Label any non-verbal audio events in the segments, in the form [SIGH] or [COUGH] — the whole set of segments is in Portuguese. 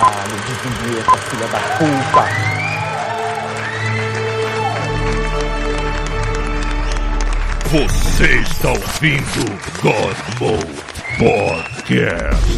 Caralho, desvia essa filha da puta. Você está ouvindo God Mode Podcast.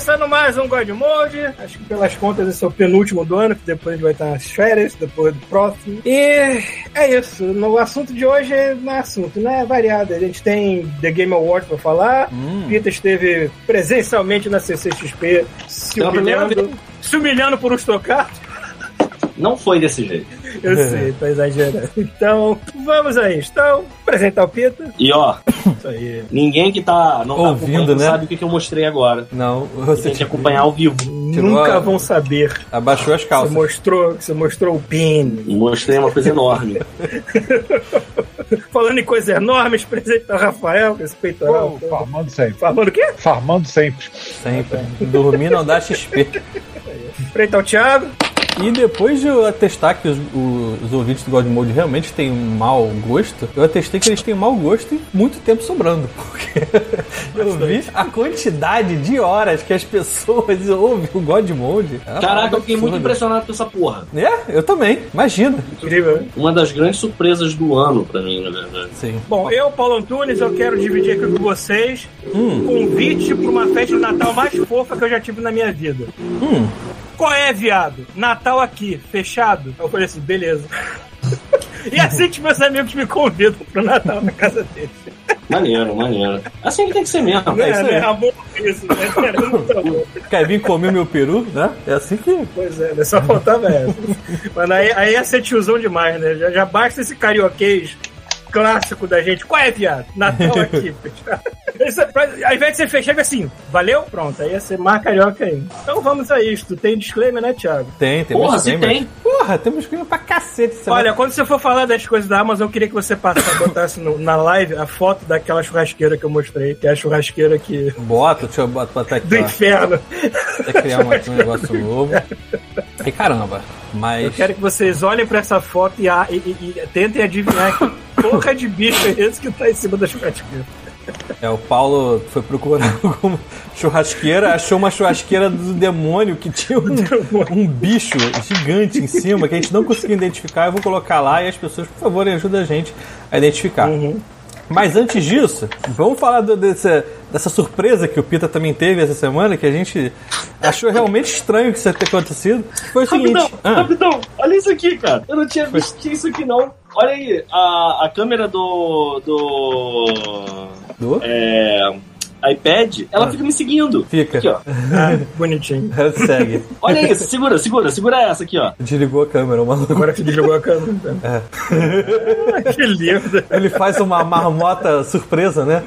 Começando mais um God Mode. Acho que pelas contas esse é o penúltimo do ano, que depois a gente vai estar nas férias, depois do próximo. E é isso. No assunto de hoje não é assunto, né? É variado. A gente tem The Game Awards pra falar. Peter esteve presencialmente na CCXP se humilhando, se humilhando por um estocado. Não foi desse jeito. Eu sei, tô exagerando. Então, vamos aí. Então, apresentar o Peter. E ó, Isso aí. ninguém que tá não tá Ouvindo, acompanhando né? sabe o que, que eu mostrei agora. Não, Você você tem que acompanhar ao vivo. Nunca a- vão saber. abaixou as Você calças. mostrou, você mostrou o pin. Mostrei uma coisa enorme. [LAUGHS] Falando em coisas enormes, presente ao Rafael, com esse peitoral. Pô, farmando sempre. Falando o quê? Farmando sempre. Sempre. Dormir não dá XP. Frente ao Thiago. E depois de eu atestar que os, os- ouvintes do God Mode realmente têm um mau gosto, eu atestei que eles têm mau gosto e muito tempo sobrando. [LAUGHS] Porque eu vi a quantidade de horas que as pessoas [LAUGHS] ouvem o God Mode. É Caraca, eu fiquei muito impressionado com essa porra. É, eu também. Imagina. Incrível? Uma das grandes surpresas do ano pra mim, na verdade. Sim. Bom, eu, Paulo Antunes, eu quero dividir aqui com vocês um convite para uma festa de Natal mais fofa que eu já tive na minha vida. Hum. Qual é, viado? Natal aqui, fechado? Eu falei assim, beleza. [LAUGHS] e assim que meus amigos me convidam pro Natal na casa deles. Maneiro, maneiro. Assim que tem que ser mesmo. É isso né? Amor, isso, né? Amor. Quer vir comer meu peru, né? É assim que. Pois é, né? só faltava essa. Mas aí, aí ia ser tiozão demais, né? Já, já basta esse carioquês clássico da gente. Qual é, viado? Natal aqui, [LAUGHS] é pra- Ao invés de você fechar, vai assim, valeu? Pronto, aí ia ser mais carioca ainda. Então vamos a isto. Tem disclaimer, né, Thiago? Tem, tem Porra, se disclaimer. tem. Porra, temos que ir pra cacete. Você Olha, quando você for falar das coisas da Amazon, eu queria que você passasse, botasse no- na live a foto daquela churrasqueira que eu mostrei, que é a churrasqueira que... Bota, deixa eu botar aqui. do ó. inferno. Até criar um, um negócio novo. E caramba, mas. Eu quero que vocês olhem pra essa foto e, a- e- e- e tentem adivinhar que porra de bicho é esse que tá em cima da churrasqueira. É, o Paulo foi procurar [LAUGHS] como churrasqueira, achou uma churrasqueira do demônio que tinha um, um bicho gigante em cima que a gente não conseguia identificar. Eu vou colocar lá e as pessoas, por favor, ajudem a gente a identificar. Mas antes disso, vamos falar do- dessa, dessa surpresa que o Pita também teve essa semana, que a gente achou realmente estranho que isso tenha acontecido. Foi o seguinte. Rapidão, Ah, rapidão. Olha isso aqui, cara. Eu não tinha visto isso aqui, não. Olha aí, a, a câmera do. do. do? É, iPad, ela fica me seguindo. Fica. Aqui, ó. Ah, bonitinho. [LAUGHS] Segue. Olha isso, segura, segura, segura essa aqui, ó. Desligou a câmera, o maluco. Agora que jogou a câmera. então. Ah, que lindo. Ele faz uma marmota surpresa, né?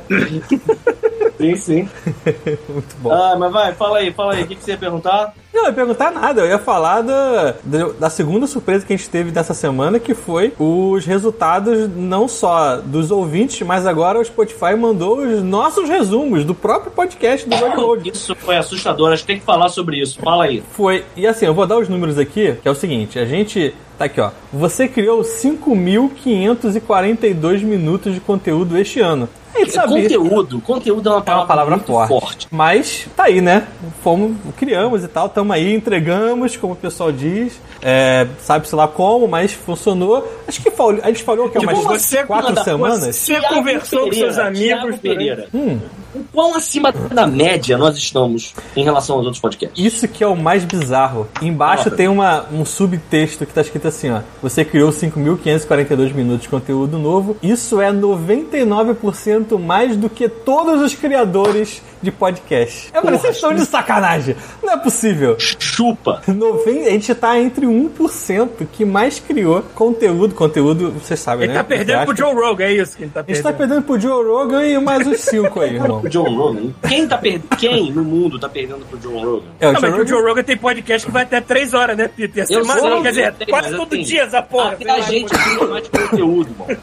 Sim, sim. [LAUGHS] Muito bom. Ah, mas vai, fala aí, fala aí. O que, que você ia perguntar? Não, eu ia perguntar nada, eu ia falar da, da, da segunda surpresa que a gente teve dessa semana, que foi os resultados não só dos ouvintes, mas agora o Spotify mandou os nossos resumos do próprio podcast do God Mode. Isso foi assustador, a gente tem que falar sobre isso. Fala aí. Foi, e assim, eu vou dar os números aqui, que é o seguinte, a gente, tá aqui ó, você criou 5.542 minutos de conteúdo este ano. Sabia... Conteúdo, conteúdo é uma É palavra, uma palavra forte. forte. Mas tá aí, né? Fomos, criamos e tal, estamos aí, entregamos, como o pessoal diz. É, Sabe-se lá como, mas funcionou. Acho que fal- a gente falou que é umas Tipo, você quatro manda- semanas. Você conversou com seus amigos. Thiago Pereira. Hum. O quão acima da média nós estamos em relação aos outros podcasts? Isso que é o mais bizarro. Embaixo Nossa. tem uma, um subtexto que tá escrito assim, ó. Você criou 5.542 minutos de conteúdo novo. Isso é 99% mais do que todos os criadores de podcast. É, mas vocês estão de sacanagem. Não é possível. Chupa! Noven- A gente tá entre 1% que mais criou conteúdo. Conteúdo, vocês sabem, Ele né? tá perdendo pro Entre. Joe Rogan, é isso que ele tá A gente perdendo. tá perdendo pro Joe Rogan e mais uns 5 aí, irmão. [LAUGHS] O John Rogan. Quem, tá per... Quem no mundo tá perdendo pro John Rogan? É, o Não, Joe mas que o Joe Rogan- Rogan tem podcast que vai até 3 horas, né, Peter? Eu Semana, quer dizer, quase todo assim, dia essa porra. Até a gente cria mais conteúdo, mano.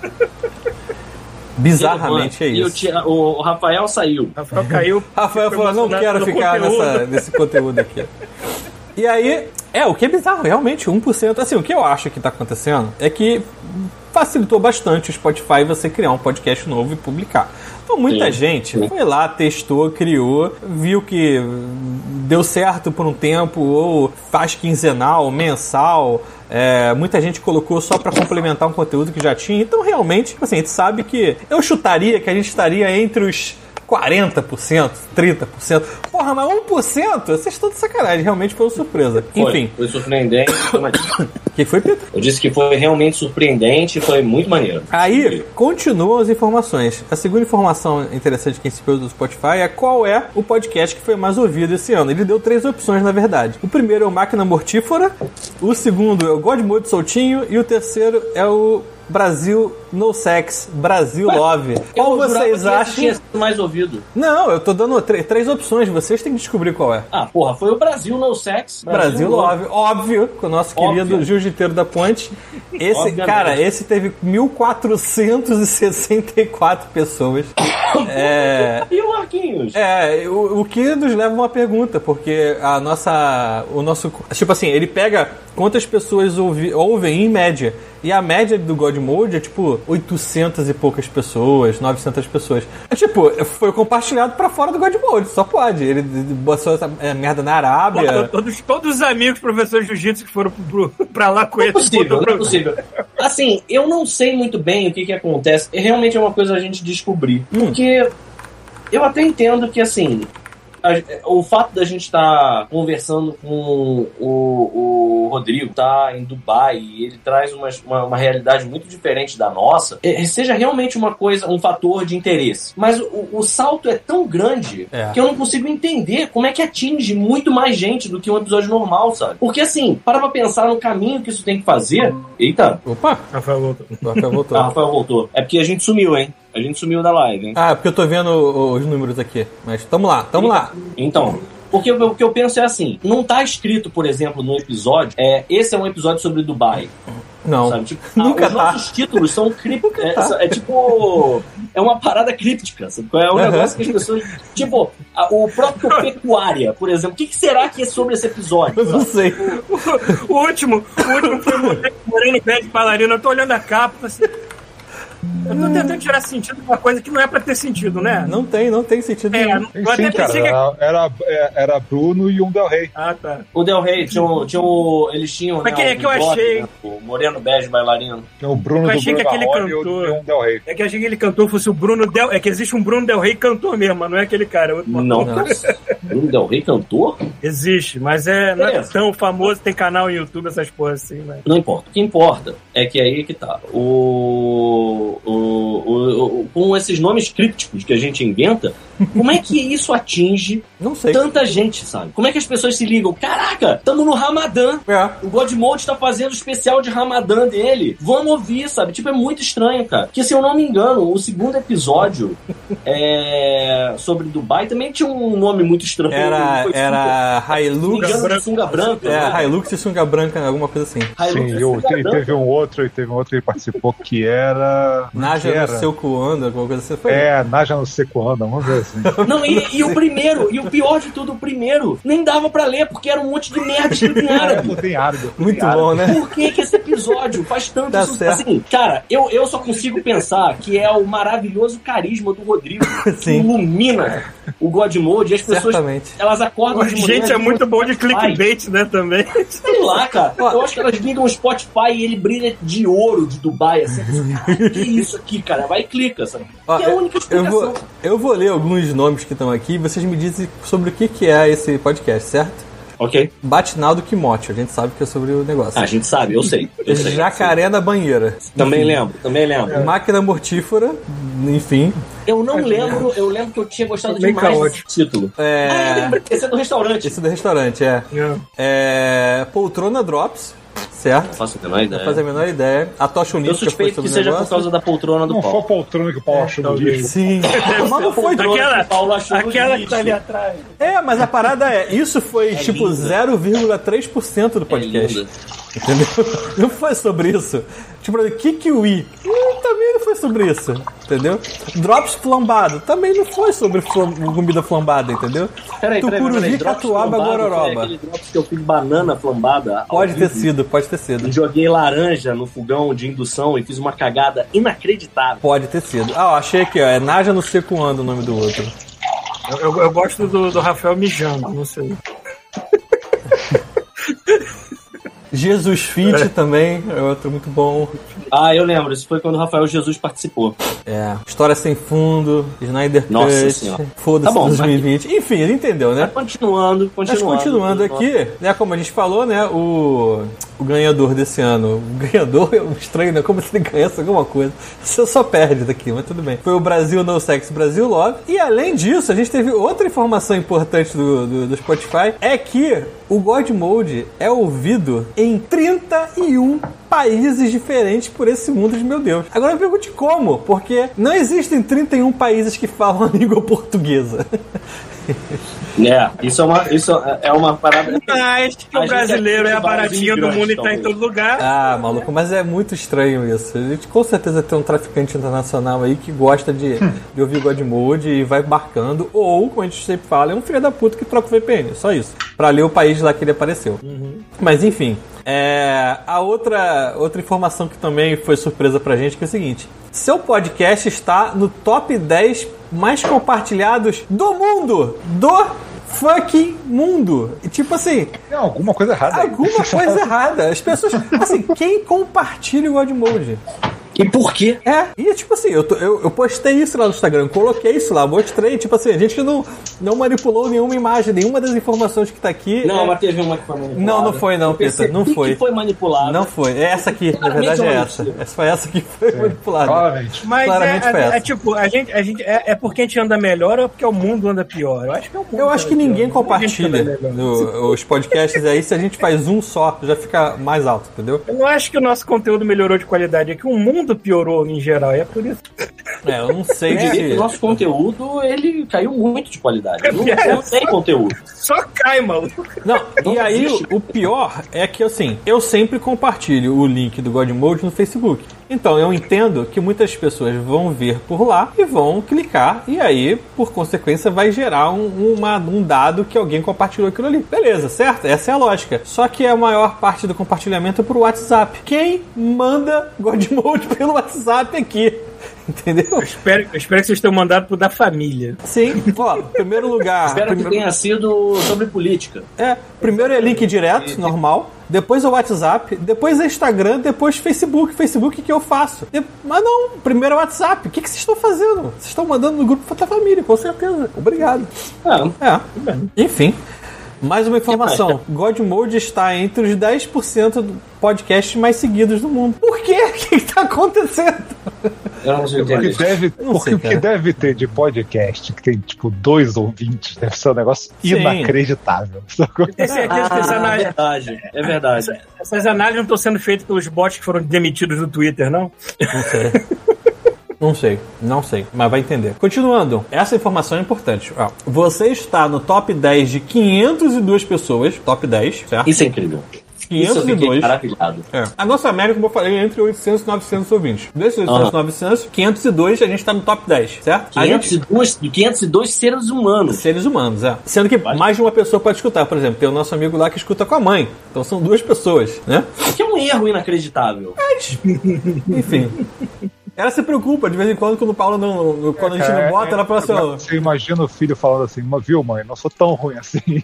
Bizarramente é E o, isso. O, Rafael saiu. Rafael caiu. [LAUGHS] Rafael falou, não quero ficar conteúdo. nessa, nesse conteúdo aqui. E aí, É, o que é bizarro, realmente, 1%. Assim, o que eu acho que tá acontecendo é que facilitou bastante o Spotify você criar um podcast novo e publicar. Então muita Sim, gente sim. foi lá, testou, criou, viu que deu certo por um tempo, ou faz quinzenal, mensal. É, muita gente colocou só para complementar um conteúdo que já tinha. Então realmente, assim, a gente sabe que eu chutaria que a gente estaria entre os 40%, 30%. Porra, mas 1%? Vocês estão de sacanagem, realmente foi uma surpresa. Foi, Enfim, Foi surpreendente. o [COUGHS] que foi, Pedro? Eu disse que foi realmente surpreendente e foi muito maneiro. Aí, continuam as informações. A segunda informação interessante que recebeu do Spotify é qual é o podcast que foi mais ouvido esse ano. Ele deu três opções, na verdade. O primeiro é o Máquina Mortífera, o segundo é o God Mode Soltinho e o terceiro é o Brasil No Sex, Brasil Love. Qual vocês acham? mais ouvido. Não, eu tô dando três, opções, vocês têm que descobrir qual é. Ah, porra, foi o Brasil No Sex. Brasil Love, óbvio, com o nosso Óbvio. querido jiu-jiteiro da ponte. Esse, Obviamente. cara, esse teve 1464 pessoas. [COUGHS] É, E o Marquinhos? é, o, o que nos leva a uma pergunta, porque a nossa. O nosso. Tipo assim, ele pega quantas pessoas ouvi, ouvem em média. E a média do God Mode é tipo 800 e poucas pessoas, 900 pessoas. É tipo, foi compartilhado pra fora do God Mode, só pode. Ele botou essa é, merda na Arábia. Todos, todos os amigos professores de jiu-jitsu que foram pro, pro- pra lá com Não é ele. possível, não é possível. Assim, eu não sei muito bem o que que acontece. Realmente é uma coisa a gente descobrir. Porque eu até entendo que, assim, a- o fato da gente estar conversando com o, o Rodrigo, tá em Dubai, e ele traz uma, uma, uma realidade muito diferente da nossa, é, seja realmente uma coisa, um fator de interesse. Mas o, o salto é tão grande É. que eu não consigo entender como é que atinge muito mais gente do que um episódio normal, sabe? Porque assim, para pra pensar no caminho que isso tem que fazer. Eita, Opa, Rafael voltou. o Rafael voltou. ah, Rafael voltou. É porque a gente sumiu, hein? A gente sumiu da live, hein? Ah, porque eu tô vendo o- os números aqui. Mas tamo lá, tamo lá. Então, porque o o que eu penso é assim, não tá escrito, por exemplo, no episódio, é, esse é um episódio sobre Dubai, Não. sabe? Tipo, [LAUGHS] Nunca os tá. nossos títulos são [LAUGHS] crípticos, é, tá. é tipo, é uma parada críptica, sabe? É um Aham. negócio que as pessoas, tipo, a- o próprio [LAUGHS] Pecuária, por exemplo, o que, que será que é sobre esse episódio? Eu não sei. O último, o último foi Moreno- Moreno Pé de Bailarina. Eu tô olhando a capa, assim. Eu tô tentando tirar sentido de uma coisa que não é pra ter sentido, né? Não tem, não tem sentido É, nenhum. eu até Sim, cara, pensei que. era, era, era Bruno e um Del Rey. Ah, tá. O Del Rey, tinha o, tinha o- eles tinham. Mas né, quem é que eu bigode, achei? né, o Moreno Bege bailarino. Tem o Bruno Eu do achei Bruno que aquele cantor- e um Del Rey. É que achei que ele cantor fosse o Bruno Del. É que existe um Bruno Del Rey cantor mesmo, mas não é aquele cara. é Não. Bruno Del Rey cantor? Existe, mas é, não é Beleza. tão famoso, tem canal no YouTube, essas porras assim, né? Não importa. O que importa é que aí que tá. O, o, o- o- com esses nomes crípticos que a gente inventa, como é que isso atinge [LAUGHS] Não sei. tanta gente, sabe? Como é que as pessoas se ligam? Caraca, estamos no Ramadã. É. O Godmode tá fazendo o especial de Ramadã dele. Vamos ouvir, sabe? Tipo, é muito estranho, cara. Porque se eu não me engano, o segundo episódio é, sobre Dubai também tinha um nome muito estranho. Era, Foi era Hilux. de sunga branca. né? É, Hilux e sunga branca, alguma coisa assim. Hilux Sim, de eu, sunga e teve um outro, e teve um outro que participou que era. Naja no era? seu coando, alguma coisa assim. Foi. É, Naja no Secoanda, vamos ver assim. [LAUGHS] Não, e, e o primeiro, e o pior de tudo, o primeiro, nem dava pra ler, porque era um monte de merda escrito em É, árabe. pô, tem árabe. tem Muito árabe. bom, né? Por que, que esse episódio faz tanto Tá sucesso? Assim, cara, eu, eu só consigo pensar que é o maravilhoso carisma do Rodrigo [LAUGHS] que ilumina o God Mode e as pessoas Certamente. elas acordam de manhã, Gente, é muito o bom de clickbait, né, também. Sei lá, cara. Eu acho que elas ligam o Spotify e ele brilha de ouro de Dubai, assim. [LAUGHS] Isso aqui, cara? Vai e clica, sabe? Ó, que é a eu- única eu, explicação. vou, eu vou ler alguns nomes que estão aqui e vocês me dizem sobre o que, que é esse podcast, certo? Ok. Batinaldo Kimote, a gente sabe que é sobre o negócio. Ah, a gente sabe, eu sei. Eu sei Jacaré da banheira. Também Enfim. lembro, também lembro. Máquina mortífera, enfim. Eu não lembro, eu lembro que eu tinha gostado Bem demais caótico. desse título. É. Ah, lembrei, esse é do restaurante. Esse do restaurante, é. É. Poltrona Drops, certo? Não faço a menor Não ideia. faz a menor ideia. A tocha Eu olímpica foi suspeito sobre que o seja por negócio. causa da poltrona do Não foi pau. a poltrona que o [LAUGHS] Paulo achou no lixo. Sim. Mas não foi. Aquela, que o Paulo aquela que tá ali atrás. É, mas a parada é, isso foi tipo linda. 0,3% do É podcast. linda. Entendeu? Não foi sobre isso. Tipo, Kikiwi. Hum, tá também não foi sobre isso, entendeu? Drops flambado também não foi sobre flam- comida flambada, entendeu? Peraí, peraí, Tucuruvi, peraí. Drops catuaba, flambado, foi gororoba. Aquele drops que eu fiz banana flambada. Pode ter vivo. sido, pode ter sido. Joguei laranja no fogão de indução e fiz uma cagada inacreditável. Pode ter sido. Ah, ó, achei aqui, ó. É Naja no Secuando o nome do outro. Eu, eu- eu gosto do, do Rafael mijando, não sei. [LAUGHS] Jesus Fit também é outro muito bom. Ah, eu lembro, isso foi quando o Rafael Jesus participou. É. História Sem Fundo, Snyder Nossa Cut, Senhora. Foda-se Tá bom, 2020. Enfim, ele entendeu, né? Continuando, Mas continuando. continuando aqui, né, como a gente falou, né, o, o ganhador desse ano, o ganhador [LAUGHS] é um estranho, né, como se ele ganhasse alguma coisa. Você só perde daqui, mas tudo bem. Foi o Brasil No Sex Brasil Love. E além disso, a gente teve outra informação importante do, do, do Spotify, é que o God Mode é ouvido em 31 países diferentes por esse mundo de meu Deus. Agora me pergunte como, porque não existem 31 países que falam [LAUGHS] a língua portuguesa. [LAUGHS] É, isso é uma, isso é uma parada. Mas que A o brasileiro é é a baratinha do mundo e tá em todo lugar. Ah, maluco, mas é muito estranho isso. A gente com certeza tem um traficante internacional aí que gosta de, [LAUGHS] de ouvir God Mode e vai marcando. Ou, como a gente sempre fala, é um filho da puta que troca o VPN. Só isso. Pra ler o país lá que ele apareceu. Mas enfim. é, a outra, outra informação que também foi surpresa pra gente que é o seguinte: seu podcast está no top 10 mais compartilhados do mundo! Do fucking mundo! Tipo assim, Tem alguma coisa errada alguma [LAUGHS] coisa errada. As pessoas. Assim, quem compartilha o God Mode? E por quê? É, e tipo assim, eu, tô- eu, eu postei isso lá no Instagram, coloquei isso lá, mostrei, tipo assim, a gente não, não manipulou nenhuma imagem, nenhuma das informações que tá aqui. Não, é- mas teve uma que foi manipulada. Não, não foi não, Peter, não foi. que foi manipulada. Não foi. É essa aqui, na verdade é essa. Essa foi essa que foi manipulada. Claramente. Mas é, Claramente foi é- essa. é tipo, a gente, a gente é, é porque a gente anda melhor ou é porque o mundo anda pior? Eu acho que é o mundo. Eu acho que ninguém pior. É compartilha no- os podcasts aí, se a gente faz um só, já fica mais alto, entendeu? Eu não acho que o nosso conteúdo melhorou de qualidade, é que o mundo piorou em geral, e é por isso. É, eu não sei se. o nosso conteúdo, ele caiu muito de qualidade. Não, É. não tem conteúdo. Só cai, maluco. Não, Não e aí existe. o, o pior é que assim, eu sempre compartilho o link do God Mode no Facebook. Então eu entendo que muitas pessoas vão ver por lá e vão clicar, e aí, por consequência, vai gerar um, uma- um dado que alguém compartilhou aquilo ali. Beleza, certo? Essa é a lógica. Só que a maior parte do compartilhamento é por WhatsApp. Quem manda God [LAUGHS] Mode pelo WhatsApp aqui? Entendeu? Eu espero, eu espero que vocês tenham mandado pro da família. Sim, ó, primeiro lugar. Espero que primeiro- tenha sido sobre política. É, primeiro é link direto, normal. Depois é o WhatsApp, depois é Instagram, depois Facebook. Facebook que eu faço. De- Mas não, primeiro é o WhatsApp. O que, que vocês estão fazendo? Vocês estão mandando no grupo da família, com certeza. Obrigado. Ah, É, enfim. Mais uma informação. [LAUGHS] God Mode está entre os 10% do podcasts mais seguidos do mundo. Por quê? [LAUGHS] O que está acontecendo? eu não sei Porque entender. deve, Não porque sei, o que deve ter de podcast, que tem tipo dois ouvintes, deve ser um negócio Sim. inacreditável. Certeza que essa Ah, é verdade, é verdade. essas análises não estão sendo feitas pelos bots que foram demitidos do Twitter, não? Não sei. [LAUGHS] Não sei, não sei, mas vai entender. Continuando, essa informação é importante. Ó, você está no top 10 de 502 pessoas, top 10, certo? Isso é incrível. Isso eu fiquei 502. maravilhado. É. A nossa média, como eu falei, é entre 800 e 900 ouvintes. Desses 800 e 900, 502 a gente está no top 10, certo? A gente 502, 502 seres humanos. seres humanos, é. Sendo que Vale. mais de uma pessoa pode escutar. Por exemplo, tem o nosso amigo lá que escuta com a mãe. Então são duas pessoas, né? Que é um erro inacreditável. [LAUGHS] Enfim. Ela se preocupa de vez em quando quando o Paulo não. Quando a gente não bota, ela fala assim, ó. Você imagina o filho falando assim, "Mas viu, mãe, não sou tão ruim assim. [LAUGHS]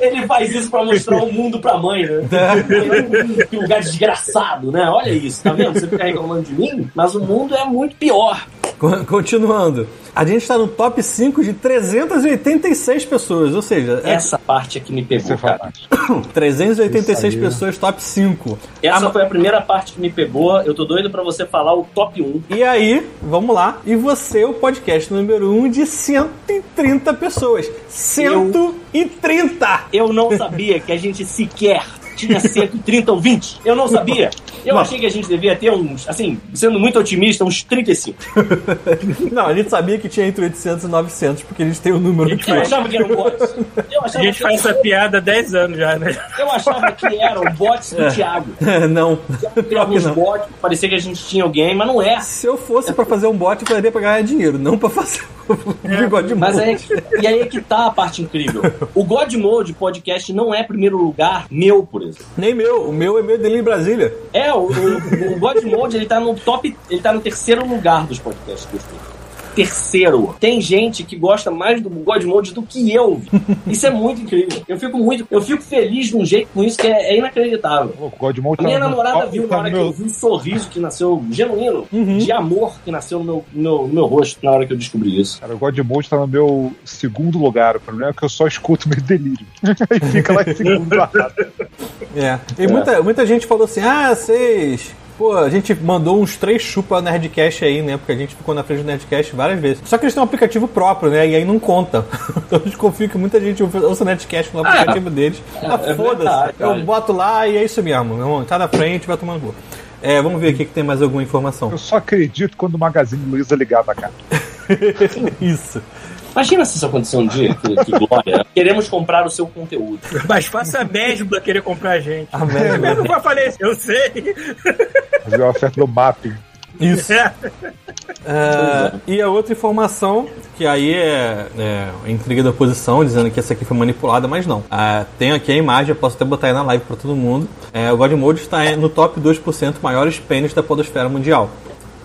Ele faz isso pra mostrar o mundo pra mãe, né? [LAUGHS] Que lugar desgraçado, né? Olha isso, tá vendo? Você fica reclamando de mim, mas o mundo é muito pior. Con- Continuando. A gente está no top 5 de 386 pessoas, ou seja, é Essa parte aqui me pegou, é cara. fantástico. [COUGHS] 386 Isso aí. pessoas, top 5. Essa Ah, foi a primeira parte que me pegou. Eu tô doido pra você falar o top 1. E aí, vamos lá. E você, o podcast número 1 de 130 pessoas. 130! Eu não sabia que a gente sequer tinha 130 ouvintes. Eu não sabia. Eu achei que a gente devia ter uns, assim, sendo muito otimista, uns 35. [LAUGHS] Não, a gente sabia que tinha entre 800 e 900, porque a gente tem o número do Eu Twitter. achava que eram bots. Eu [LAUGHS] A gente que, faz essa piada há 10 anos já, né? eu achava que eram bots do Thiago. Não. Criava uns não. bots, parecia que a gente tinha alguém, mas não é. Se eu fosse pra fazer um bot, eu faria pra ganhar dinheiro, não pra fazer bigode Mas mode. aí, é e aí é que tá a parte incrível. O God Mode podcast não é primeiro lugar meu, por exemplo. Nem meu, o meu é meu dele em Brasília. É, o, o, o God Mode ele tá no top, ele tá no terceiro lugar dos podcasts que eu escuto. Terceiro. Tem gente que gosta mais do God Mode do que eu. [LAUGHS] Isso é muito incrível. Eu fico muito, eu fico feliz de um jeito com isso que é, é inacreditável. O Godmode A minha tá no- namorada viu tá na hora que eu vi um sorriso que nasceu genuíno, Uhum. de amor que nasceu no meu, no meu, no meu rosto na hora que eu descobri isso. Cara, o Godmode tá no meu segundo lugar. O problema é que eu só escuto meu delírio. [LAUGHS] Aí fica lá em segundo lugar. É. E Muita, muita gente falou assim: ah, vocês. Pô, a gente mandou uns três chupa Nerdcast aí, né? Porque a gente ficou na frente do Nerdcast várias vezes. Só que eles têm um aplicativo próprio, né? E aí não conta. [LAUGHS] Então eu desconfio que muita gente ouça o Nerdcast no aplicativo deles. Ah, é foda-se. Eu boto lá e é isso mesmo, meu irmão. Tá na frente, vai tomando rua. É, vamos ver aqui que tem mais alguma informação. Eu só acredito quando o Magazine Luiza ligar pra cá. [LAUGHS] Isso. Imagina se isso acontecer um dia, que, que glória. [LAUGHS] Queremos comprar o seu conteúdo. Mas faça a Mesbla querer comprar a gente. A merda. Eu nunca falei isso, eu sei. Fazer a oferta do mapping. Isso. É. É, e a outra informação, que aí é, é a intriga da oposição, dizendo que essa aqui foi manipulada, mas não. Ah, tem aqui a imagem, eu posso até botar aí na live pra todo mundo. É, o Godmode está no top 2% maiores pênis da podosfera mundial.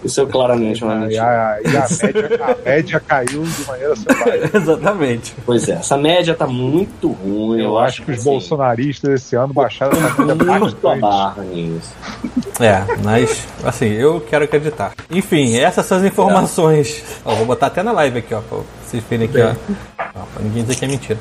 Isso é claramente uma E mentira. a, e a média, a média caiu de maneira selvagem. [LAUGHS] Exatamente. Pois é, essa média tá muito ruim. Eu acho que os assim, bolsonaristas esse ano baixaram essa média Muito a barra nisso. É, mas, assim, eu quero acreditar. Enfim, essas são as informações. Ó, vou botar até na live aqui, ó, pra vocês verem aqui, ó. Ó, Pra ninguém dizer que é mentira.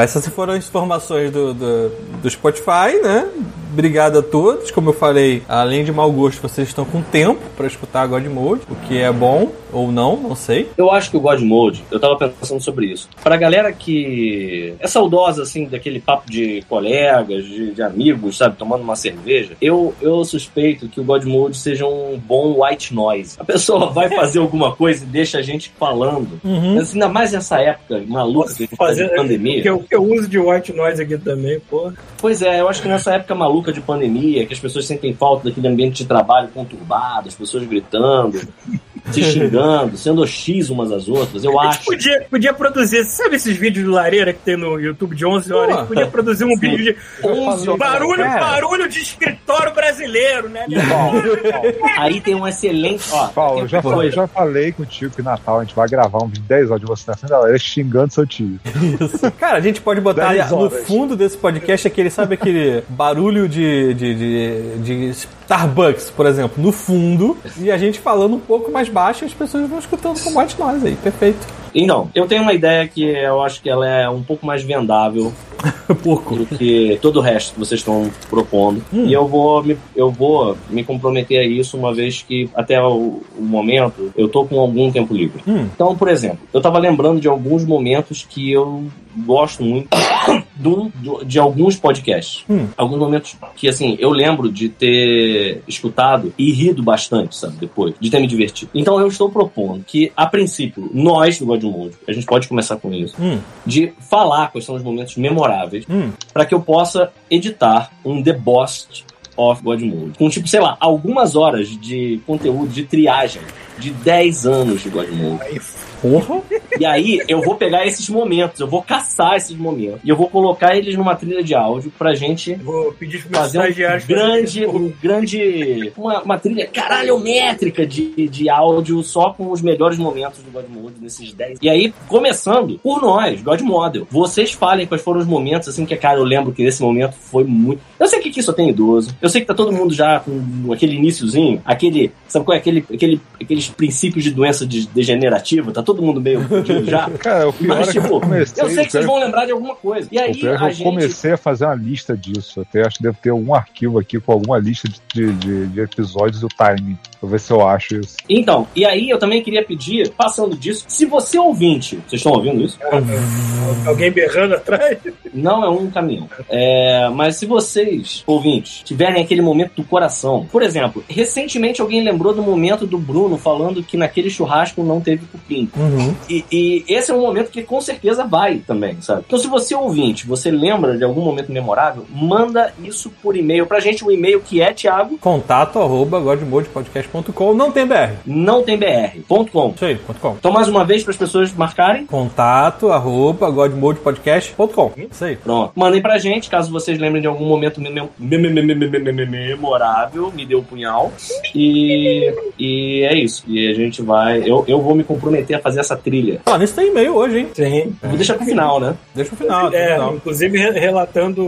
Essas foram as informações do, do, do Spotify, né? Obrigado a todos. Como eu falei, além de mau gosto, vocês estão com tempo para escutar a God Mode, o que é bom ou não, não sei. Eu acho que o God Mode, eu tava pensando sobre isso. Pra galera que é saudosa, assim, daquele papo de colegas, de, de amigos, sabe, tomando uma cerveja, eu, eu suspeito que o God Mode seja um bom white noise. A pessoa [LAUGHS] vai fazer alguma coisa e deixa a gente falando. Mas ainda mais nessa época maluca que a gente tá Fazer de pandemia. que eu, que [LAUGHS] eu uso de white noise aqui também, pô. Pois é, eu acho que nessa época maluca de pandemia, que as pessoas sentem falta daquele ambiente de trabalho conturbado, as pessoas gritando, se xingando, sendo hostis umas às outras, eu A gente acho. podia, podia produzir, sabe esses vídeos de lareira que tem no YouTube de 11 horas? A gente podia produzir um vídeo de 11 horas. barulho, Cara. barulho de escritório brasileiro, né? Aí tem um excelente. Ó, Paulo, já, falei, já falei contigo que Natal a gente vai gravar um vídeo de 10 horas de você na frente da galera xingando seu tio. Isso. Cara, a gente pode botar no fundo desse podcast aquele, sabe aquele barulho de, de, de, de Starbucks, por exemplo, no fundo, e a gente falando um pouco mais baixo as pessoas vão escutando com mais nós aí, perfeito. Então, eu tenho uma ideia que eu acho que ela é um pouco mais vendável [LAUGHS] Porco. do que todo o resto que vocês estão propondo. Hum. E eu vou, me, eu vou me comprometer a isso uma vez que, até o, o momento, eu tô com algum tempo livre. Hum. Então, por exemplo, eu tava lembrando de alguns momentos que eu gosto muito [COUGHS] do, do- de alguns podcasts. Hum. Alguns momentos que, assim, eu lembro de ter escutado e rido bastante, sabe, depois, de ter me divertido. Então, eu estou propondo que, a princípio, nós do God Mode, a gente pode começar com isso, Hum, de falar quais são os momentos memoráveis hum. para que eu possa editar um The Boss of God Mode. Com, tipo, sei lá, algumas horas de conteúdo de triagem de 10 anos de. Aí, Porra. E aí eu vou pegar esses momentos, eu vou caçar esses momentos. E eu vou colocar eles numa trilha de áudio pra gente vou pedir meus fazer um grande, um grande, uma, uma trilha caralhométrica de, de áudio só com os melhores momentos do God Mode nesses 10. E aí, começando por nós, God Model. Vocês falem quais foram os momentos, assim, que, cara, eu lembro que esse momento foi muito. Eu sei que aqui só tem idoso. Eu sei que tá todo mundo já com aquele iniciozinho, aquele. Sabe qual é? Aquele, aquele, aqueles princípios de doença de- degenerativa. Tá todo mundo meio fudido já. [LAUGHS] Cara, o pior Mas, é tipo, eu comecei. eu sei que vocês pior- vão lembrar de alguma coisa. E aí, é eu gente. comecei a fazer uma lista disso. Até acho que deve ter um arquivo aqui com alguma lista de, de, de episódios e o timing. Vou ver se eu acho isso. Então, e aí eu também queria pedir, passando disso, se você ouvinte, vocês estão ouvindo isso? Alguém berrando atrás? Não é um caminhão. É, mas se vocês, ouvintes, tiverem aquele momento do coração, por exemplo, recentemente alguém lembrou do momento do Bruno falando que naquele churrasco não teve cupim. Uhum. E, e esse é um momento que com certeza vai também, sabe? Então, se você ouvinte, você lembra de algum momento memorável, manda isso por e-mail pra gente, o e-mail que é, Thiago, Contato arroba godmodepodcast.com. Não tem BR. não tem br.com. Isso aí, ponto .com. Então, mais uma vez, para as pessoas marcarem. Contato arroba godmodepodcast.com. Isso aí. Pronto. Mandem pra gente, caso vocês lembrem de algum momento mem- mem- mem- mem- mem- mem- mem- memorável, me dê o punhal. E, e é isso. E a gente vai. Eu, eu vou me comprometer a fazer essa trilha. Ó, nisso tem e-mail hoje, hein? Sim. Vou deixar pro final, né? Deixa no final. deixa É, final. inclusive re- relatando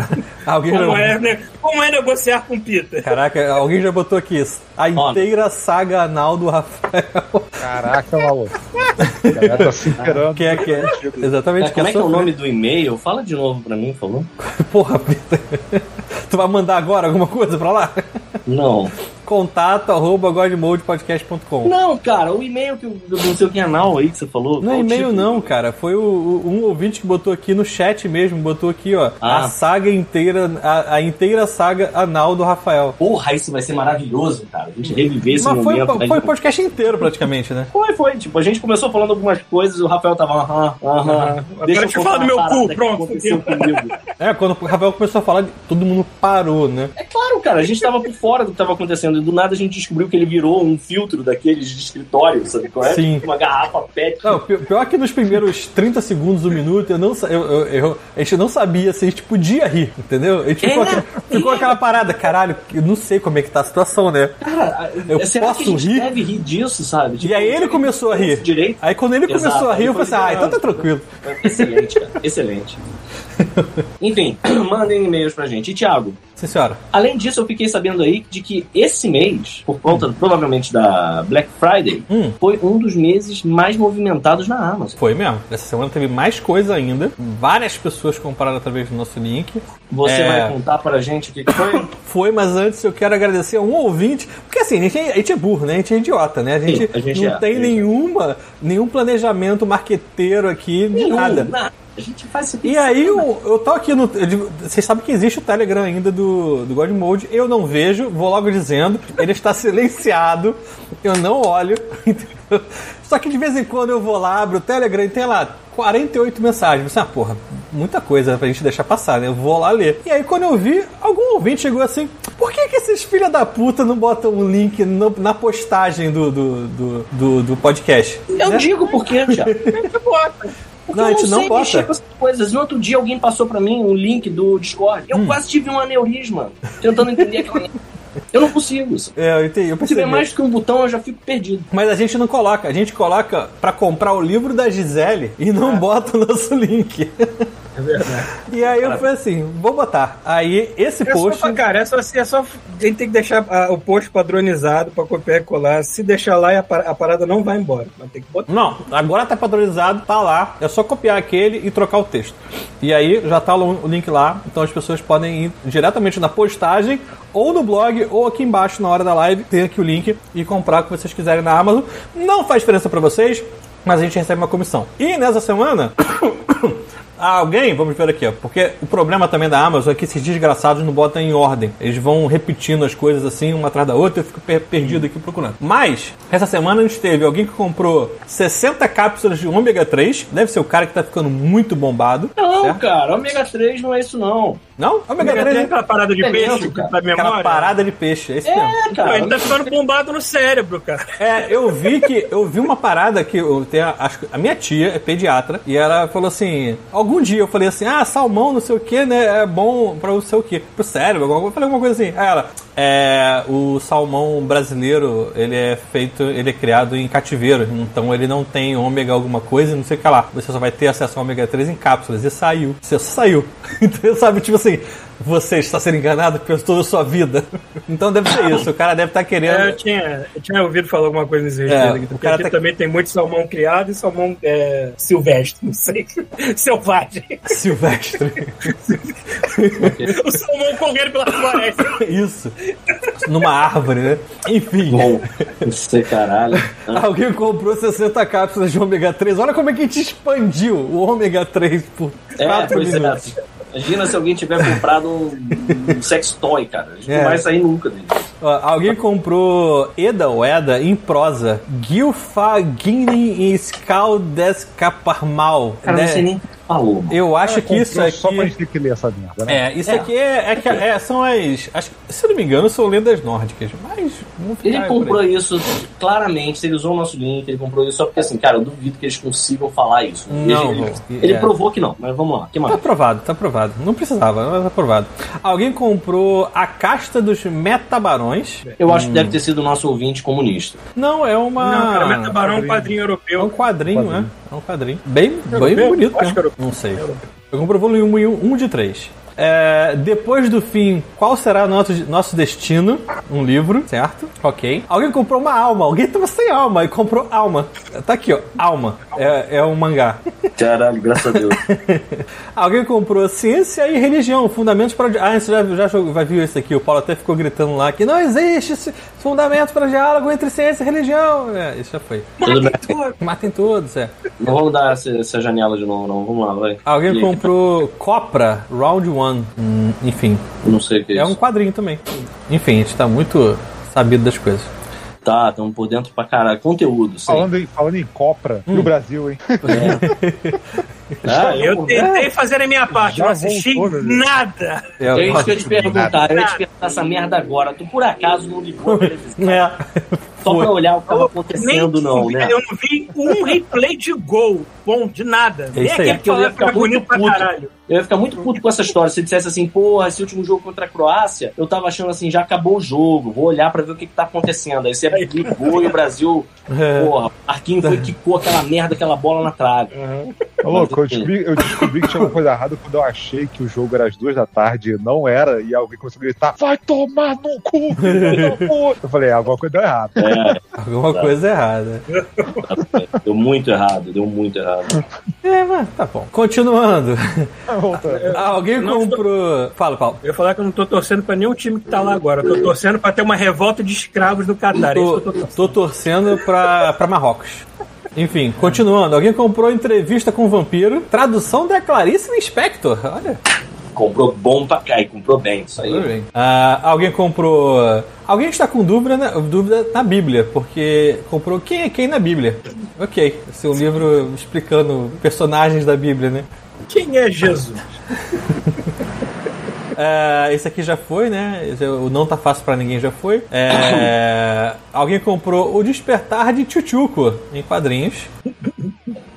[LAUGHS] Alguém como já... é, né, como é negociar com Peter. Caraca, alguém já botou aqui isso. A Ó. inteira saga anal do Rafael. Caraca, maluco. [LAUGHS] Tá se esperando. Que é que é. Exatamente. Mas como é que é o nome do e-mail? Fala de novo pra mim, favor. Porra, Peter. Tu vai mandar agora alguma coisa pra lá? Não. Contato arroba godmodepodcast.com. Não, cara, o e-mail que o- do não sei o que anal aí que você falou. Não é e-mail tipo? não, cara. Foi o, o- um ouvinte que botou aqui no chat mesmo, botou aqui, ó, Ah. a saga inteira, a, a inteira saga anal do Rafael. Porra, isso vai ser maravilhoso, cara. A gente reviver esse Mas foi, momento. foi o podcast inteiro praticamente, né? Foi, foi. Tipo, a gente começou falando algumas coisas, o Rafael tava, aham, aham. Deixa eu contar falar do meu cu, pronto. É, quando o Rafael começou a falar, todo mundo parou, né? É claro, cara, a gente tava por fora do que tava acontecendo. E do nada a gente descobriu que ele virou um filtro daqueles de escritório, sabe qual é? Sim. Uma garrafa pet. Não, pi- pior que nos primeiros 30 segundos do minuto, eu não, eu, eu- eu- a gente não sabia se a gente podia rir, entendeu? A gente ficou, É, aquela, ficou é. aquela parada, caralho, eu não sei como é que tá a situação, né? Cara, Eu será posso que a gente rir? deve rir disso, sabe? Tipo, E aí ele começou a rir. Direito. Aí quando ele Exato, começou a rir, eu falei assim, ah, então tá liberado. tranquilo. Excelente, cara. Excelente. [LAUGHS] Enfim, [CLEARS THROAT] mandem e-mails pra gente. E, Thiago, Sim, senhora. além disso, eu fiquei sabendo aí de que esse mês, por conta provavelmente da Black Friday, Hum. foi um dos meses mais movimentados na Amazon. Foi mesmo. Essa semana teve mais coisa ainda. Várias pessoas compraram através do nosso link. Você É. vai contar pra gente o que, que foi? [COUGHS] Foi, mas antes eu quero agradecer a um ouvinte. Porque assim, a gente, é- a gente é burro, né? A gente é idiota, né? A gente, Sim, a gente não é, tem é. nenhuma, nenhum planejamento marqueteiro aqui de Nenhum, nada. nada. A gente faz isso. E aí eu, eu tô aqui no. vocês sabem que existe o Telegram ainda do, do God Mode. Eu não vejo, vou logo dizendo. Ele está [LAUGHS] silenciado. Eu não olho. [LAUGHS] Só que de vez em quando eu vou lá, abro o Telegram e tem lá 48 mensagens. Você, ah, porra, muita coisa pra gente deixar passar, né? Eu vou lá ler. E aí quando eu vi, algum ouvinte chegou assim: por que, que esses filha da puta não botam um link no- na postagem do, do, do, do, do podcast? Eu Né? digo por quê, Thiago. [LAUGHS] Porque Não, a eu gente não sei bota. mexer com essas coisas. No outro dia alguém passou pra mim um link do Discord. Hum. Eu quase tive um aneurisma tentando entender aquela. Eu não consigo isso. É, eu entendi. Eu Se tiver mais do que um botão, eu já fico perdido. Mas a gente não coloca, a gente coloca pra comprar o livro da Gisele e não bota o nosso link. [LAUGHS] É verdade. E aí eu falei assim, vou botar. Aí esse É post. só, cara, é só, é só. A gente tem que deixar ah, o post padronizado pra copiar e colar. Se deixar lá, a par- a parada não vai embora. Mas tem que botar. Não, agora tá padronizado, tá lá. É só copiar aquele e trocar o texto. E aí já tá o link lá, então as pessoas podem ir diretamente na postagem, ou no blog, ou aqui embaixo na hora da live, tem aqui o link e comprar o que vocês quiserem na Amazon. Não faz diferença pra vocês, mas a gente recebe uma comissão. E nessa semana. Alguém, vamos ver aqui, ó, porque o problema também da Amazon é que esses desgraçados não botam em ordem. Eles vão repetindo as coisas assim, uma atrás da outra, eu fico per- perdido aqui procurando. Mas, essa semana a gente teve alguém que comprou 60 cápsulas de ômega 3, deve ser o cara que tá ficando muito bombado. Não, certo? cara, ômega 3 não é isso, não. Não? Ômega Tem 3 é aquela parada de É peixe mesmo, cara. tá memória. aquela parada de peixe, é isso mesmo. É, Pô, cara. ele tá ficando bombado no cérebro, cara. É, eu vi que eu vi uma parada que eu tenho, a, acho que a minha tia é pediatra e ela falou assim, algum dia eu falei assim, ah, salmão, não sei o que, né, é bom pra não sei o que, pro cérebro, eu falei alguma coisa assim. Aí ela, é, o salmão brasileiro, ele é feito, ele é criado em cativeiro, então ele não tem ômega alguma coisa, não sei o que lá. Você só vai ter acesso ao ômega 3 em cápsulas e saiu. Você saiu. [LAUGHS] Então, sabe, tipo assim, você está sendo enganado por toda a sua vida. [LAUGHS] Então deve ser isso. O cara deve estar querendo. É, eu, tinha, eu tinha ouvido falar alguma coisa nesse É, respeito aqui. o Porque cara aqui tá- também tem muito salmão criado e salmão é, silvestre, não sei. [LAUGHS] Selvagem. [LAUGHS] Silvestre. o salmão correndo pela floresta. Isso. Numa árvore, né? Enfim. Bom, não sei, caralho. Alguém comprou 60 cápsulas de ômega 3. Olha como é que a gente expandiu o ômega 3 por É, 4 pois é. minutos. Imagina se alguém tiver comprado um, um sex toy, cara. A gente É. não vai sair nunca dele. Alguém comprou Eda ou Eda em prosa. Gilfagini e Skaldescaparmal. Cara, não sei nem o mano. Eu acho que isso Comprou Só pra aqui. gente ter que ler essa merda, né? É, isso É. aqui é, é que- é, são as. Acho, se não me engano, são lendas nórdicas. Mas. Ele comprou isso claramente, ele usou o nosso link, ele comprou isso só porque assim, cara, eu duvido que eles consigam falar isso. Não, ele, ele É. provou que não, mas vamos lá, que Tá mais? aprovado, tá aprovado. Não precisava, mas tá aprovado. Alguém comprou a casta dos metabarões. Eu acho que deve ter sido o nosso ouvinte comunista. Não, é uma. Não, cara, Metabarão é um quadrinho É um europeu. quadrinho, né? É um quadrinho. Bem, bem Europeu? bonito, Acho né? Não sei. Eu comprei o volume 1 e 1 de 3. É, depois do fim, qual será nosso, nosso destino? Um livro, certo? Ok. Alguém comprou uma alma. Alguém tava sem alma e comprou alma. Tá aqui, ó. Alma. É, é um mangá. Caralho, graças a Deus. [LAUGHS] Alguém comprou ciência e religião, fundamentos para. Ah, você já, já vai ver isso aqui. O Paulo até ficou gritando lá que não existe esse fundamento para diálogo entre ciência e religião. É, isso já foi. Tudo bem. Matem todos, é. Não vamos dar essa, essa janela de novo, não. Vamos lá, vai. Alguém E- comprou Copra Round 1. Hum, enfim, Não sei o que é, é isso. um quadrinho também. Enfim, a gente tá muito sabido das coisas. Tá, estamos por dentro pra caralho. Conteúdo, sim. Falando em, falando em Copra, Hum. no Brasil, hein? Ah, Eu tentei fazer a minha parte, Já não assisti voltou, nada. É, É isso que eu ia te perguntar. Eu ia te perguntar essa merda agora. Tu por acaso não ligou a [LAUGHS] televisão É. só pra olhar o que tava Nem acontecendo, não, vi- né? Eu não vi um replay de gol. Bom, de nada. É Nem isso aí. aquele que Eu ia ficar era muito bonito pra puto. caralho. Eu ia ficar muito puto com essa história. Se dissesse assim, porra, esse último jogo contra a Croácia, eu tava achando assim, já acabou o jogo, vou olhar pra ver o que, que tá acontecendo. Aí você ligou [LAUGHS] e o Brasil, É. porra, Arquinho foi que quicou aquela merda, aquela bola na trave. Ô, louco, eu descobri, eu descobri que tinha alguma coisa errada quando eu achei que o jogo era às duas da tarde e não era, e alguém começou a gritar: Vai tomar no cu, filho! [LAUGHS] Eu falei: é, alguma coisa deu errado. É, [LAUGHS] Alguma coisa errada. deu muito errado, deu muito errado. É, mas tá bom. Continuando. Voltando. [LAUGHS] Alguém não comprou. Fala, Paulo. Eu ia falar que eu não tô torcendo pra nenhum time que tá lá agora. Eu tô torcendo pra ter uma revolta de escravos no Catar. É isso Tô, que eu tô torcendo. tô torcendo pra, pra Marrocos. Enfim, continuando. Alguém comprou entrevista com o vampiro. Tradução da Clarice Lispector. Olha. Comprou bom pra cá e comprou bem, isso aí. Ah, alguém comprou. Alguém está com dúvida na, dúvida na Bíblia, porque comprou quem é quem na Bíblia. Ok, esse é um livro explicando personagens da Bíblia, né? Quem é Jesus? [LAUGHS] É, esse aqui já foi, né? É o Não Tá Fácil Pra Ninguém já foi. É, alguém comprou O Despertar de Chuchuco em quadrinhos.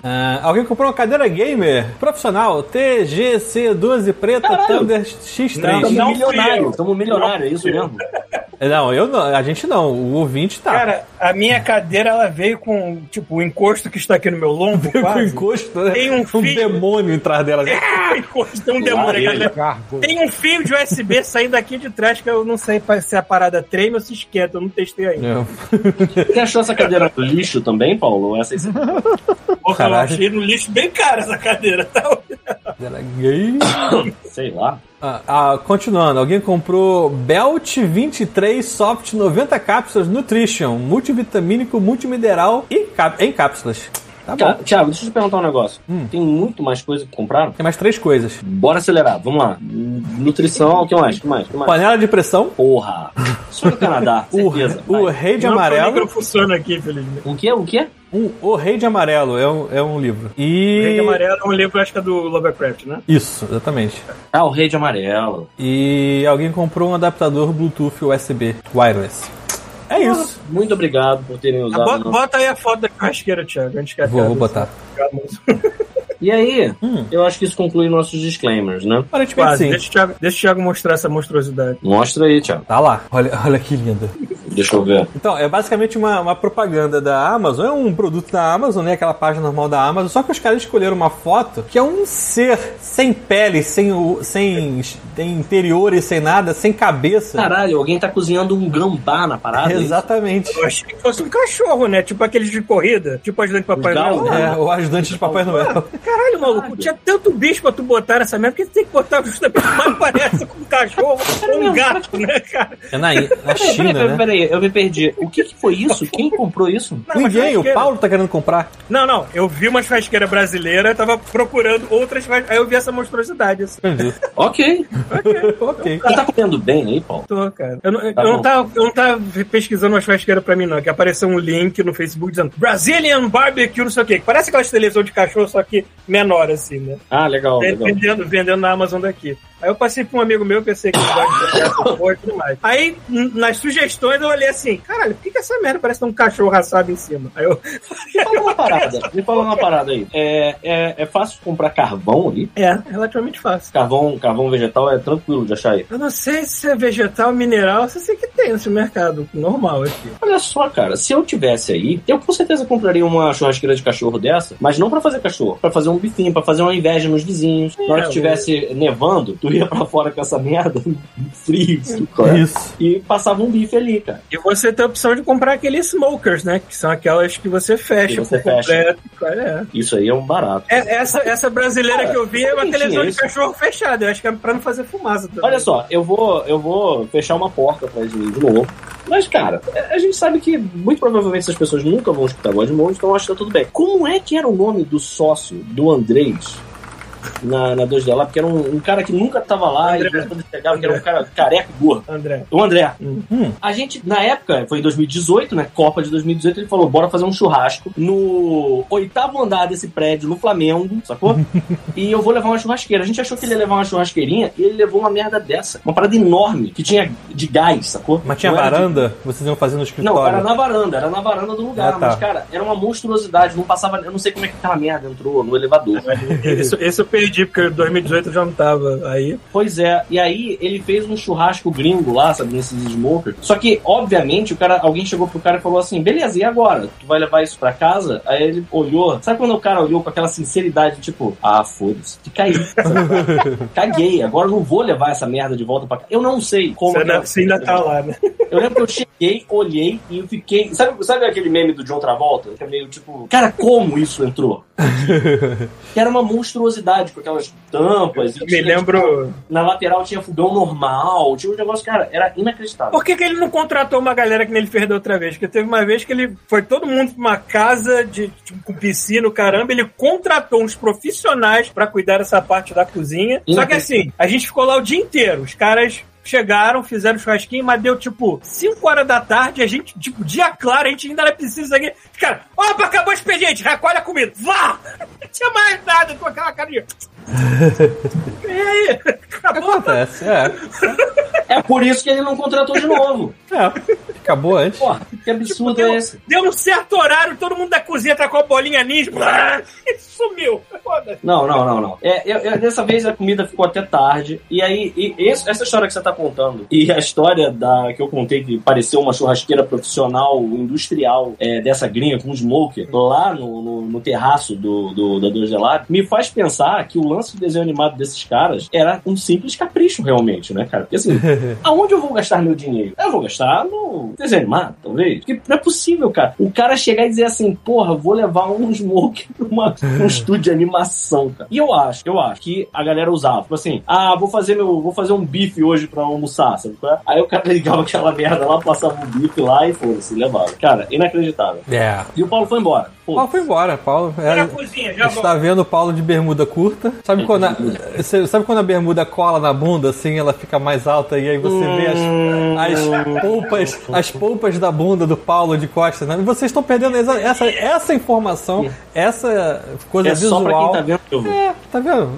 É, alguém comprou uma cadeira gamer profissional TGC12 preta Caralho. Thunder X3. Não, Estamos não eu. estamos milionários, é isso mesmo? Não, eu não, a gente não, o ouvinte tá. Cara, a minha cadeira ela veio com, tipo, o encosto que está aqui no meu lombo, com quase. encosto, né? Tem um um demônio atrás dela. Ah, encosto, tem um demônio né? Tem um fio de USB saindo aqui de trás que eu não sei se a parada treme ou se esquenta, eu não testei ainda. É. [LAUGHS] Você achou essa cadeira no lixo também, Paulo? Essa aí você... [LAUGHS] Porra, eu achei no lixo bem cara essa cadeira, tá? Gay. [COUGHS] Sei lá. Ah, ah, continuando, alguém comprou Belt 23 Soft 90 cápsulas Nutrition, multivitamínico, multimineral e cap- em cápsulas. Tá bom. Cara, Thiago, deixa eu te perguntar um negócio. Hum. Tem muito mais coisa que compraram? Tem mais três coisas. Bora acelerar, vamos lá. Nutrição, o que mais? O que mais? O que mais? Panela de pressão, Porra! Só no Canadá, [LAUGHS] o, certeza. o Vai. Rei de Não, o Amarelo. micro funciona aqui, infelizmente. O que? O que? Um, o Rei de Amarelo é um, é um livro. O Rei de E. Amarelo é um livro, acho que é do Lovecraft, né? Isso, exatamente. Ah, o Rei de Amarelo. E alguém comprou um adaptador Bluetooth USB wireless. É isso. Muito obrigado por terem Ah, usado. bota, bota aí a foto da churrasqueira, Thiago. Antes que Vou, vou botar. E aí, Hum. eu acho que isso conclui nossos disclaimers, né? Aparentemente Quase. sim. Deixa o, Thiago, deixa o Thiago mostrar essa monstruosidade. Mostra aí, Thiago. Tá lá. Olha, olha que linda. Deixa eu ver. Então, é basicamente uma, uma propaganda da Amazon, é um produto da Amazon, né? Aquela página normal da Amazon, só que os caras escolheram uma foto que é um ser sem pele, sem, o- sem, sem interiores, sem nada, sem cabeça. Caralho, alguém tá cozinhando um gambá na parada. é isso? Exatamente. Eu achei que fosse um cachorro, né? Tipo aqueles de corrida, tipo ajudante de Papai Noel. É, o ajudante de Papai Noel. Caralho, maluco, tinha tanto bicho pra tu botar nessa merda, que tu tem que botar justamente mais parece com um cachorro ou um gato, né, cara? É na, na Peraí, China, peraí, né? peraí, eu me perdi. O que, que foi isso? Quem comprou isso? Não, Ninguém, o. Paulo tá querendo comprar. Não, não, eu vi uma churrasqueira brasileira, tava procurando outras churrasqueiras, aí eu vi essa monstruosidade. Assim. Entendi. Ok. ok. Você tá comendo bem aí, Paulo? Tô, cara. Eu, não- eu Tá não bom. tava, eu não tava pesquisando uma churrasqueira pra mim, não. Que apareceu um link no Facebook dizendo Brazilian Barbecue, não sei o quê. que Parece aquelas televisão de cachorro, só que menor, assim, né? Ah, legal, legal. vendendo, vendendo na Amazon daqui. Aí eu passei pra um amigo meu, pensei que ele gosta de essa porra e tudo mais. Aí, nas sugestões, eu olhei assim, caralho, por que, que essa merda parece ter um cachorro assado em cima? Aí eu, [LAUGHS] Me fala uma parada. Me fala uma parada aí. É, é, é fácil comprar carvão ali? é, relativamente fácil. Carvão, carvão vegetal é tranquilo de achar aí. Eu não sei se é vegetal, mineral, só sei que tem nesse mercado normal aqui. Olha só, cara, se eu tivesse aí, eu com certeza compraria uma churrasqueira de cachorro dessa, mas não pra fazer cachorro, pra fazer um bifinho, pra fazer uma inveja nos vizinhos. Na hora que É, tivesse nevando, tu ia pra fora com essa merda, [LAUGHS] frio? Isso. e passava um bife ali, cara. E você tem a opção de comprar aqueles smokers, né? Que são aquelas que você fecha Que você por completo. É. Isso aí é um barato. É, essa, essa brasileira Cara, que eu vi é uma televisão de cachorro fechada. Eu acho que é pra não fazer fumaça também. Olha só, eu vou, eu vou fechar uma porta atrás de mim de novo. Mas, cara, a gente sabe que muito provavelmente essas pessoas nunca vão escutar Godmode, então eu acho que tá tudo bem. Como é que era o nome do sócio do Andrés na, na 2D lá? Porque era um, um cara que nunca tava lá André. e depois quando chegava, que era um cara careca gordo. André. O André. Hum. A gente, na época, foi em 2018, né? Copa de 2018, ele falou: bora fazer um churrasco no oitavo andar desse prédio, no Flamengo, sacou? [LAUGHS] e eu vou levar uma churrasqueira. A gente achou que ele ia levar uma churrasqueirinha e ele levou uma merda dessa. Uma parada enorme, que tinha de gás, sacou? Mas tinha Não era de- varanda? Vocês iam fazer no Não, escritório? era na varanda, era na varanda do lugar. Ah, tá. Mas, cara, era uma monstruosidade. Não passava. Eu não sei como é que aquela merda entrou no elevador. [LAUGHS] Esse, eu perdi, porque em 2018 eu já não tava aí. Pois é, e aí ele fez um churrasco gringo lá, sabe, nesses smokers. Só que, obviamente, o cara, alguém chegou pro cara e falou assim: beleza, e agora? Tu vai levar isso pra casa? Aí ele olhou. Sabe quando o cara olhou com aquela sinceridade, tipo, ah, foda-se, fica aí. sabe? Caguei, agora eu não vou levar essa merda de volta pra casa. Eu não sei como. Você eu- você ainda tá lá, né? [LAUGHS] Eu lembro que eu cheguei, olhei e eu fiquei. Sabe, sabe aquele meme do John Travolta? Que é meio tipo, cara, como isso entrou? [LAUGHS] que era uma monstruosidade com aquelas tampas. Eu me tinha, lembro. na lateral tinha fogão normal, tinha um negócio, cara, era inacreditável. Por que, que ele não contratou uma galera que nem ele fez da outra vez? Porque teve uma vez que ele foi todo mundo pra uma casa de, tipo, com piscina, o caramba, ele contratou uns profissionais pra cuidar dessa parte da cozinha. Só que assim, a gente ficou lá o dia inteiro. Os caras chegaram, fizeram churrasquinho, mas deu tipo 5 horas da tarde, a gente, tipo, dia claro, a gente ainda era preciso aqui. Cara, opa, acabou o expediente, recolhe a comida, vá! [LAUGHS] Não tinha mais nada com aquela carinha. [LAUGHS] E aí? Acabou? Acontece, é. É por isso que ele não contratou de novo. é. Acabou antes. Porra, que absurdo deu, é esse? deu um certo horário, todo mundo da cozinha tá com a bolinha ninja. [LAUGHS] E sumiu. Foda. Não, não, não, não. É, eu- eu- dessa vez a comida ficou até tarde. E aí, e esse- essa história que você tá contando, e a história da que eu contei que pareceu uma churrasqueira profissional, industrial, é, dessa gringa com smoker, lá no, no, no terraço do, do, da 2 Lab, me faz pensar que o lance do desenho animado desses caras era um simples capricho, realmente, né, cara? Porque assim, [LAUGHS] aonde eu vou gastar meu dinheiro? Eu vou gastar no desenho animado, talvez. Porque não é possível, cara. O cara chegar e dizer assim, porra, vou levar um smoke [LAUGHS] pra uma, um estúdio de animação, cara. E eu acho, eu acho que a galera usava, tipo assim, ah, vou fazer meu, vou fazer um bife hoje pra almoçar, sabe? é? Aí o cara [LAUGHS] ligava aquela merda lá, passava um bife lá e foda-se, levava. Cara, inacreditável. É. E o Paulo foi embora. Paulo Pô, foi embora. Paulo na era, cozinha, já está vendo o Paulo de bermuda curta. Sabe quando, a, você- sabe quando a bermuda cola na bunda, assim, ela fica mais alta e aí você vê as, as polpas, as polpas da bunda do Paulo de costas, né? E vocês estão perdendo essa, essa, essa informação, essa coisa é só visual. pra quem tá vendo. É, tá vendo?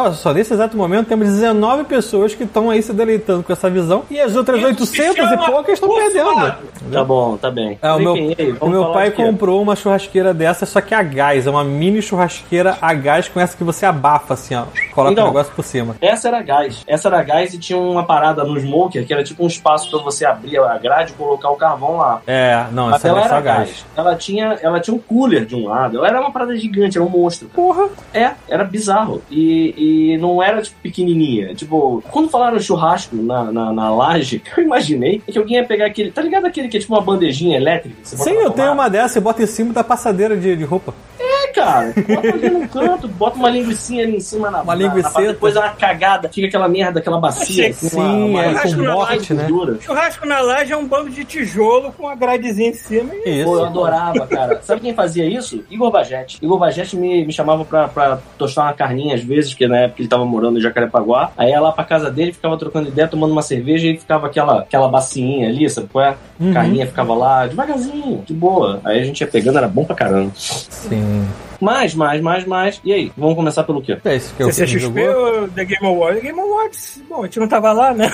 Olha só, nesse exato momento temos 19 pessoas que estão aí se deleitando com essa visão e as outras 800 e poucas estão perdendo. Tá bom, tá bem. É, o meu, aí, o meu pai comprou uma churrasqueira dessa, só que a gás. É uma mini churrasqueira a gás com essa que você abafa, assim, ó. Coloca Então. o negócio por cima. Essa era gás. Essa era gás e tinha uma parada no smoker que era tipo um espaço pra você abrir a grade e colocar o carvão lá. É, não, Mas essa ela era só gás. gás. Ela tinha, ela tinha um cooler de um lado. Ela era uma parada gigante, era um monstro. Porra! É, era bizarro. E, e não era, tipo, pequenininha. Tipo, quando falaram churrasco na, na, na laje, [LAUGHS] eu imaginei que alguém ia pegar aquele... Tá ligado aquele que é tipo uma bandejinha elétrica? você Sim, eu tenho uma dessa e bota em cima da passadeira de, de roupa. É, cara. Bota ali no canto, bota uma linguicinha ali em cima na Uma parada, Depois dá uma cagada, fica aquela merda, aquela bacia. Que assim, uma- sim, uma- é, uma- com uma morte, né? gordura. Churrasco na laje é um bando de tijolo com a gradezinha em cima e Isso. Pô, eu adorava, cara. Sabe quem fazia isso? Igor Bajete. Igor Bajete me, me chamava pra, pra tostar uma carninha às vezes, porque na época ele tava morando em Jacarepaguá. Aí ia lá pra casa dele, ficava trocando ideia, tomando uma cerveja e ficava aquela, aquela bacinha ali, sabe qual é? Uhum. Carninha ficava lá, devagarzinho, de boa. Aí a gente ia pegando, era bom pra caramba. Sim. Mais, mais, mais, mais. E aí? Vamos começar pelo quê? É isso que eu CCXP jogou. ou The Game Awards? The Game Awards, bom, a gente não tava lá, né?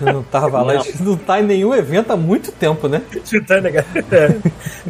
Não tava lá, a gente não tá em nenhum evento há muito tempo, né? [LAUGHS] Você tá ligado? É.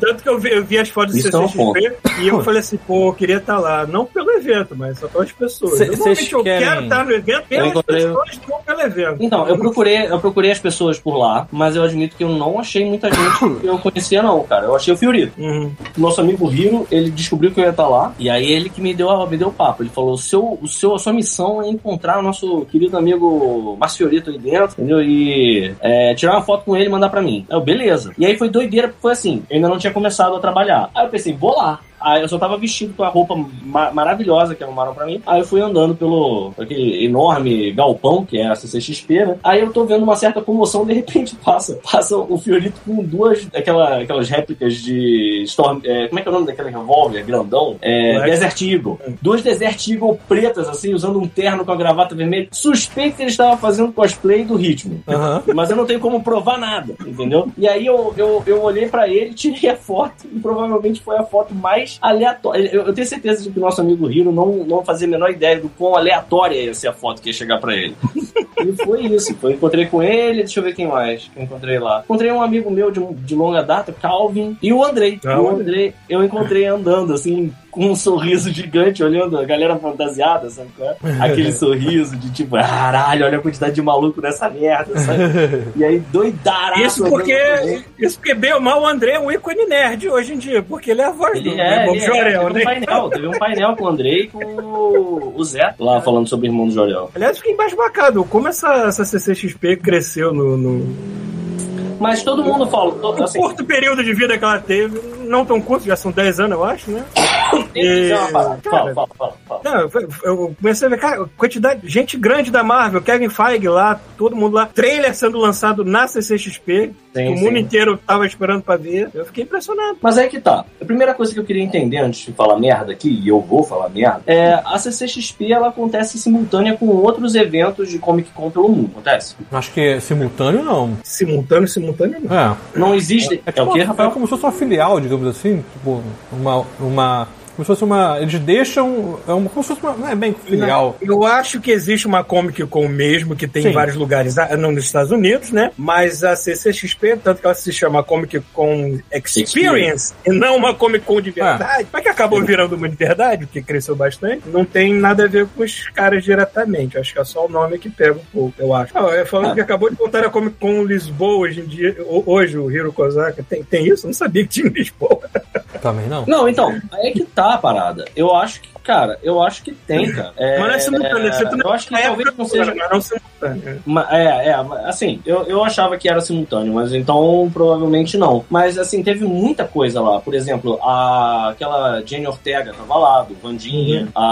Tanto que eu vi, eu vi as fotos do Isso é um CCXP e eu falei assim, pô, eu queria estar lá. Não pelo evento, mas só pelas pessoas. Cê- Eu, Normalmente vocês eu querem- quero estar no evento pelas encontrei- pessoas, não pelo evento. Então, eu procurei, eu procurei as pessoas por lá, mas eu admito que eu não achei muita gente que eu conhecia, não, cara. Eu achei o Fiorito. Uhum. nosso amigo Hiro, ele descobriu que eu ia estar lá, e aí ele que me deu, me deu o papo. Ele falou: o seu, o seu, a sua missão é encontrar o nosso querido amigo Márcio Fiorito aí dentro, entendeu? E é, tirar uma foto com ele e mandar pra mim. Eu, beleza. E aí foi doideira, porque foi assim: eu ainda não tinha começado a trabalhar. Aí eu pensei, vou lá. Aí eu só tava vestido com a roupa ma- maravilhosa que arrumaram pra mim. Aí eu fui andando pelo aquele enorme galpão que é a CCXP, né? Aí eu tô vendo uma certa comoção, de repente passa, passa o Fiorito com duas aquela, aquelas réplicas de Storm. é, como é que é o nome daquele revólver grandão? É. Desert Eagle. Duas Desert Eagle pretas, assim, usando um terno com a gravata vermelha. Suspeito que ele estava fazendo cosplay do ritmo. Mas eu não tenho como provar nada, entendeu? E aí eu, eu, eu olhei pra ele, tirei a foto, e provavelmente foi a foto mais aleatória. Eu, tenho certeza de que o nosso amigo Hiro não, não fazia a menor ideia do quão aleatória ia ser a foto que ia chegar pra ele. E foi isso. Foi, encontrei com ele, deixa eu ver quem mais que eu encontrei lá. Encontrei um amigo meu de, de longa data, Calvin, e o Andrei. Ah, o. Andrei, eu encontrei andando, assim, com um sorriso gigante, olhando a galera fantasiada, sabe qual é? [LAUGHS] Aquele sorriso de tipo, caralho, olha a quantidade de maluco nessa merda, sabe? [LAUGHS] E aí, doidaraço. Isso porque, isso porque, bem ou mal, o André é um ícone nerd hoje em dia, porque ele é a voz do Ele é, Bob ele é. Jorel, Teve um né? painel, teve um painel com o Andrei e com o- o Zé lá falando sobre o irmão do Jorel. Aliás, fiquei embasbacado. Como essa, essa CCXP cresceu no, no Mas todo mundo fala, to- assim, curto período de vida que ela teve. Não tão curto, já são 10 anos, eu acho, né? que uma parada. Cara. Fala, fala, fala, fala. Não, eu, comecei a ver, cara, quantidade, gente grande da Marvel, Kevin Feige lá, todo mundo lá, trailer sendo lançado na CCXP, Sim, o sim. mundo inteiro tava esperando pra ver. Eu fiquei impressionado. Mas aí que tá. A primeira coisa que eu queria entender antes de falar merda aqui, e eu vou falar merda, é a CCXP ela acontece simultânea com outros eventos de Comic Con pelo mundo, acontece? Acho que é simultâneo, não. Simultâneo, simultâneo não. É. Não existe. É, É, tipo o que, uma- Rafael? é como se fosse uma filial, digamos assim. Tipo, uma. uma como se fosse uma. Eles deixam. É uma, como se fosse uma. Não é bem filial. Eu acho que existe uma Comic Con mesmo, que tem Sim. em vários lugares, ah, não nos Estados Unidos, né? Mas a CCXP, tanto que ela se chama Comic Con Experience, e não uma Comic Con de verdade, mas que acabou virando uma de verdade, porque cresceu bastante, não tem nada a ver com os caras diretamente. Acho que é só o nome que pega um pouco, eu acho. Ah, eu falando Ah. que acabou de voltar a Comic Con Lisboa hoje em dia, ho- hoje o Hiro Kozaka. Tem, tem isso? Eu não sabia que tinha em Lisboa. Também não. Não, então, aí é que tá a parada. Eu acho que, cara, eu acho que tem, cara. É, mas não é simultâneo, você eu acho que é talvez não seja. mas não simultâneo. Ma- É, é, assim, eu, eu achava que era simultâneo, mas então provavelmente não. Mas assim, teve muita coisa lá. Por exemplo, a, aquela Jenny Ortega tava lá, do Vandinha. A,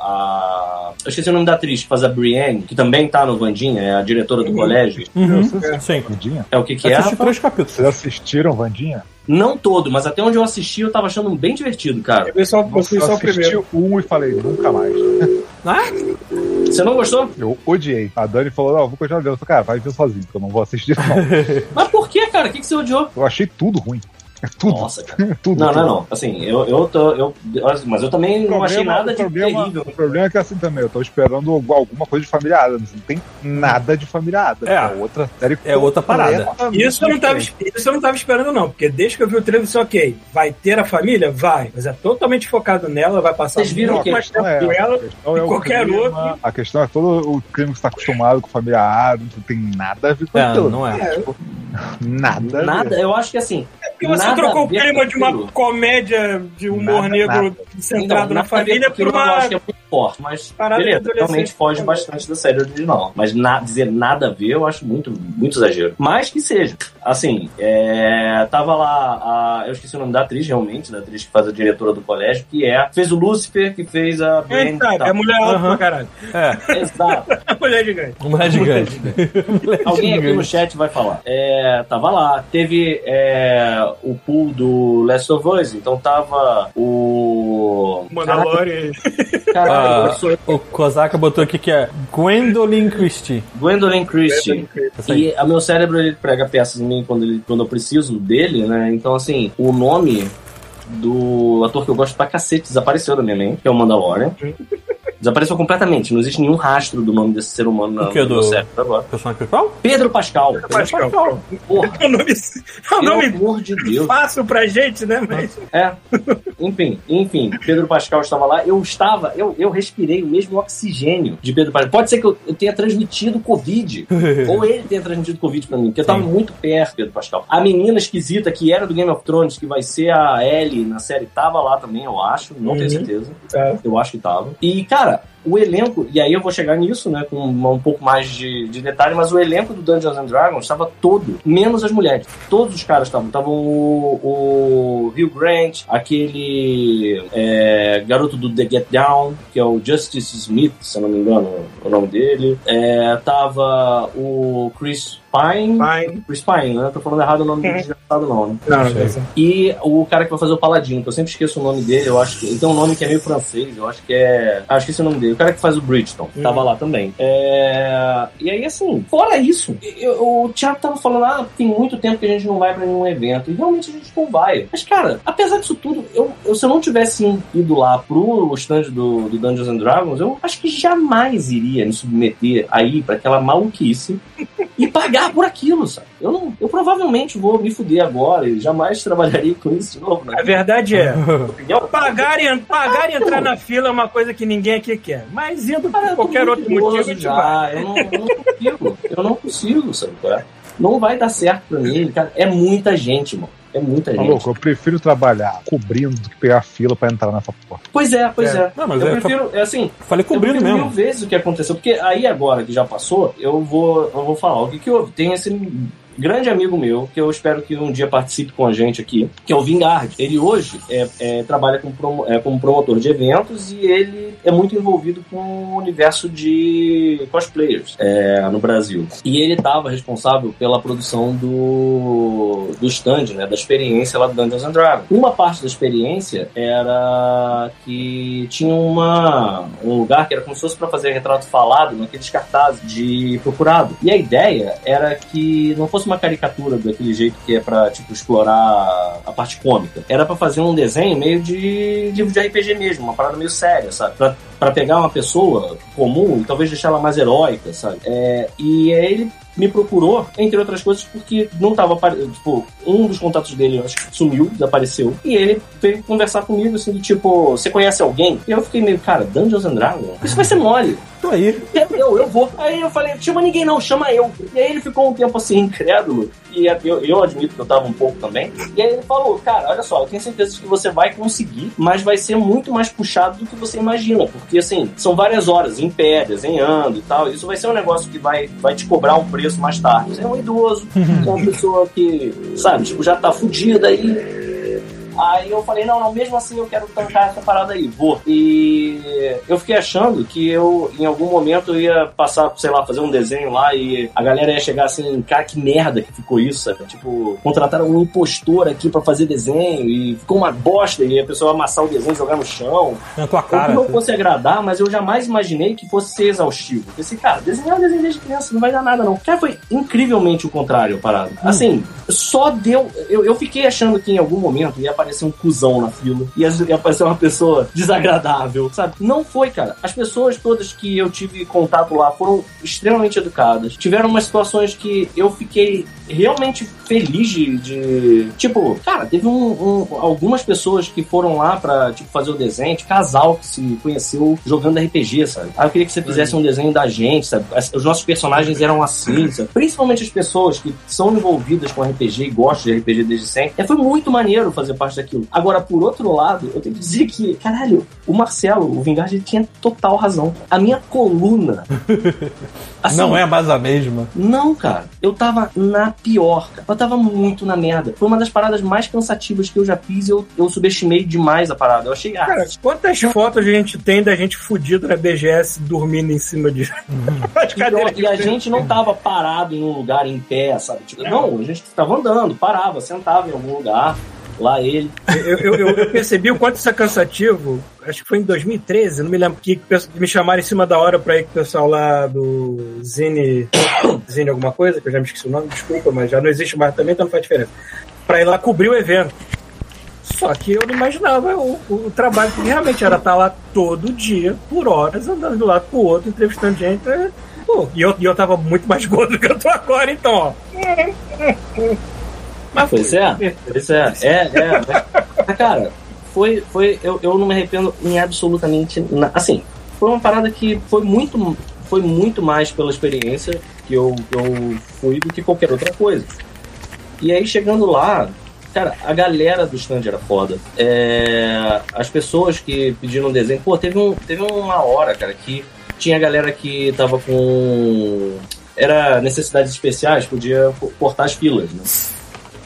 a. Eu esqueci o nome da atriz faz a Brienne, que também tá no Vandinha, é a diretora do colégio. Uhum. É. Sim. Vandinha? É o que que é? Assisti três capítulos. Vocês assistiram Vandinha? Não todo, mas até onde eu assisti eu tava achando bem divertido, cara. Eu só, eu Nossa, eu só o assisti primeiro. um e falei, nunca mais. Ah, [LAUGHS] Você não gostou? Eu odiei. A Dani falou, não, vou continuar vendo. Eu falei, cara, vai ver sozinho, porque eu não vou assistir não. [LAUGHS] Mas por que, cara? O que, que você odiou? eu achei tudo ruim. Tudo. Nossa, cara. [LAUGHS] Tudo. Não, não, tudo. não. Assim, eu, eu tô. Eu, mas eu também não achei nada de problema, terrível. O problema é que assim também, eu tô esperando alguma coisa de Família Adams. Não tem nada de Família Adams. É. outra série É outra parada. Isso eu, não tava, isso eu não tava esperando, não, porque desde que eu vi o trailer, eu disse, ok, vai ter a família? Vai, mas é totalmente focado nela, vai passar Vocês viram muito que- mais tempo É, com a ela. e é qualquer clima, outro. A questão é todo o crime que você tá acostumado com Família Adams. Não tem nada a ver com É, aquilo. não é. É, Nada. Nada, eu acho que assim. porque você nada trocou o clima de uma comédia de humor Nada, negro nada. centrado Então, na família por uma. é forte, mas parada beleza, realmente foge bastante da série original. Mas na- dizer nada a ver, eu acho muito, muito exagero. Mas que seja. Assim, é, tava lá, a, eu esqueci o nome da atriz, realmente, da atriz que faz a diretora do colégio, que é, fez o Lucifer, que fez a É, Brand, sabe, tá. é mulher alta Aham. pra caralho. É, Exato. [LAUGHS] É mulher gigante. é gigante. [LAUGHS] Mulher Alguém aqui no chat vai falar. É, tava lá. Teve é, o pool do Last of Us, então tava o. Mandalorian. Caralho, O Kozaka botou aqui que é Gwendolyn Christie. Gwendolyn Christie. E a meu cérebro ele prega peças em mim quando, ele, quando eu preciso dele, né? Então, assim, o nome do ator que eu gosto pra cacete desapareceu da minha mente, que é o Mandalorian. Desapareceu completamente, não existe nenhum rastro do nome desse ser humano na- O que, no do- cérebro agora. Personagem principal? Pedro Pascal. Pascal. Porra, É um nome, é um nome amor de Deus. fácil pra gente, né? Mas É. Enfim, enfim, Pedro Pascal estava lá. Eu estava, eu, eu respirei o mesmo oxigênio de Pedro Pascal. Pode ser que eu, eu tenha transmitido Covid. [LAUGHS] ou ele tenha transmitido Covid pra mim, porque eu tava muito perto, Pedro Pascal. A menina esquisita que era do Game of Thrones, que vai ser a Ellie na série, tava lá também, eu acho. Não tenho Uhum. certeza. tá. Eu acho que tava. E, cara, o elenco, e aí eu vou chegar nisso, né, com uma- um pouco mais de, de detalhe, mas o elenco do Dungeons and Dragons estava todo, menos as mulheres. Todos os caras estavam. Estavam o, o Hugh Grant, aquele é, garoto do The Get Down, que é o Justice Smith, se eu não me engano o nome dele. É, tava o Chris Pine. Fine. Chris Pine, né? Tô falando errado o nome do desgraçado, não, né? Não, não, Sei. não. E o cara que vai fazer o Paladino, que eu sempre esqueço o nome dele, eu acho que. Ele tem um nome que é meio francês, eu acho que é. Ah, esqueci o nome dele. O cara que faz o Bridgeton, Hum. tava lá também. É... E aí, assim, fora isso, eu- o Thiago tava falando, ah, tem muito tempo que a gente não vai pra nenhum evento. E realmente a gente não vai. Mas, cara, apesar disso tudo, eu, eu- se eu não tivesse ido lá pro stand do, do Dungeons and Dragons, eu acho que jamais iria me submeter aí pra aquela maluquice [LAUGHS] e pagar por aquilo, sabe? Eu não, eu provavelmente vou me fuder agora e jamais [LAUGHS] trabalharia com isso de novo, né? A verdade é, pagar e, pagar e entrar na fila é uma coisa que ninguém aqui quer. Mas indo por qualquer outro motivo, já. Eu não, eu não consigo. Eu não consigo, sabe? É? Não vai dar certo pra mim, cara. É muita gente, mano. É muita Tá gente. louco, eu prefiro trabalhar cobrindo do que pegar fila pra entrar nessa porra. Pois é, pois é. Não, mas eu é- prefiro, é assim, Falei eu cobrindo prefiro mesmo. mil vezes o que aconteceu, porque aí agora que já passou, eu vou, eu vou falar. O que que houve? Tem esse grande amigo meu, que eu espero que um dia participe com a gente aqui, que é o Vingard. Ele hoje é, é, trabalha como, promo, é, como promotor de eventos e ele é muito envolvido com o universo de cosplayers é, no Brasil. E ele estava responsável pela produção do, do stand, né, da experiência lá do Dungeons and Dragons. Uma parte da experiência era que tinha uma, um lugar que era como se fosse para fazer retrato falado naqueles cartazes de procurado. E a ideia era que não fosse uma caricatura daquele jeito que é pra, tipo, explorar a parte cômica. Era pra fazer um desenho meio de livro de RPG mesmo, uma parada meio séria, sabe? Pra, pra pegar uma pessoa comum e talvez deixar ela mais heróica, sabe? É, e aí ele me procurou, entre outras coisas, porque não tava tipo, um dos contatos dele, acho que sumiu, desapareceu. E ele veio conversar comigo, assim, do tipo, você conhece alguém? E eu fiquei meio, cara, Dungeons and Dragons? Isso vai ser mole. Tô aí. Eu, eu vou. Aí eu falei, chama ninguém não, chama eu. E aí ele ficou um tempo assim, incrédulo. E eu, eu admito que eu tava um pouco também. E aí ele falou, cara, olha só, eu tenho certeza que você vai conseguir, mas vai ser muito mais puxado do que você imagina. Porque assim, são várias horas em pé, desenhando e tal. Isso vai ser um negócio que vai, vai te cobrar um preço mais tarde. Você é um idoso, [LAUGHS] é uma pessoa que, sabe, tipo, já tá fudida aí. Aí eu falei, não, não, mesmo assim eu quero tancar essa parada aí, vou. E eu fiquei achando que eu, em algum momento, eu ia passar, sei lá, fazer um desenho lá e a galera ia chegar assim, cara, que merda que ficou isso, sabe? Tipo, contrataram um impostor aqui pra fazer desenho e ficou uma bosta e a pessoa amassar o desenho e jogar no chão. Na tua cara. que não assim. fosse agradar, mas eu jamais imaginei que fosse ser exaustivo. Eu Pensei, cara, desenhar um desenho desde criança não vai dar nada, não. Cara, foi incrivelmente o contrário a parada. Assim, só deu. Eu, eu fiquei achando que em algum momento ia aparecer um cuzão na fila, ia, ia aparecer uma pessoa desagradável, sabe? Não foi, cara. As pessoas todas que eu tive contato lá foram extremamente educadas. Tiveram umas situações que eu fiquei realmente feliz de. de- tipo, cara, teve um- um- algumas pessoas que foram lá pra tipo, fazer o desenho, de casal que se conheceu jogando RPG, sabe? Aí eu queria que você fizesse um desenho da gente, sabe? Os nossos personagens eram assim, sabe? Principalmente as pessoas que são envolvidas com RPG e gostam de RPG desde sempre. É, foi muito maneiro fazer parte daquilo. Agora, por outro lado, eu tenho que dizer que, caralho, o Marcelo, o Vingard, ele tinha total razão. A minha coluna. [LAUGHS] assim, Não é mais a mesma. não, cara. Eu tava na pior, cara. Eu tava muito na merda. Foi uma das paradas mais cansativas que eu já fiz e eu, eu subestimei demais a parada. Eu achei, ah, Cara, quantas fotos a gente tem da gente fudido na BGS dormindo em cima de. [LAUGHS] As E, e a gente não tava parado em um lugar em pé, sabe? Tipo, não, a gente tava andando, parava, sentava em algum lugar. Lá ele. Eu, eu- eu- percebi o quanto isso é cansativo. Acho que foi em 2013, não me lembro que me chamaram em cima da hora pra ir com o pessoal lá do Zine. Zine alguma coisa, que eu já me esqueci o nome, desculpa, mas já não existe mais também, então não faz diferença. Pra ir lá cobrir o evento. Só que eu não imaginava o, o trabalho que realmente era estar lá todo dia, por horas, andando de um lado pro outro, entrevistando gente. é, Pô, e eu, e eu tava muito mais gordo do [LAUGHS] que eu tô agora, então, ó. Mas Pois é, pois é, é, é. Mas, mas, cara, foi, foi eu, eu não me arrependo em absolutamente nada. Assim, foi uma parada que foi muito, foi muito mais pela experiência que eu, eu fui do que qualquer outra coisa. E aí, chegando lá, cara, a galera do stand era foda. É, as pessoas que pediram desenho, pô, teve, um, teve uma hora, cara, que tinha galera que tava com. Era necessidades especiais, podia co- cortar as filas, né?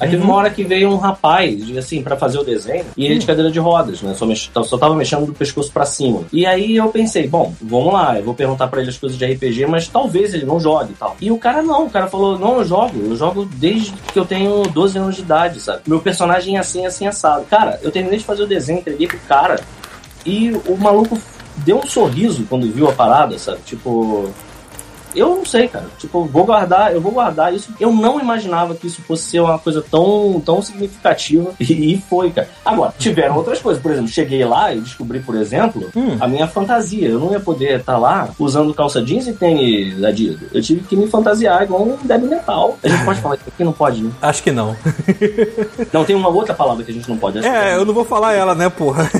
Aí teve uma hora que veio um rapaz, assim, pra fazer o desenho, e ele de cadeira de rodas, né? Só, mex... só tava mexendo do pescoço pra cima. E aí eu pensei, bom, vamos lá, eu vou perguntar pra ele as coisas de RPG, mas talvez ele não jogue e tal. E o cara não, o cara falou, não, eu jogo, eu jogo desde que eu tenho 12 anos de idade, sabe? Meu personagem é assim, assim, assado. Cara, eu terminei de fazer o desenho, entreguei pro cara, e o maluco deu um sorriso quando viu a parada, sabe? Tipo, eu não sei, cara. Tipo, vou guardar, eu vou guardar isso. Eu não imaginava que isso fosse ser uma coisa tão, tão significativa. E, foi, cara. Agora, tiveram outras coisas. Por exemplo, cheguei lá e descobri, por exemplo, Hum. a minha fantasia. Eu não ia poder estar lá usando calça jeans e tênis Adidas. Eu tive que me fantasiar igual um débil metal. A gente pode falar isso aqui? Não pode, né? Acho que não. Não, tem uma outra palavra que a gente não pode. acho que É, eu não vou falar ela, né, porra?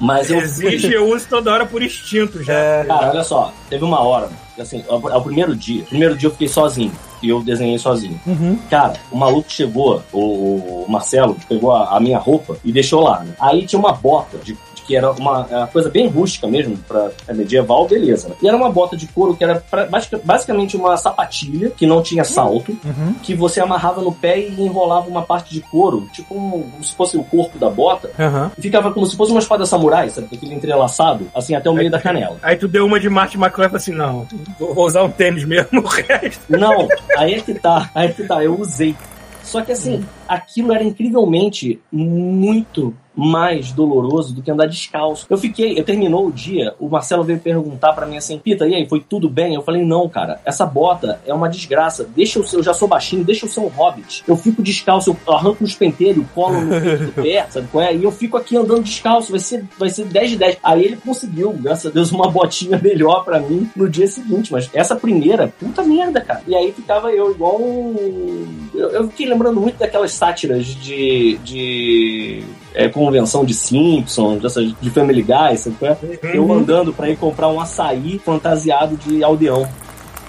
Mas eu Existe, eu uso toda hora por instinto já. É. Cara, olha só, teve uma hora, assim, é o primeiro dia. Primeiro dia eu fiquei sozinho. E eu desenhei sozinho. Uhum. Cara, o maluco chegou, o, o Marcelo, pegou a, a minha roupa e deixou lá, né? Aí tinha uma bota de. Que era uma, uma coisa bem rústica mesmo, pra é medieval, beleza. Né? E era uma bota de couro que era pra- basic- basicamente uma sapatilha, que não tinha salto, Uhum. que você amarrava no pé e enrolava uma parte de couro, tipo um- como se fosse o corpo da bota, Aham. e ficava como se fosse uma espada samurai, sabe? Aquele entrelaçado, assim, até o meio da canela. Aí tu deu uma de Martin McFly e falou assim: não, vou vou usar um tênis mesmo, o resto. Não, aí é que tá, aí é que tá, eu usei. Só que assim, aquilo era incrivelmente muito mais doloroso do que andar descalço. Eu fiquei, eu terminou o dia, o Marcelo veio perguntar pra mim assim, Pita, e aí, foi tudo bem? Eu falei, não, cara, essa bota é uma desgraça. Deixa eu ser, eu já sou baixinho, deixa eu ser um hobbit. Eu fico descalço, eu arranco os penteiros, colo no peito do pé, [LAUGHS] sabe qual é? E eu fico aqui andando descalço, vai ser, vai ser 10 de 10. Aí ele conseguiu, graças a Deus, uma botinha [LAUGHS] melhor pra mim no dia seguinte, mas essa primeira, puta merda, cara. E aí ficava eu igual um... Eu, eu fiquei lembrando muito daquelas sátiras de... de é, convenção de Simpsons, dessas, de Family Guy, sabe qual é? Eu andando pra ir comprar um açaí fantasiado de aldeão.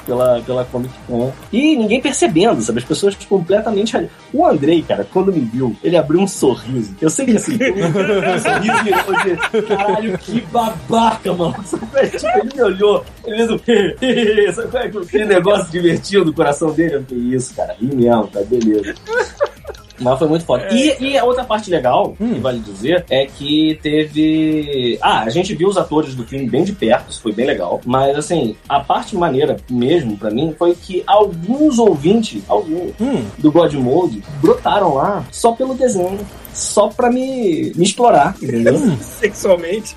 Pela, pela Comic Con. E ninguém percebendo, sabe? As pessoas completamente. ali. O Andrei, cara, quando me viu, ele abriu um sorriso. Eu sei que assim, [LAUGHS] um sorriso de caralho, que babaca, mano. Tipo, ele me olhou, ele fez um. [LAUGHS] Aquele negócio divertido do coração dele? Eu falei, isso, cara, ri mesmo, tá beleza. Mas foi muito foda. E, e a outra parte legal, Hum. que vale dizer, é que teve. Ah, a gente viu os atores do filme bem de perto, isso foi bem legal. Mas assim, a parte maneira mesmo pra mim foi que alguns ouvintes, alguns, Hum. do God Mode brotaram lá só pelo desenho. Só pra me, me explorar, entendeu? Sexualmente.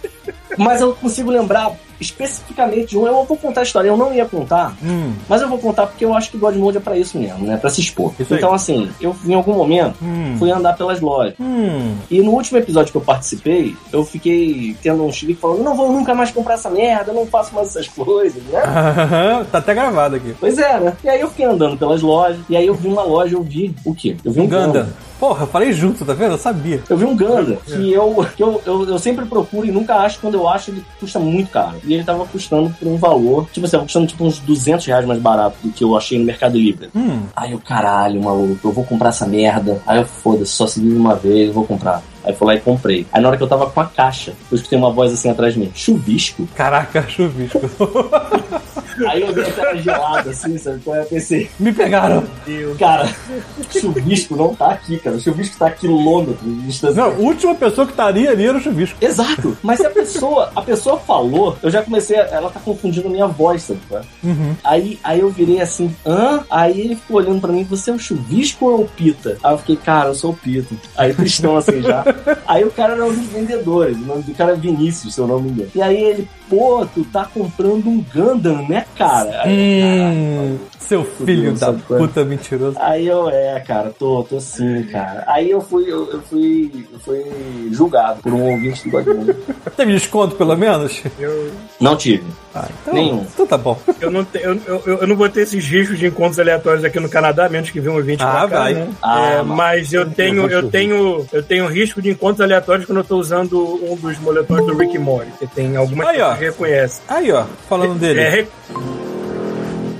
Mas eu consigo lembrar especificamente de um. Eu vou contar a história, eu não ia contar, Hum. mas eu vou contar porque eu acho que God Mode é pra isso mesmo, né? Pra se expor. Isso aí. então, assim, eu em algum momento Hum. fui andar pelas lojas. Hum. E no último episódio que eu participei, eu fiquei tendo um chilique falando: não vou nunca mais comprar essa merda, eu não faço mais essas coisas, né? tá até gravado aqui. Pois é, né? E aí eu fiquei andando pelas lojas, e aí eu vi uma loja, eu vi o quê? Eu vi um Ganda. Porra, eu falei junto, tá vendo? Eu sabia. Eu vi um Ganda que, eu, que eu, eu, eu sempre procuro e nunca acho. Quando eu acho, ele custa muito caro. E ele tava custando por um valor, tipo assim, tava custando tipo uns 200 reais mais barato do que eu achei no Mercado Livre. Hum. Aí eu, caralho, maluco, eu vou comprar essa merda. Aí eu, foda-se, só se vive uma vez, eu vou comprar. Aí fui lá e comprei. Aí na hora que eu tava com a caixa, eu escutei uma voz assim atrás de mim: chuvisco? Caraca, chuvisco. [LAUGHS] Aí eu vi a cara gelada assim, sabe? Então eu pensei: Me pegaram. cara, chuvisco não tá aqui, cara. O chuvisco tá a quilômetros de distância. Não, a última pessoa que estaria ali era o chuvisco. Exato, mas se a pessoa, a pessoa falou, eu já comecei, a, ela tá confundindo a minha voz, sabe? é? Uhum. Aí, aí eu virei assim, hã? Aí ele ficou olhando pra mim, você é o chuvisco ou é o pita? Aí eu fiquei, cara, eu sou o pita. Aí tristão assim já. Aí o cara era um dos vendedores, o nome do cara é Vinícius, se eu não me engano. E aí ele, pô, tu tá comprando um Gundam, né, cara? Aí, Hum, seu filho da é? puta mentiroso. Aí eu, é, cara, tô, tô sim, cara. Aí eu fui, eu, eu fui, eu fui julgado por um ouvinte do Godmode. [LAUGHS] Teve desconto, pelo menos? Eu, Não tive. Ah, então, Nenhum. Então tá bom. eu, não te- eu, eu, eu não vou ter esses riscos de encontros aleatórios aqui no Canadá, menos que venha um ouvinte Ah, pra cá, vai. né? Ah, É, mas- eu tenho, eu tenho, eu tenho risco de encontros aleatórios quando eu tô usando um dos moletões do Rick Morty, que tem algumas Aí, ó. Que reconhecem. Aí, ó, falando dele. É, re-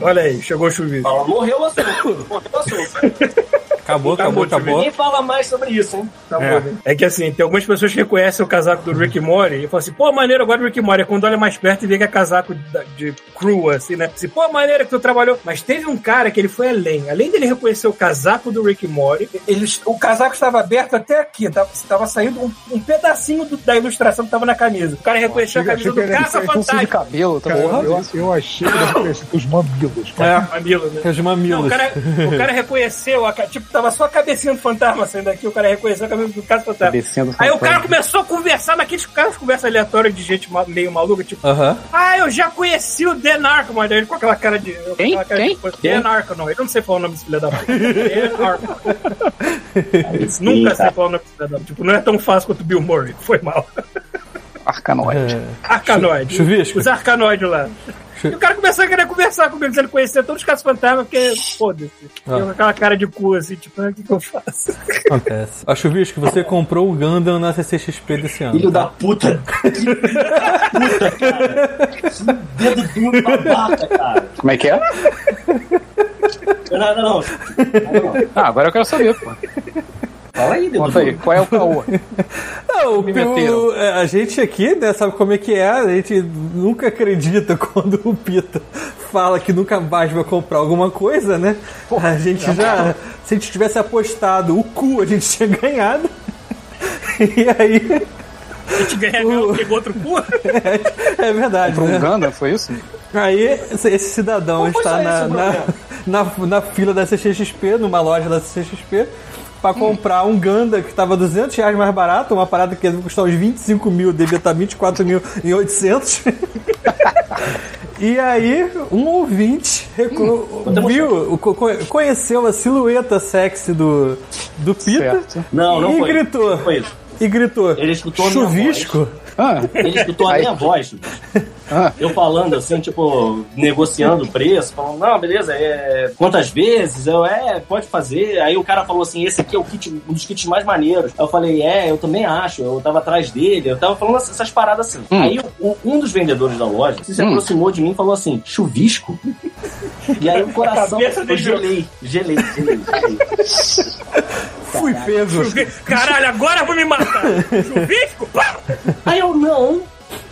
Olha aí, chegou o chuvisco. Fala, morreu o assunto. Morreu o assunto. [LAUGHS] Acabou, acabou, Acabou, acabou. Ninguém fala mais sobre isso, hein? Tá É. né? É que assim, tem algumas pessoas que reconhecem o casaco do Rick Mori e falam assim, pô, maneiro, agora do Rick Mori. Aí Quando olha mais perto e vê que é casaco da- de crew, assim, né? Assim, pô, maneiro que tu trabalhou. Mas teve um cara que ele foi além. Além dele reconhecer o casaco do Rick Mori, ele, o casaco estava aberto até aqui. Tava, tava saindo um, um pedacinho do- da ilustração que tava na camisa. O cara reconheceu a Achei- camisa achei do que era Caça diferente, Um fio de Fantasma. cabelo também. Cara, eu, eu achei que ele reconhecia os mamilos, cara. É, Mamilo, né? os Não, mamilos. o, cara, o cara reconheceu, a, tipo, tava só a cabecinha do fantasma saindo aqui, o cara reconheceu a cabeça do Caça Fantasma. Cabecinha do Aí o fantasma. cara começou a conversar naqueles caras conversa aleatória de gente meio maluca, tipo, Aham. ah, eu já conheci o Dan Arkman, Aí ele com aquela cara de. Quem? aquela cara Quem? De, Dan Arkman, eu não sei falar o nome desse filho da puta. [LAUGHS] Dan Arkman. Sim, Nunca sei cara. falar o nome desse filho da puta. Tipo, não é tão fácil quanto o Bill Murray, foi mal. Arcanoide. É. Arcanoide. Chuvisco. Os arcanoides lá. E o cara começou a querer conversar comigo, dizendo conhecer todos os casos fantasmas, porque, foda-se. Ah. Eu com aquela cara de cu, assim, tipo, ah, o que, que eu faço? Acontece. Ó, Chuvisco, você comprou o Gundam na CCXP desse ano. Filho tá? da puta. Que filho da puta, cara. Que dedo duro babaca, cara. Como é que é? Não, não, não. não, não. Ah, agora eu quero saber, pô. Fala aí, dedo Conta aí, qual é o caô? [LAUGHS] Não, Me o- meteram. é, a gente aqui, né, sabe como é que é? A gente nunca acredita [LAUGHS] quando o Pita fala que nunca mais vai comprar alguma coisa, né? a gente já. Se a gente tivesse apostado o cu, a gente [LAUGHS] tinha ganhado. E aí. A gente ganha, ganhou, pegou outro cu? É verdade, Um né? Ganda, foi isso? Aí esse, cidadão Como está na, o na, na, na fila da CXXP, numa loja da CXXP, pra comprar um Ganda que tava 200 reais mais barato, uma parada que ia custar uns 25 mil, devia estar 24 mil em 800. [LAUGHS] E aí, um ouvinte reco- viu, co- co- conheceu a silhueta sexy do, do Pita. Não, não e foi. gritou. Não foi isso. E gritou: Ele escutou a minha Chuvisco? Ah, Ele escutou a minha voz. ah, Eu falando assim, tipo, negociando o preço, falando, não, beleza, é. Quantas vezes? Eu, é, pode fazer. Aí o cara falou assim: esse aqui é o kit, um dos kits mais maneiros. Aí eu falei, é, eu também acho. Eu tava atrás dele, eu tava falando essas essas paradas assim. Hum. Aí o- um dos vendedores da loja se Hum. aproximou de mim e falou assim: chuvisco? E aí o coração. Eu gelei, gelei, gelei, gelei. Fui pego. Caralho, agora eu vou me matar! Chuvisco? Pá! Aí eu, não.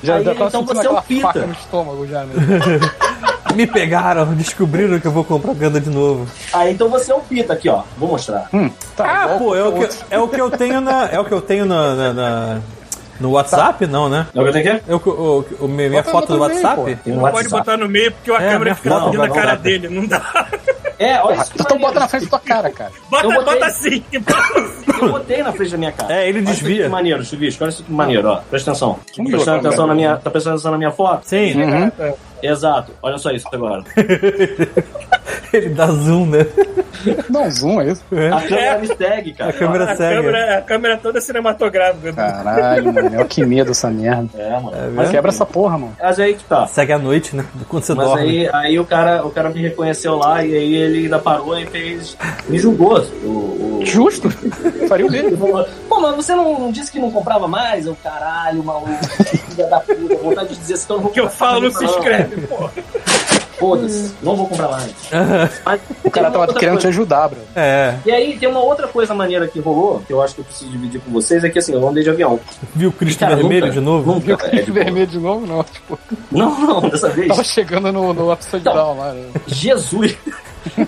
já, Aí já ele, então você é um pita. no estômago já, né? [LAUGHS] Me pegaram, descobriram que eu vou comprar venda de novo. Ah, então você é o Pita aqui, ó. Vou mostrar. Tá Ah, pô, é o, que, é o que eu tenho na. É o que eu tenho na. na- na- no WhatsApp, não, né? É o que eu? É o, o, minha Bota- foto do no meio, WhatsApp? Tem um Não pode WhatsApp. botar no meio porque a É, câmera fica foto cobrindo a do cara dele. Não dá. [LAUGHS] É, olha isso. então maneiro. bota na frente da tua cara, cara. [LAUGHS] Bota, Eu botei. bota assim. bota assim. Eu botei na frente da minha cara. É, ele Olha desvia. Que maneiro, Chuvisco. Olha isso que maneiro, ó. Presta atenção. Vamos Prestando atenção na minha, tá prestando atenção na minha foto? Sim, Uhum. Exato. Olha só isso agora. [LAUGHS] ele dá zoom, né? Dá um zoom, é isso? A câmera me segue, cara. A câmera A segue. câmera, a câmera toda cinematográfica. Caralho, mano. Que medo essa merda. É, mano. Mas quebra essa porra, mano. Mas aí que tá. Segue à noite, né? Quando você Mas dorme. aí, aí o, cara, o cara me reconheceu lá e aí ele ainda parou e fez. Me julgou. O, o... Justo. Faria o mesmo. [LAUGHS] Pô, mas você não, não disse que não comprava mais? Eu, caralho, maluco, filha da puta, vontade de dizer assim, então não vou que eu falo se inscreve, pô. Foda-se, não vou comprar mais. Mas O cara tava querendo te coisa. ajudar, bro. É, E aí tem uma outra coisa maneira que rolou, que eu acho que eu preciso dividir com vocês, é que assim, eu andei de avião. viu o Cristo Cara, Vermelho nunca- de novo? Nunca, é, de boa. Vermelho de novo, não. Tipo, Não, não, dessa vez. tava chegando no, no upside Então. down lá. né? Jesus.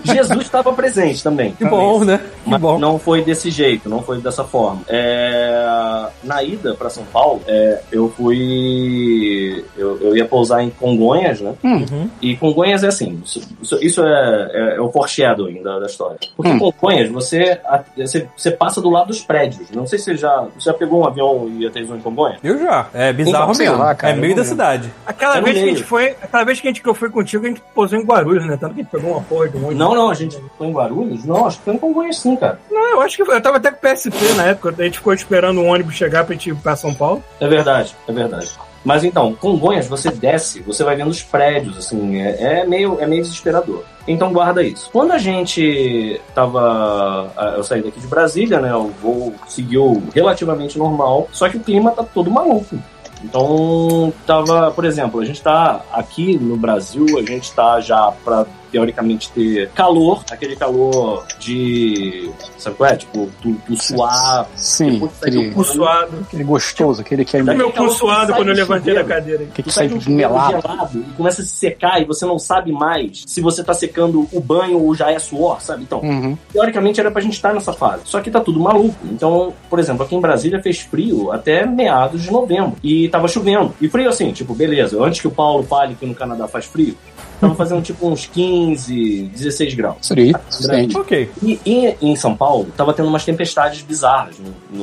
Jesus estava presente também. Que bom, né? Que Mas bom. não foi desse jeito, não foi dessa forma. É, Na ida para São Paulo, é, eu fui. Eu, eu ia pousar em Congonhas, né? Uhum. E Congonhas é assim: isso, isso- é, é, é o foreshadowing da, da história. Porque Hum. Congonhas, você, a- você, você passa do lado dos prédios. Não sei se você já, você já pegou um avião e aterrissou em Congonhas. Eu já. É bizarro Então, mesmo. lá, cara, é meio da cidade. Aquela É vez que a meio. gente foi, aquela vez que a gente que eu fui contigo, a gente pousou em Guarulhos, né? Tanto que a gente pegou uma porra de um de- Não, não, a gente foi em Guarulhos? Não, acho que foi em Congonhas sim, cara. Não, eu acho que foi. Eu tava até com o PSP na época, a gente ficou esperando o ônibus chegar pra gente ir pra São Paulo. É verdade, é verdade. Mas então, Congonhas, você desce, você vai vendo os prédios, assim, é, é meio, é meio desesperador. Então guarda isso. Quando a gente tava. ah, Eu saí daqui de Brasília, né? O voo seguiu relativamente normal, só que o clima tá todo maluco. Então, tava, por exemplo, a gente tá aqui no Brasil, a gente tá já pra teoricamente ter calor, aquele calor de. Sabe qual é? Tipo, tu, tu suar. Sim, do aquele, Cu suado. aquele gostoso, aquele que é Daquele meu cu suado quando eu do levantei da cadeira. que, que sai melado. gelado e começa a se secar e você não sabe mais se você tá secando o banho ou já é suor, sabe? Então, Uhum. teoricamente era pra gente estar nessa fase. Só que tá tudo maluco. Então, por exemplo, aqui em Brasília fez frio até meados de novembro. E tava chovendo. E frio assim, tipo, beleza, antes que o Paulo fale que no Canadá faz frio, tava fazendo tipo uns 15, 16 graus. Seria suficiente. Ok. E, e em São Paulo, tava tendo umas tempestades bizarras no,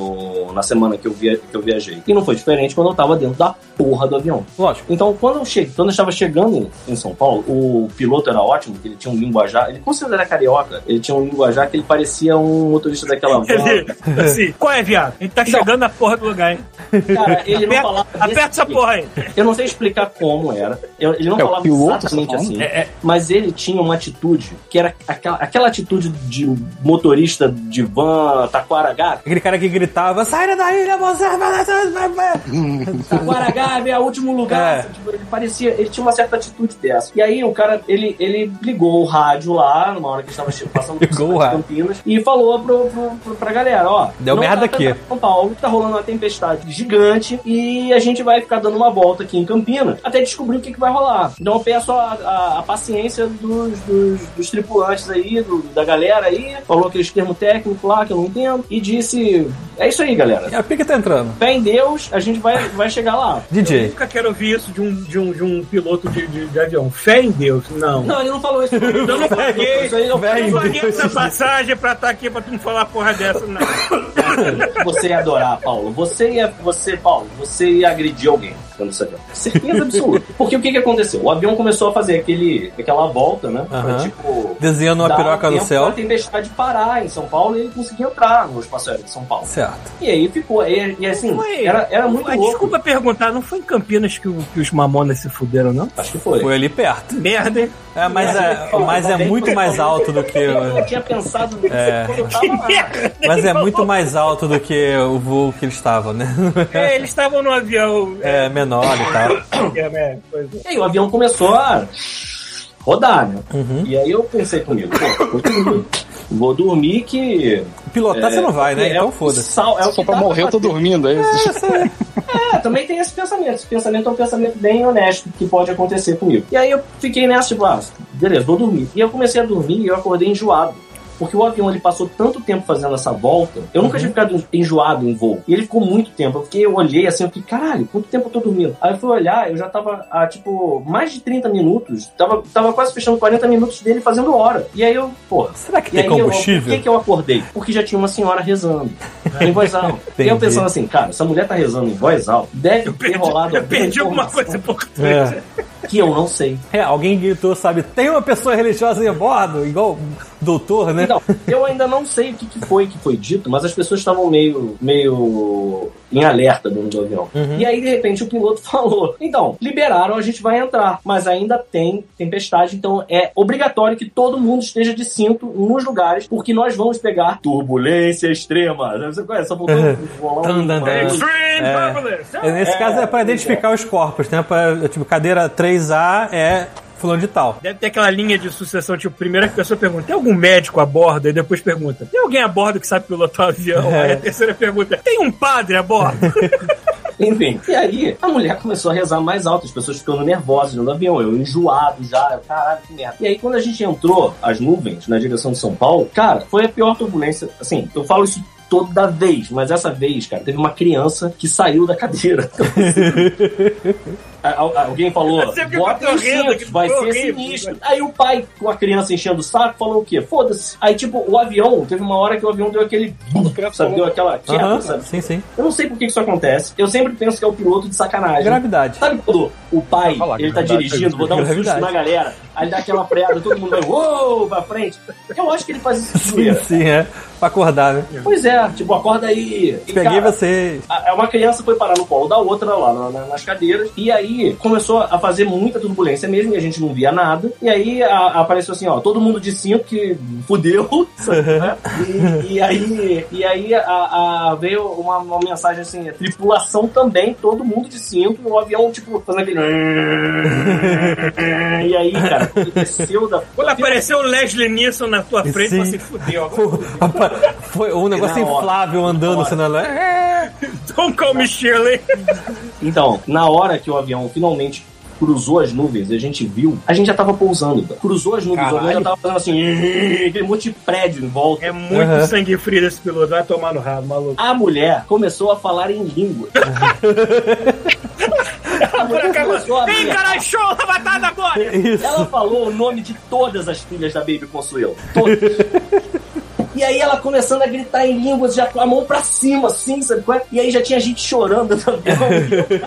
no- na semana que eu, via, que eu viajei. E não foi diferente quando eu tava dentro da porra do avião. Lógico. Então, quando eu, cheguei, quando eu estava chegando em São Paulo, o piloto era ótimo, que ele tinha um linguajar, ele considera carioca, ele tinha um linguajar que ele parecia um motorista daquela van. Ele, [LAUGHS] assim, qual é, viado? A gente tá chegando na porra do lugar, hein? Cara, ele não Aperta, falava. aperta essa porra aí. Eu não sei explicar como era. Eu- ele não É, o falava exatamente tá falando? Assim. É. Mas ele tinha uma atitude que era aquela, aquela atitude de motorista de van, taquaragá. Aquele cara que gritava, sai da ilha, você vai... [LAUGHS] Taquaragá é o último lugar. É. tipo, ele parecia, ele tinha uma certa atitude dessa. E aí o cara, ele, ele ligou o rádio lá, numa hora que estava passando [LAUGHS] por. Campinas, e falou pro, pro, pro- pra galera, ó. Deu merda pra aqui. São Paulo, tá rolando uma tempestade gigante e a gente vai ficar dando uma volta aqui em Campinas até descobrir o que, que vai rolar. Então eu peço a, a- a paciência dos, dos, dos tripulantes aí, do- da galera aí, falou aqueles termos técnicos lá que eu não entendo, e disse: É isso aí, galera. É, o pique tá entrando. Fé em Deus, a gente vai, vai chegar lá. DJ. Nunca quero ouvir isso de um, de um, de um piloto de, de, de avião. Fé em Deus, não. Não, ele não falou isso. Eu não paguei, eu não paguei essa passagem pra estar aqui pra tu não falar porra dessa, não. Você ia adorar, Paulo. Você ia, você, Paulo, você ia agredir alguém quando você viu. Certeza absoluta. Porque o que que aconteceu? O avião começou a fazer aquele, aquela volta, né? Pra, tipo. Desenhando uma piroca no tempo céu. Pra tempestade parar em São Paulo e ele conseguia entrar no espaço aéreo de São Paulo. Certo. E aí ficou. E, e assim, Foi. era, era muito Mas louco. Desculpa perguntar, não foi em Campinas que, o- que os mamonas se fuderam, não? Acho que foi. Foi ali perto. Merda, hein? É, mas é, mas é muito mais alto do que. Eu tinha pensado nisso É. quando eu tava lá. Mas é muito mais alto do que o voo que eles estavam, né? É, eles estavam no avião. É menor e tal. [COUGHS] É, é, pois é. E aí o avião começou a rodar, né? Uhum. E aí eu pensei comigo, pô, continua. Vou dormir que. Pilotar você não vai, né? é Então foda-se. é o Só pra morrer eu tô dormindo, é isso? [LAUGHS] É, também tem esse pensamento. Esse pensamento é um pensamento bem honesto que pode acontecer comigo. E aí eu fiquei nessa, tipo, ah, beleza, vou dormir. E eu comecei a dormir e eu acordei enjoado. Porque o avião ele passou tanto tempo fazendo essa volta, eu nunca tinha ficado enjoado em voo. E ele ficou muito tempo. Eu fiquei, eu olhei assim, eu fiquei, caralho, quanto tempo eu tô dormindo? Aí eu fui olhar, eu já tava há, tipo, mais de 30 minutos. Tava, tava quase fechando 40 minutos dele fazendo hora. E aí eu, porra, Será que e tem aí, eu, por combustível? que, que eu acordei? Porque já tinha uma senhora rezando [LAUGHS] em voz alta. e eu pensando assim, cara, essa mulher tá rezando em voz alta, deve ter rolado Eu perdi alguma coisa importante. É. [LAUGHS] que eu não sei. É, alguém gritou, sabe? Tem uma pessoa religiosa a bordo, igual doutor, né? Então, eu ainda não sei o que, que foi que foi dito, mas as pessoas estavam meio, meio em alerta dentro do avião. Uhum. E aí, de repente, o piloto [LAUGHS] falou: então, liberaram, a gente vai entrar, mas ainda tem tempestade, então é obrigatório que todo mundo esteja de cinto nos lugares, porque nós vamos pegar turbulência extrema. Você conhece? Só um tan, tan. Extreme É. turbulence. É, Nesse É, caso é pra pois identificar os corpos, né? Pra, tipo, cadeira 3A é fulano de tal. Deve ter aquela linha de sucessão, tipo, primeiro a pessoa pergunta, tem algum médico a bordo? E depois pergunta, tem alguém a bordo que sabe pilotar o avião? É. Aí a terceira pergunta, tem um padre a bordo? [LAUGHS] Enfim, e aí a mulher começou a rezar mais alto, as pessoas ficando nervosas no avião, eu enjoado já, eu, caralho, que merda. E aí quando a gente entrou, as nuvens, na direção de São Paulo, cara, foi a pior turbulência. Assim, eu falo isso toda vez, mas essa vez, cara, teve uma criança que saiu da cadeira. [LAUGHS] Alguém falou, [LAUGHS] eu bota os cintos, vai ser horrível. sinistro. Aí o pai, com a criança enchendo o saco, falou o quê? Foda-se. Aí, tipo, o avião, teve uma hora que o avião deu aquele. Sabe, deu aquela queda, sabe? sim, sim. Eu não sei por que isso acontece. Eu sempre penso que é o piloto de sacanagem. Gravidade. Sabe quando o pai, falar, ele tá dirigindo, vou dar um susto na galera, aí ele dá aquela freada, todo mundo vai uou pra frente. Eu acho que ele faz isso [LAUGHS] Sim, sim, é. Pra acordar, né? Pois é, tipo, acorda aí. E, Peguei cara, você. a- Uma criança foi parar no colo da outra lá na- na- nas cadeiras, e aí começou a fazer muita turbulência mesmo, e a gente não via nada. E aí a- apareceu assim, ó, todo mundo de cinto que fudeu, [LAUGHS] né? E, e aí, e aí a- a- veio uma, uma mensagem assim, a tripulação também, todo mundo de cinto, o avião, tipo, fazendo aquele. [LAUGHS] E aí, cara, desceu da. Quando apareceu o Leslie Nielsen na tua frente, Sim. você fudeu. Foi um negócio Na hora. inflável andando, assim, na [LAUGHS] Don't call me Shirley. Então, na hora que o avião finalmente cruzou as nuvens e a gente viu, a gente já tava pousando. cara. Cruzou as nuvens, o avião já tava fazendo assim, [LAUGHS] aquele monte de prédio em volta. É muito Aham. sangue frio desse piloto, vai tomar no rabo, maluco. A mulher começou a falar em língua. a mulher começou a Vem, caralho, show da batata agora! Isso. Ela falou o nome de todas as filhas da Baby Consuelo. Todas. [LAUGHS] E aí ela começando a gritar em línguas, já com a mão pra cima, assim, sabe? qual é? E aí já tinha gente chorando avião.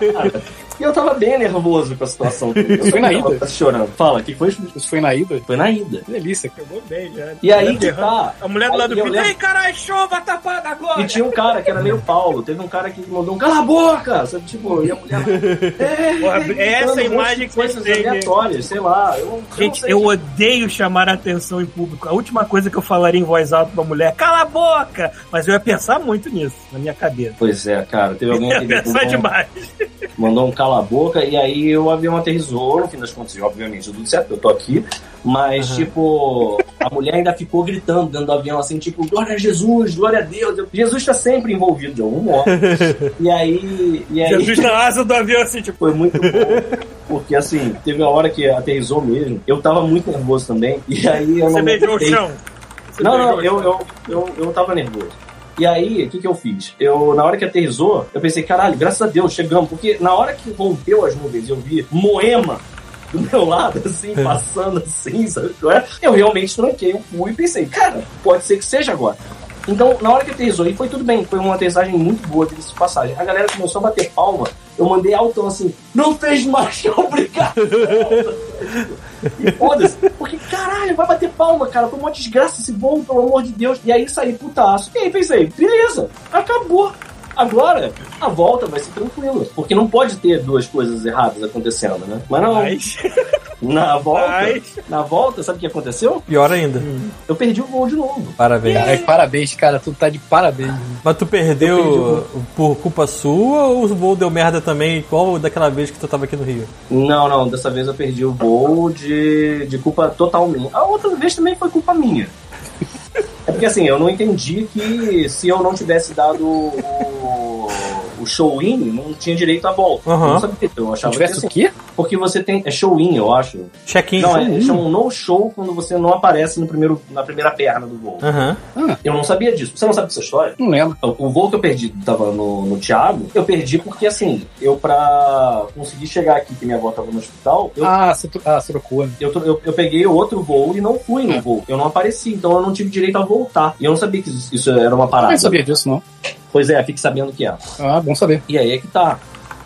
E eu, cara, E eu tava bem nervoso com a situação. Eu Foi na tava ida? chorando. Fala, que foi? Isso foi na ida? Foi na ida. Que delícia. Pegou bem já. E aí que tá. A mulher do lado do ei, caralho, show, vai tapada agora! E tinha um cara que era meio Paulo. Teve um cara que mandou um cala a boca! Sabe? Tipo, e a mulher. [LAUGHS] É, Porra, gritando essa imagem de que coisas né? aleatórias, sei lá. Eu, Gente, sei. eu odeio chamar a atenção em público. A última coisa que eu falaria em voz alta pra mulher, cala a boca! Mas eu ia pensar muito nisso, na minha cabeça. Pois é, cara. Teve alguém que pensar demais. mandou um cala a boca e aí o avião aterrissou, no fim das contas, obviamente, tudo certo, eu tô aqui. Mas, tipo, a mulher ainda ficou gritando dentro do avião, assim, tipo, glória a Jesus, glória a Deus. Eu- Jesus tá sempre envolvido de algum modo. [LAUGHS] E aí. E aí Jesus na asa do avião, assim, tipo, foi muito bom. Porque assim, teve uma hora que aterrissou mesmo. Eu tava muito nervoso também. E aí eu você não. beijou o chão. Não, não, eu, eu, eu, eu tava nervoso. E aí, o que, que eu fiz? Eu, na hora que aterrizou, eu pensei, caralho, graças a Deus, chegamos. Porque na hora que rompeu as nuvens, eu vi Moema do meu lado, assim, [LAUGHS] passando assim, sabe? é? Eu realmente tranquei o cu e pensei, cara, pode ser que seja agora. Então, na hora que aterrizou, e foi tudo bem, foi uma aterrissagem muito boa de passagem. A galera começou a bater palma, eu mandei altão assim, não fez marcha, obrigado. E foda-se, porque caralho, vai bater palma, cara. Foi uma desgraça esse voo, pelo amor de Deus. E aí saí putaço. E aí pensei, beleza, acabou. Agora, a volta vai ser tranquila. Porque não pode ter duas coisas erradas acontecendo, né? Mas não, Mas, [LAUGHS] na volta, mas... na volta, sabe o que aconteceu? Pior ainda. Eu perdi o voo de novo. Parabéns. É, parabéns, cara. Tu tá de parabéns. Mas tu perdeu por culpa sua ou o voo deu merda também, igual daquela vez que tu tava aqui no Rio? Não, não, dessa vez eu perdi o voo de, de culpa total minha. A outra vez também foi culpa minha. [LAUGHS] É porque assim, eu não entendi que se eu não tivesse dado o, o show-in, não tinha direito à volta. Aham. Eu não sabia. Eu achava que tivesse assim, o quê? porque você tem. É show-in, eu acho. Check-in. Não, é, chama um no-show quando você não aparece no primeiro, na primeira perna do voo. Aham. Eu não sabia disso. Você não sabe dessa história? Não lembro. O o voo que eu perdi, tava no, no Thiago, eu perdi porque, assim, eu pra conseguir chegar aqui, que minha avó tava no hospital, eu, Ah, você, ah, trocou, né? eu, eu, eu peguei outro voo e não fui no voo. Eu não apareci, então eu não tive direito a voltar. E eu não sabia que isso, isso era uma Eu parada. nem sabia disso, não. Pois é, fique sabendo que é. Ah, bom saber. E aí é que tá.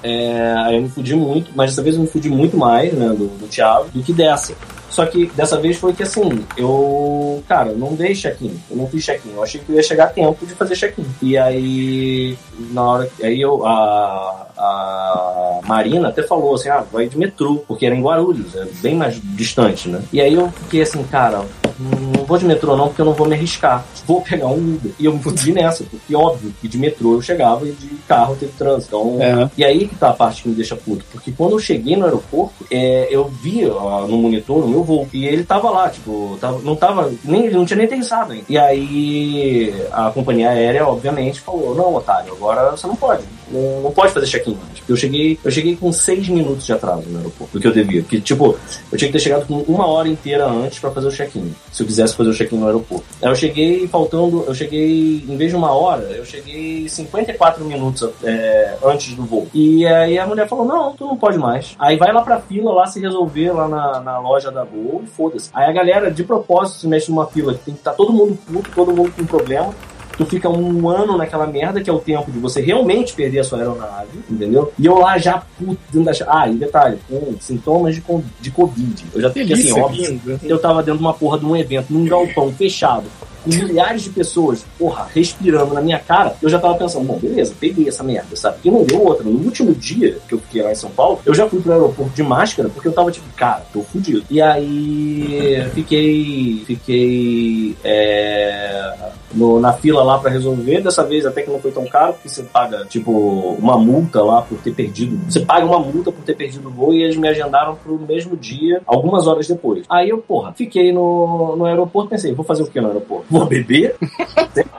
É, aí eu me fudi muito, mas dessa vez eu me fudi muito mais, né, do, do Thiago, do que dessa. Só que dessa vez foi que assim, eu. Cara, eu não dei check-in. Eu não fiz check-in. Eu achei que eu ia chegar a tempo de fazer check-in. E aí, na hora. Aí eu. A, a Marina até falou assim: ah, vai de metrô, porque era em Guarulhos, é bem mais distante, né? E aí eu fiquei assim, cara, não vou de metrô não, porque eu não vou me arriscar. Vou pegar um Uber. E eu me fudi nessa, porque óbvio que de metrô eu chegava e de carro teve trânsito. Então, É. e aí que tá a parte que me deixa puto. Porque quando eu cheguei no aeroporto, é, eu vi ó, no monitor o meu voo. E ele tava lá, tipo, tava, não tava. Nem, ele não tinha nem pensado ainda. E aí a companhia aérea, obviamente, falou: não, otário, agora você não pode. Não, não pode fazer check-in mais. Eu cheguei, eu cheguei com seis minutos de atraso no aeroporto, do que eu devia. Porque, tipo, eu tinha que ter chegado com uma hora inteira antes pra fazer o check-in. Se eu quisesse fazer o check-in no aeroporto. Aí eu cheguei faltando, eu cheguei, em vez de uma hora, eu cheguei 54 minutos é, antes do voo. E aí a mulher falou: não, tu não pode mais. Aí vai lá pra fila lá se resolver lá na, na loja da Gol e foda-se. Aí a galera, de propósito, se mexe numa fila que tem que estar todo mundo puto, todo mundo com problema. Tu fica um ano naquela merda, que é o tempo de você realmente perder a sua aeronave, entendeu? E eu lá já puto dentro da. Ah, e detalhe, com sintomas de, de Covid. Eu já fiquei assim, óbvio. Eu tava dentro de uma porra de um evento, num galpão fechado, com milhares de pessoas, porra, respirando na minha cara, eu já tava pensando, bom, beleza, peguei essa merda, sabe? E não deu outra. No último dia que eu fiquei lá em São Paulo, eu já fui pro aeroporto de máscara, porque eu tava tipo, cara, tô fudido. E aí fiquei. Fiquei. É, no- na fila lá pra resolver. Dessa vez até que não foi tão caro, porque você paga, tipo, uma multa lá por ter perdido. Você paga uma multa por ter perdido o voo e eles me agendaram pro mesmo dia, algumas horas depois. Aí eu, porra, fiquei no, no aeroporto, pensei, vou fazer o que no aeroporto? Vou beber?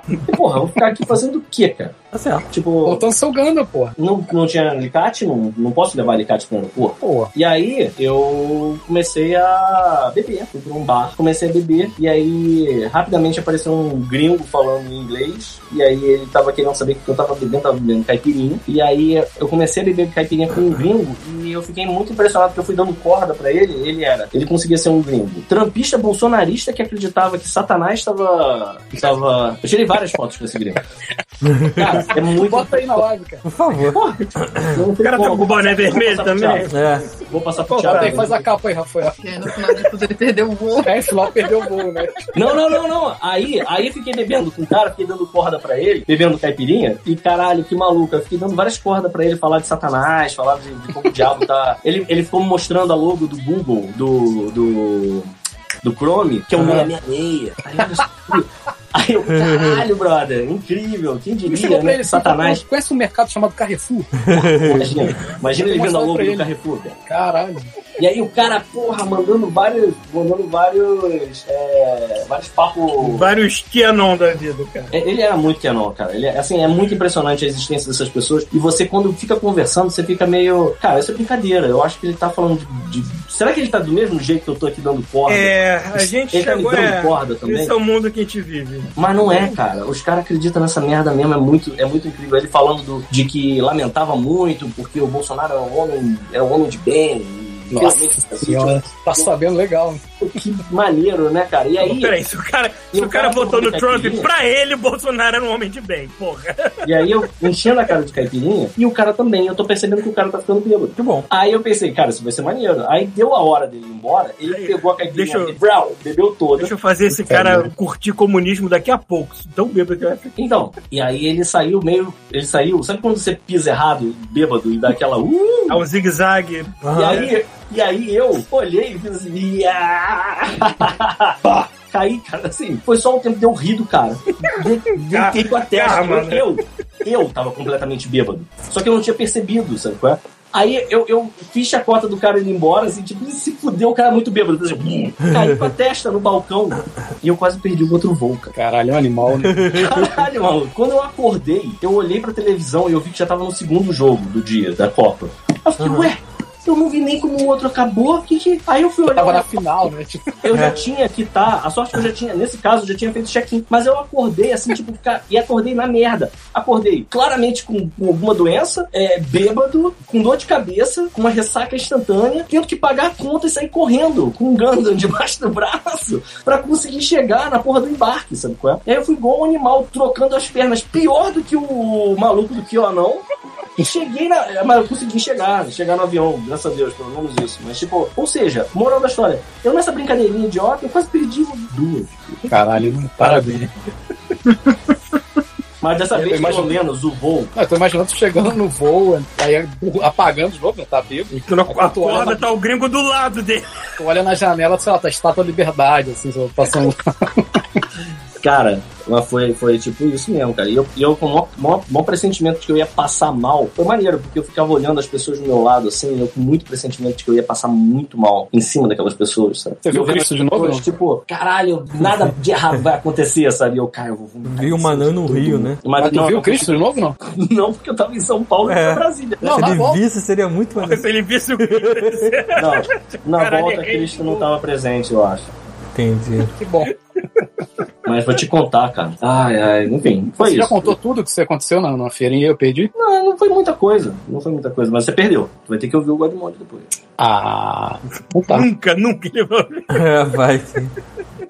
e, [LAUGHS] porra, vou ficar aqui fazendo o quê, cara? Tá certo. Tipo, Voltando seu Ganda, porra. não, não tinha alicate, não, não posso levar alicate pro aeroporto. Porra. E aí eu comecei a beber, fui pra um bar, comecei a beber, e aí rapidamente apareceu um gringo falando em inglês, e aí ele tava querendo saber o que eu tava bebendo, tava bebendo caipirinha, e aí eu comecei a beber caipirinha com um gringo, e eu fiquei muito impressionado porque eu fui dando corda pra ele, ele era, ele conseguia ser um gringo. Trampista bolsonarista que acreditava que Satanás estava. Estava... Eu tirei várias fotos com esse gringo. Cara, é muito. Bota aí na live, cara. Por favor. O cara tá com o boné vermelho também. É. Vou passar pro Thiago. aí, faz a capa aí, Rafael. Porque no final de tudo ele perdeu o voo. É, esse lá perdeu o voo, né? Não, não, não, não. Aí, aí eu fiquei bebendo com o cara, fiquei dando corda pra ele, bebendo caipirinha, e caralho, que maluco. Eu fiquei dando várias cordas pra ele falar de Satanás, falar de, de como o diabo tá. Ele, ele ficou me mostrando a logo do Google, do. do. Do Chrome, que é um Aham. 666. Aí eu, aí eu, caralho, brother, incrível. Quem diria, chegou pra né? ele assim, Satanás. "Pô, Conhece um mercado chamado Carrefour? Imagina, imagina ele vendo a logo do. Carrefour, cara. Caralho. E aí o cara, porra, mandando vários. Mandando vários. É, vários papos. Vários Kenon da vida, cara. É, Ele era muito Canon, cara. Ele, é- assim, é muito impressionante a existência dessas pessoas. E você, quando fica conversando, você fica meio. Cara, isso é brincadeira. Eu acho que ele tá falando de. de- Será que ele tá do mesmo jeito que eu tô aqui dando corda? É, a gente Ele tá me chegou dando é, corda também. Esse é o mundo que a gente vive. Mas não é, cara. Os caras acreditam nessa merda mesmo. É muito, é muito incrível. Ele falando do- de que lamentava muito porque o Bolsonaro era um homem, era um homem de bem. Nossa senhora. Tá sabendo legal. que maneiro, né, cara? E aí. Peraí, se o cara, se o o cara cara votou no Trump, caipirinha? pra ele, Bolsonaro era um homem de bem, porra. E aí eu enchendo a cara de caipirinha e o cara também. Eu tô percebendo que o cara tá ficando bêbado. Que bom. Aí eu pensei, cara, isso vai ser maneiro. Aí deu a hora dele ir embora, ele Aí, pegou a caipirinha deixa eu- brau, bebeu toda. Deixa eu fazer esse cara curtir comunismo daqui a pouco. Tão bêbado que vai ficar. Então, e aí ele saiu meio. Ele saiu. Sabe quando você pisa errado, bêbado, e dá aquela. Uh! É um zigue-zague. E aí, e aí eu olhei e fiz assim. Caí, [LAUGHS] cara, assim. Foi só o tempo de eu rir do cara. Deitei com a testa. Eu, eu, eu tava completamente bêbado. Só que eu não tinha percebido, sabe qual é? Aí eu, eu fiz a cota do cara indo embora, assim, tipo, se fudeu, o cara muito bêbado. Assim, caí com a testa no balcão e eu quase perdi o outro voo, cara. Caralho, é um animal, né? Caralho, mano. Quando eu acordei, eu olhei pra televisão e eu vi que já tava no segundo jogo do dia, da Copa. Eu fiquei, ué, eu não vi nem como o outro acabou. Que que... Aí eu fui olhar. Tava na final, né? Tipo, eu já tinha que tá. A sorte que eu já tinha, nesse caso, eu já tinha feito check-in. Mas eu acordei assim, tipo, ficar. E acordei na merda. Acordei claramente com, com alguma doença, é, bêbado, com dor de cabeça, com uma ressaca instantânea, tendo que pagar a conta e sair correndo com um Gundam [LAUGHS] debaixo do braço pra conseguir chegar na porra do embarque, sabe qual é? E aí eu fui igual um animal, trocando as pernas, pior do que o maluco do que o anão. E cheguei na. Mas eu consegui chegar, chegar no avião, graças a Deus, pelo menos isso. Mas, tipo, ou seja, moral da história, eu nessa brincadeirinha idiota, eu quase perdi duas. caralho, parabéns. [LAUGHS] Mas dessa Eu vez, imagino- pelo menos, o voo. Não, eu tô imaginando tu chegando no voo, aí apagando de novo, né? Tá. Tu não Aí quando tu olha, acorda, na, tá o gringo do lado dele. tu olha na janela, sei lá, tá a estátua da liberdade, assim, só passando. [LAUGHS] Cara, mas foi, foi tipo isso mesmo, cara. E eu, e eu com o maior, maior, maior pressentimento de que eu ia passar mal. Foi maneiro, porque eu ficava olhando as pessoas do meu lado, assim, eu com muito pressentimento de que eu ia passar muito mal em cima daquelas pessoas, sabe? Você E viu Cristo de novo, pessoas? Tipo, caralho, nada de errado vai acontecer, sabe? E eu, cara, eu vou vomitar Vi o em Manan no Rio, mundo. né? Mas, Mas tu não, viu Cristo de novo, não? [LAUGHS] Não, porque eu tava em São Paulo e É. pra Brasília. Não, Se na ele volta. visse, seria muito maneiro. [LAUGHS] Se ele visse o [LAUGHS] Não, na Caralho, volta é Cristo não tava presente, eu acho. Entendi. Que bom. Mas vou te contar, cara. Ai, ai, enfim, foi Você isso. já contou tudo que você aconteceu na, na feirinha e eu perdi? Não, não foi muita coisa. Não foi muita coisa, mas você perdeu. Tu vai ter que ouvir o Godmode depois. Ah, tá. Nunca, nunca ele vai ouvir. É, vai sim.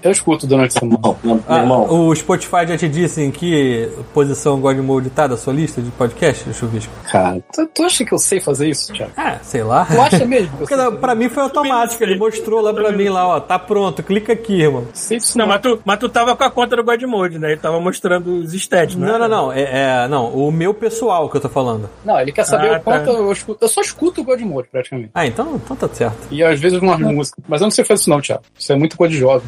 Eu escuto durante a semana. Não, Ah, irmão. o Spotify já te disse em que posição God Mode tá da sua lista de podcast, Chuvisco? Cara, tu, tu acha que eu sei fazer isso, Thiago? Ah, sei lá. Tu acha mesmo [LAUGHS] Porque não, pra mim foi automático, ele mostrou lá pra mim lá, ó, tá pronto, clica aqui, irmão. sei Não, não? mas tu, mas tu tava com a conta do Godmode, né? Ele tava mostrando os stats, né? Não, não, não, é, é- não, o meu pessoal que eu tô falando. Não, ele quer saber Ah, o quanto tá. eu escuto. Eu só escuto o Godmode, praticamente. Ah, então, então tá certo. E às vezes umas músicas. Mas eu não sei fazer isso não, Thiago. Isso é muito coisa de jovem.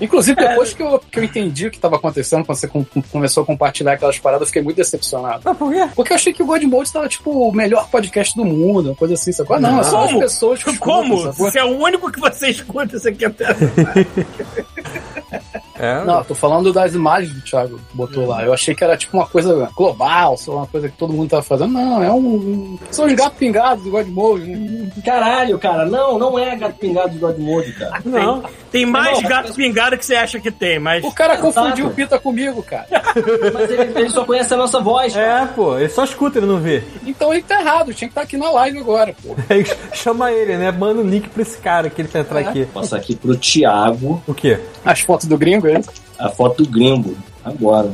Inclusive, depois que eu, que eu entendi o que estava acontecendo, quando você com- começou a compartilhar aquelas paradas, eu fiquei muito decepcionado. Ah, por quê? Porque eu achei que o God Mode tava, tipo, o melhor podcast do mundo, uma coisa assim, sacou? Ah, Não, é só as Como? pessoas que escutam, Como? Se é o único que você [LAUGHS] escuta, você quer ter. É, Não, tô falando das imagens que o Thiago botou lá. Eu achei que era tipo uma coisa global, só uma coisa que todo mundo tava fazendo. Não, é um. um- São os gatos pingados do God Mode, né? Caralho, cara. Não, não é gato pingado de Godmode, cara. não. Tem mais Irmão, gato pingado que você acha que tem, mas. O cara Exato. confundiu o Pita comigo, cara. Mas ele, ele só conhece a nossa voz. cara. É, pô, ele só escuta, ele não vê. Então ele tá errado, tinha que estar aqui na live agora, pô. [LAUGHS] Chama ele, né? Manda o link pra esse cara que ele pra entrar É. aqui. Passar aqui pro Thiago O quê? As fotos do gringo, é isso? a foto do gringo. Agora.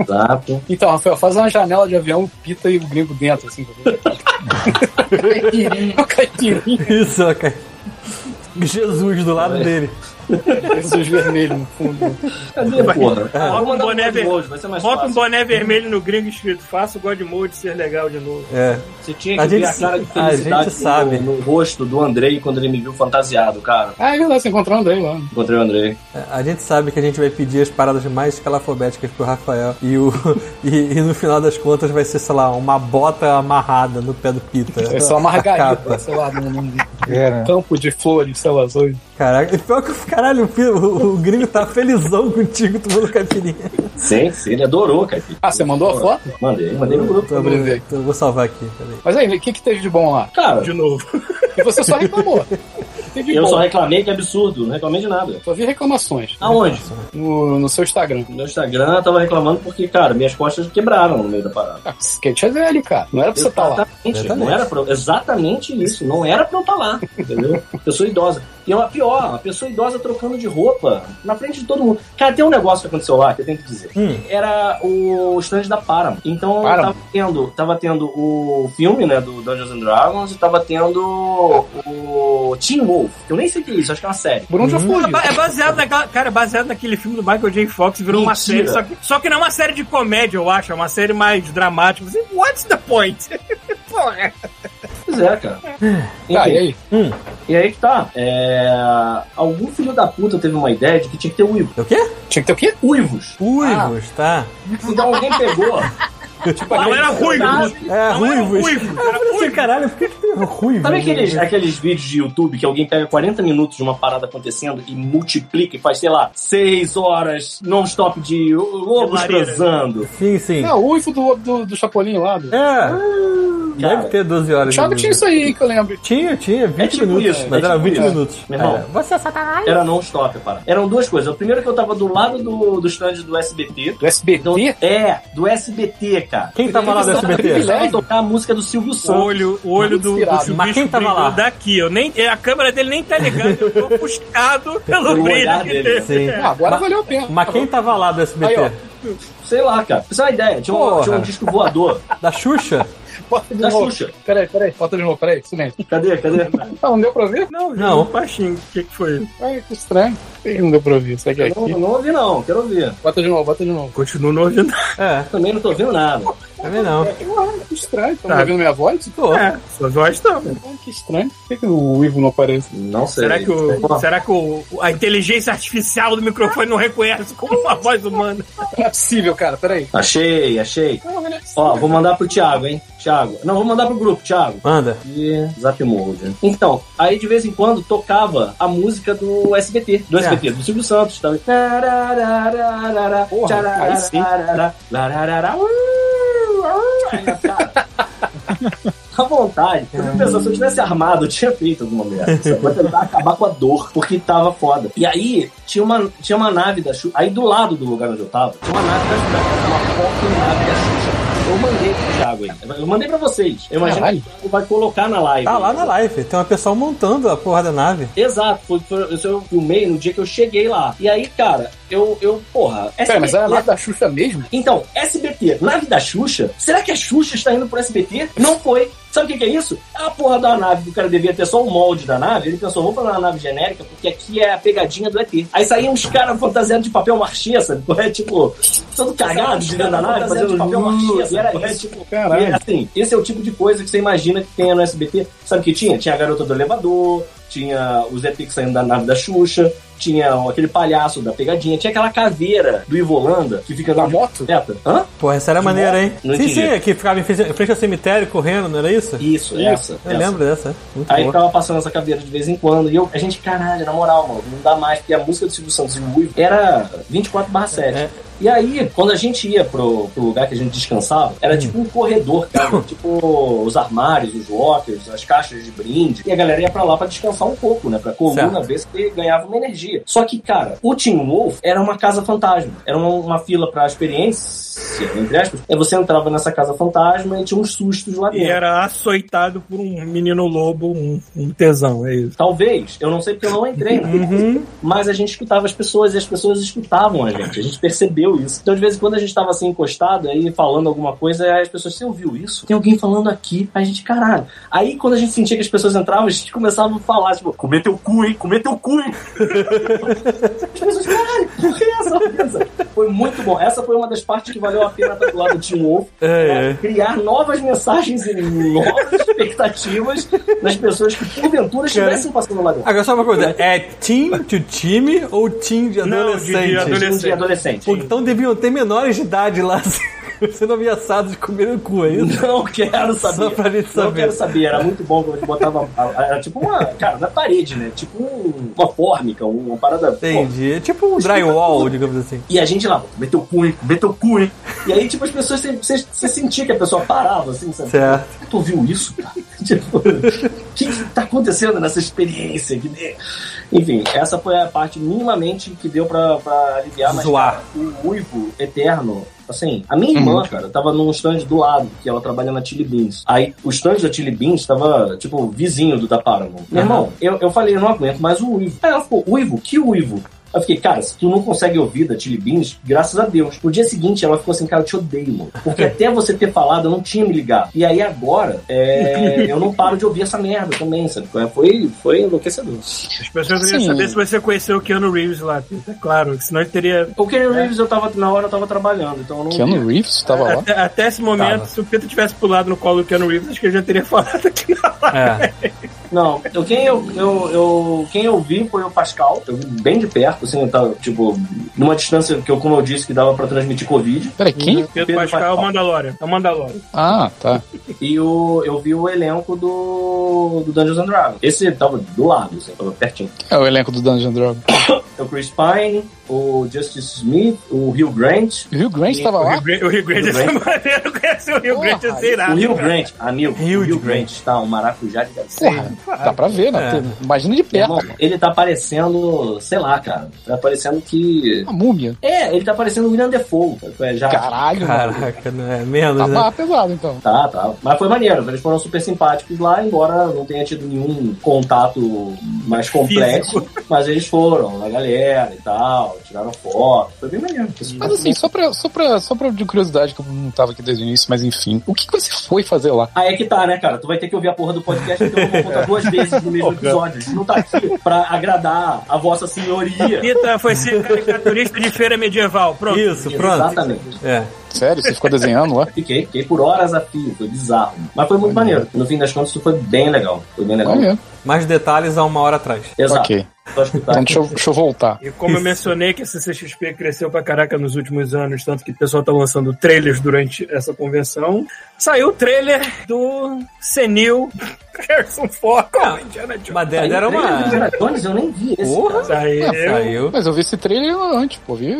Exato. Então, Rafael, faz uma janela de avião, Pita e o gringo dentro, assim. [LAUGHS] [LAUGHS] o caipirinha, Isso, ó, cara. Jesus do lado dele. Jesus vermelho no fundo. Cadê, porra? Bota Vou um boné ver- Godmode, vai ser mais Bota um boné vermelho no gringo escrito: Faça o Godmode ser legal de novo. É. Você tinha que A ver gente a cara de felicidade gente sabe. No, no rosto do Andrei quando ele me viu fantasiado, cara. Ah, é verdade, você encontrou o André lá. Encontrei o Andrei. A gente sabe que a gente vai pedir as paradas mais escalafobéticas pro Rafael. E, o, [LAUGHS] e, e no final das contas vai ser, sei lá, uma bota amarrada no pé do Pita. É só margarida, sei lá, num, num É, né? campo de flores, sei lá, azul. Caraca, e pior que caralho, o, Pi- o, o gringo tá felizão contigo tomando caipirinha. Sim, sim, ele adorou, cara. Ah, você mandou a foto? Mandei, mandei no grupo. Tô então eu vou salvar aqui, peraí. Mas aí, o que, que teve de bom lá? Cara, De novo. E você só reclamou. [LAUGHS] Teve eu bom? só reclamei que é absurdo, não reclamei de nada. Só vi reclamações Aonde? no, no seu Instagram. No meu Instagram eu tava reclamando porque, cara, minhas costas quebraram no meio da parada. Ah, skate é velho, cara. Não era pra você estar lá. Exatamente, não era pra, exatamente isso, não era pra eu estar lá, entendeu? [LAUGHS] Pessoa idosa. E é uma pior, uma pessoa idosa trocando de roupa na frente de todo mundo. Cara, tem um negócio que aconteceu lá que eu tenho que dizer. Hum. Era o stand da Param. Então Param? tava tendo, tava tendo o filme, né, do Dungeons and Dragons e tava tendo o Teen Wolf. Eu nem sei o que é isso, acho que é uma série. Bruno já foi. É ba- É baseado naquela. Cara, é baseado naquele filme do Michael J. Fox, virou uma Mentira. série. Só que, só que não é uma série de comédia, eu acho. É uma série mais dramática. Assim, What's the point? [LAUGHS] Porra. Pois é, cara. Tá, Enfim, e aí? e aí que tá. É... Algum filho da puta teve uma ideia de que tinha que ter uivos. É o quê? Tinha que ter o quê? Uivos. Uivos, tá? Então alguém pegou. Não era ruivo. É, Não era ruivo, Eu era falei assim, caralho, por que, que tem ruivo? Sabe aqueles, aqueles vídeos de YouTube que alguém pega 40 minutos de uma parada acontecendo e multiplica e faz, sei lá, 6 horas non-stop de lobos transando? Sim, sim. Não, o uivo do, do, do Chapolin lá. Do... É, deve Cara, ter 12 horas. Vídeo. tinha isso aí, que eu lembro. Tinha, tinha, 20 tipo minutos. isso, mas é era tipo 20 isso. minutos. Meu irmão. É. Você é satanás. Era non-stop, para. Eram duas coisas. O primeiro é que eu tava do lado do, do stand do SBT. Do SBT? Então, é, do SBT, cara. Quem tava lá do SBT? Precisava tocar a música do Silvio O Santos. olho, o olho do, do. Silvio Mas quem tava lá? daqui. Eu nem, a câmera dele nem tá ligada. Eu tô ofuscado pelo Pelo brilho olhar que. Sim. Ah, agora valeu a pena. Mas quem tava lá do SBT? Aí, Sei lá, cara. Ter uma ideia, tinha um, tinha um disco voador Da Xuxa? Bota de da novo. Xuxa. Peraí, peraí, bota de novo, peraí, silêncio. Cadê? Cadê? Ah, não deu pra ver? Não, Não. não. baixinho. O que, que foi? Ai, que estranho. Por que Não deu pra ouvir. Será que é Não, aqui? não ouvi não, quero ouvir. Bota de novo, bota de novo. Continuo não ouvindo. É, Também não tô ouvindo nada. Também não. Que estranho. Estão Tá. ouvindo minha voz? Tô. É, sua voz tá. Que estranho. Por que, que o Uivo não aparece? Não sei. Será que, o, será que o, a inteligência artificial do microfone não reconhece como uma voz humana? Não é possível, cara, peraí. Achei, achei. Não, não é Ó, vou mandar pro Thiago, hein? Thiago. Não, vou mandar pro grupo, Thiago. Manda. E Zap Mode. Então, aí de vez em quando tocava a música do SBT, do Certo. SBT, do Silvio Santos. Tá? Tararararara, Porra, aí sim. Aí, cara, [LAUGHS] À vontade. Eu pensando, se eu tivesse armado, eu tinha feito alguma merda. [LAUGHS] Pra tentar acabar com a dor, porque tava foda. E aí, tinha uma, tinha uma nave da Xuxa. Aí do lado do lugar onde eu tava, tinha uma nave da Xuxa. Uma fucking nave da Xuxa. Eu mandei pro Thiago aí. Eu mandei pra vocês. Eu imagino Caralho. que o Thiago vai colocar na live. Tá lá na live. Tem uma pessoa montando a porra da nave. Exato, foi, foi, eu filmei no dia que eu cheguei lá. E aí, cara, eu, eu porra. Pera, mas é a SBT nave da Xuxa mesmo? Então, SBT, nave da Xuxa? Será que a Xuxa está indo pro SBT? Não foi. Sabe o que, que é isso? É a porra da nave que o cara devia ter só o molde da nave. Ele pensou, vamos fazer uma nave genérica, porque aqui é a pegadinha do ET. Aí saíam uns caras fantasiados de papel machê, sabe? É tipo, todo cagado de dentro da nave, fazendo de papel machê. E era isso. Tipo, Caralho. e, assim, esse é o tipo de coisa que você imagina que tenha no SBT. Sabe o que tinha? Tinha a garota do elevador, tinha os ET que saindo da nave da Xuxa, tinha aquele palhaço da pegadinha, tinha aquela caveira do Ivo Holanda que fica na moto? Reta. Hã? Pô, essa era maneira, hein? Não sim, entendi. sim, é que ficava em frente ao cemitério correndo, não era isso? Isso, Isso. essa. Eu essa. lembro dessa. é. Muito Aí boa. tava passando essa caveira de vez em quando. E eu, a gente, caralho, na moral, mano, não dá mais, porque a música do Silvio Santos e o Uivo era 24 7. É. E aí, quando a gente ia pro, pro lugar que a gente descansava, era tipo um corredor, cara. tipo os armários, os lockers, as caixas de brinde. E a galera ia pra lá pra descansar um pouco, né? Pra coluna ver se ganhava uma energia. Só que, cara, o Team Wolf era uma casa fantasma. Era uma, uma fila pra experiência, entre aspas. Aí você entrava nessa casa fantasma e tinha uns sustos lá E dentro. era açoitado por um menino lobo, um, um tesão, é isso. Talvez, eu não sei porque eu não entrei, né? Uhum. mas a gente escutava as pessoas e as pessoas escutavam a gente. A gente percebeu isso. Então, de vez em quando a gente tava assim encostado aí falando alguma coisa, aí as pessoas, você ouviu isso? Tem alguém falando aqui. Aí a gente, caralho. Aí quando a gente sentia que as pessoas entravam, a gente começava a falar, tipo, comer teu cu, hein? Comer teu cu, hein? [LAUGHS] as pessoas, caralho, por que essa coisa? Foi muito bom. Essa foi uma das partes que valeu a pena estar do lado do Team Wolf. É, é. Criar novas mensagens e novas expectativas nas pessoas que porventura estivessem passando lá dentro. Agora só uma coisa, é team to time ou team de Não, de- de adolescente? adolescente. de adolescente. Então deviam ter menores de idade lá [LAUGHS] sendo ameaçados de comer o cu, é isso? Não quero saber. Só pra gente Não saber. quero saber. Era muito bom quando a gente botava. Era tipo uma. Cara, na parede, né? Tipo um- uma fórmica, uma parada. Entendi. É tipo um drywall, digamos assim. E a gente lá, meteu o cu, hein? Meteu o cu, hein? E aí, tipo, as pessoas, você, você, você sentia que a pessoa parava, assim, sabe? Certo. Tu ouviu isso, cara? [LAUGHS] Tipo, o que, que tá acontecendo nessa experiência? Que de- Enfim, essa foi a parte minimamente que deu pra, pra aliviar, mas Zoar. cara, o uivo eterno. Assim, a minha irmã, cara, tava num stand do lado, que ela trabalha na Chili Beans. Aí, o stand da Chili Beans tava, tipo, vizinho do da Paramount. Meu irmão, eu, eu falei, eu não aguento mais o uivo. Aí ela ficou, uivo? Que uivo? Aí eu fiquei, cara, se tu não consegue ouvir da Chili Beans, graças a Deus. No dia seguinte, ela ficou assim, cara, eu te odeio, mano. Porque até você ter falado, eu não tinha me ligado. E aí agora, é, eu não paro de ouvir essa merda também, sabe? Foi, foi enlouquecedor. As pessoas queriam Sim. saber se você conheceu o Keanu Reeves lá. É claro, senão ele teria. O Keanu Reeves, eu tava, na hora eu tava trabalhando, então eu não Keanu vi. Reeves tava lá? Até, até esse momento, Tava. se o Peter tivesse pulado no colo do Keanu Reeves, acho que ele já teria [LAUGHS] falado aqui na live. É. Não, eu, quem, eu, eu, eu, quem eu vi foi o Pascal. Eu vi bem de perto, assim, eu tava, tipo, numa distância que eu, como eu disse, que dava pra transmitir Covid. Peraí, quem? Pedro Pascal é o Mandalorian. É o Mandalorian. Ah, tá. E o, eu vi o elenco do, do Dungeons and Dragons. Esse tava do lado, assim, tava pertinho. É o elenco do Dungeon Dragons. É [COUGHS] o Chris Pine, o Justice Smith, o Hugh Grant. O Rio Grande E tava O lá? Rio o Rio Grande é Rio [LAUGHS] maneiro. Conhece o Rio Porra, Grande, é ser irado. O Hugh Grant, amigo, o Hugh Hugh Grant tá um maracujá de Porra, dá pra ver, né? É. Imagina de perto. irmão, ele tá parecendo, sei lá, cara. Tá parecendo que. Uma múmia. É, ele tá parecendo o William Defoe. tá? Já, Caralho, mano. Caraca, não é menos, Tá né? mais pesado, então. Tá, tá. Mas foi maneiro. Eles foram super simpáticos lá, embora não tenha tido nenhum contato mais complexo. Mas eles foram, na galera e tal, tiraram foto. Foi bem maneiro. Mas assim, só pra, só, pra, só pra de curiosidade, que eu não tava aqui desde o início, mas enfim. O que, que você foi fazer lá? Aí é que tá, né, cara? Tu vai ter que ouvir a porra do podcast, então eu vou contar [LAUGHS] duas vezes no mesmo episódio. A gente não tá aqui pra agradar a vossa senhoria. Rita foi ser caricaturista de feira medieval. Pronto. Isso, pronto. Exatamente. É. Sério? Você ficou desenhando lá? Fiquei, fiquei por horas a fio, foi bizarro. Mas foi muito maneiro. No fim das contas, isso foi bem legal. Foi bem legal. Maneiro. Mais detalhes há uma hora atrás. Exato. Ok. Só escutar. Então deixa eu, deixa eu voltar. E como eu mencionei que a CCXP cresceu pra caraca nos últimos anos, tanto que o pessoal tá lançando trailers durante essa convenção, saiu o trailer do senil Harrison Ford como Indiana Jones. Mas Saiu era uma. Indiana Jones, eu nem vi esse. Porra! Saiu. É, Saiu. Mas eu vi esse trailer antes, pô. Vi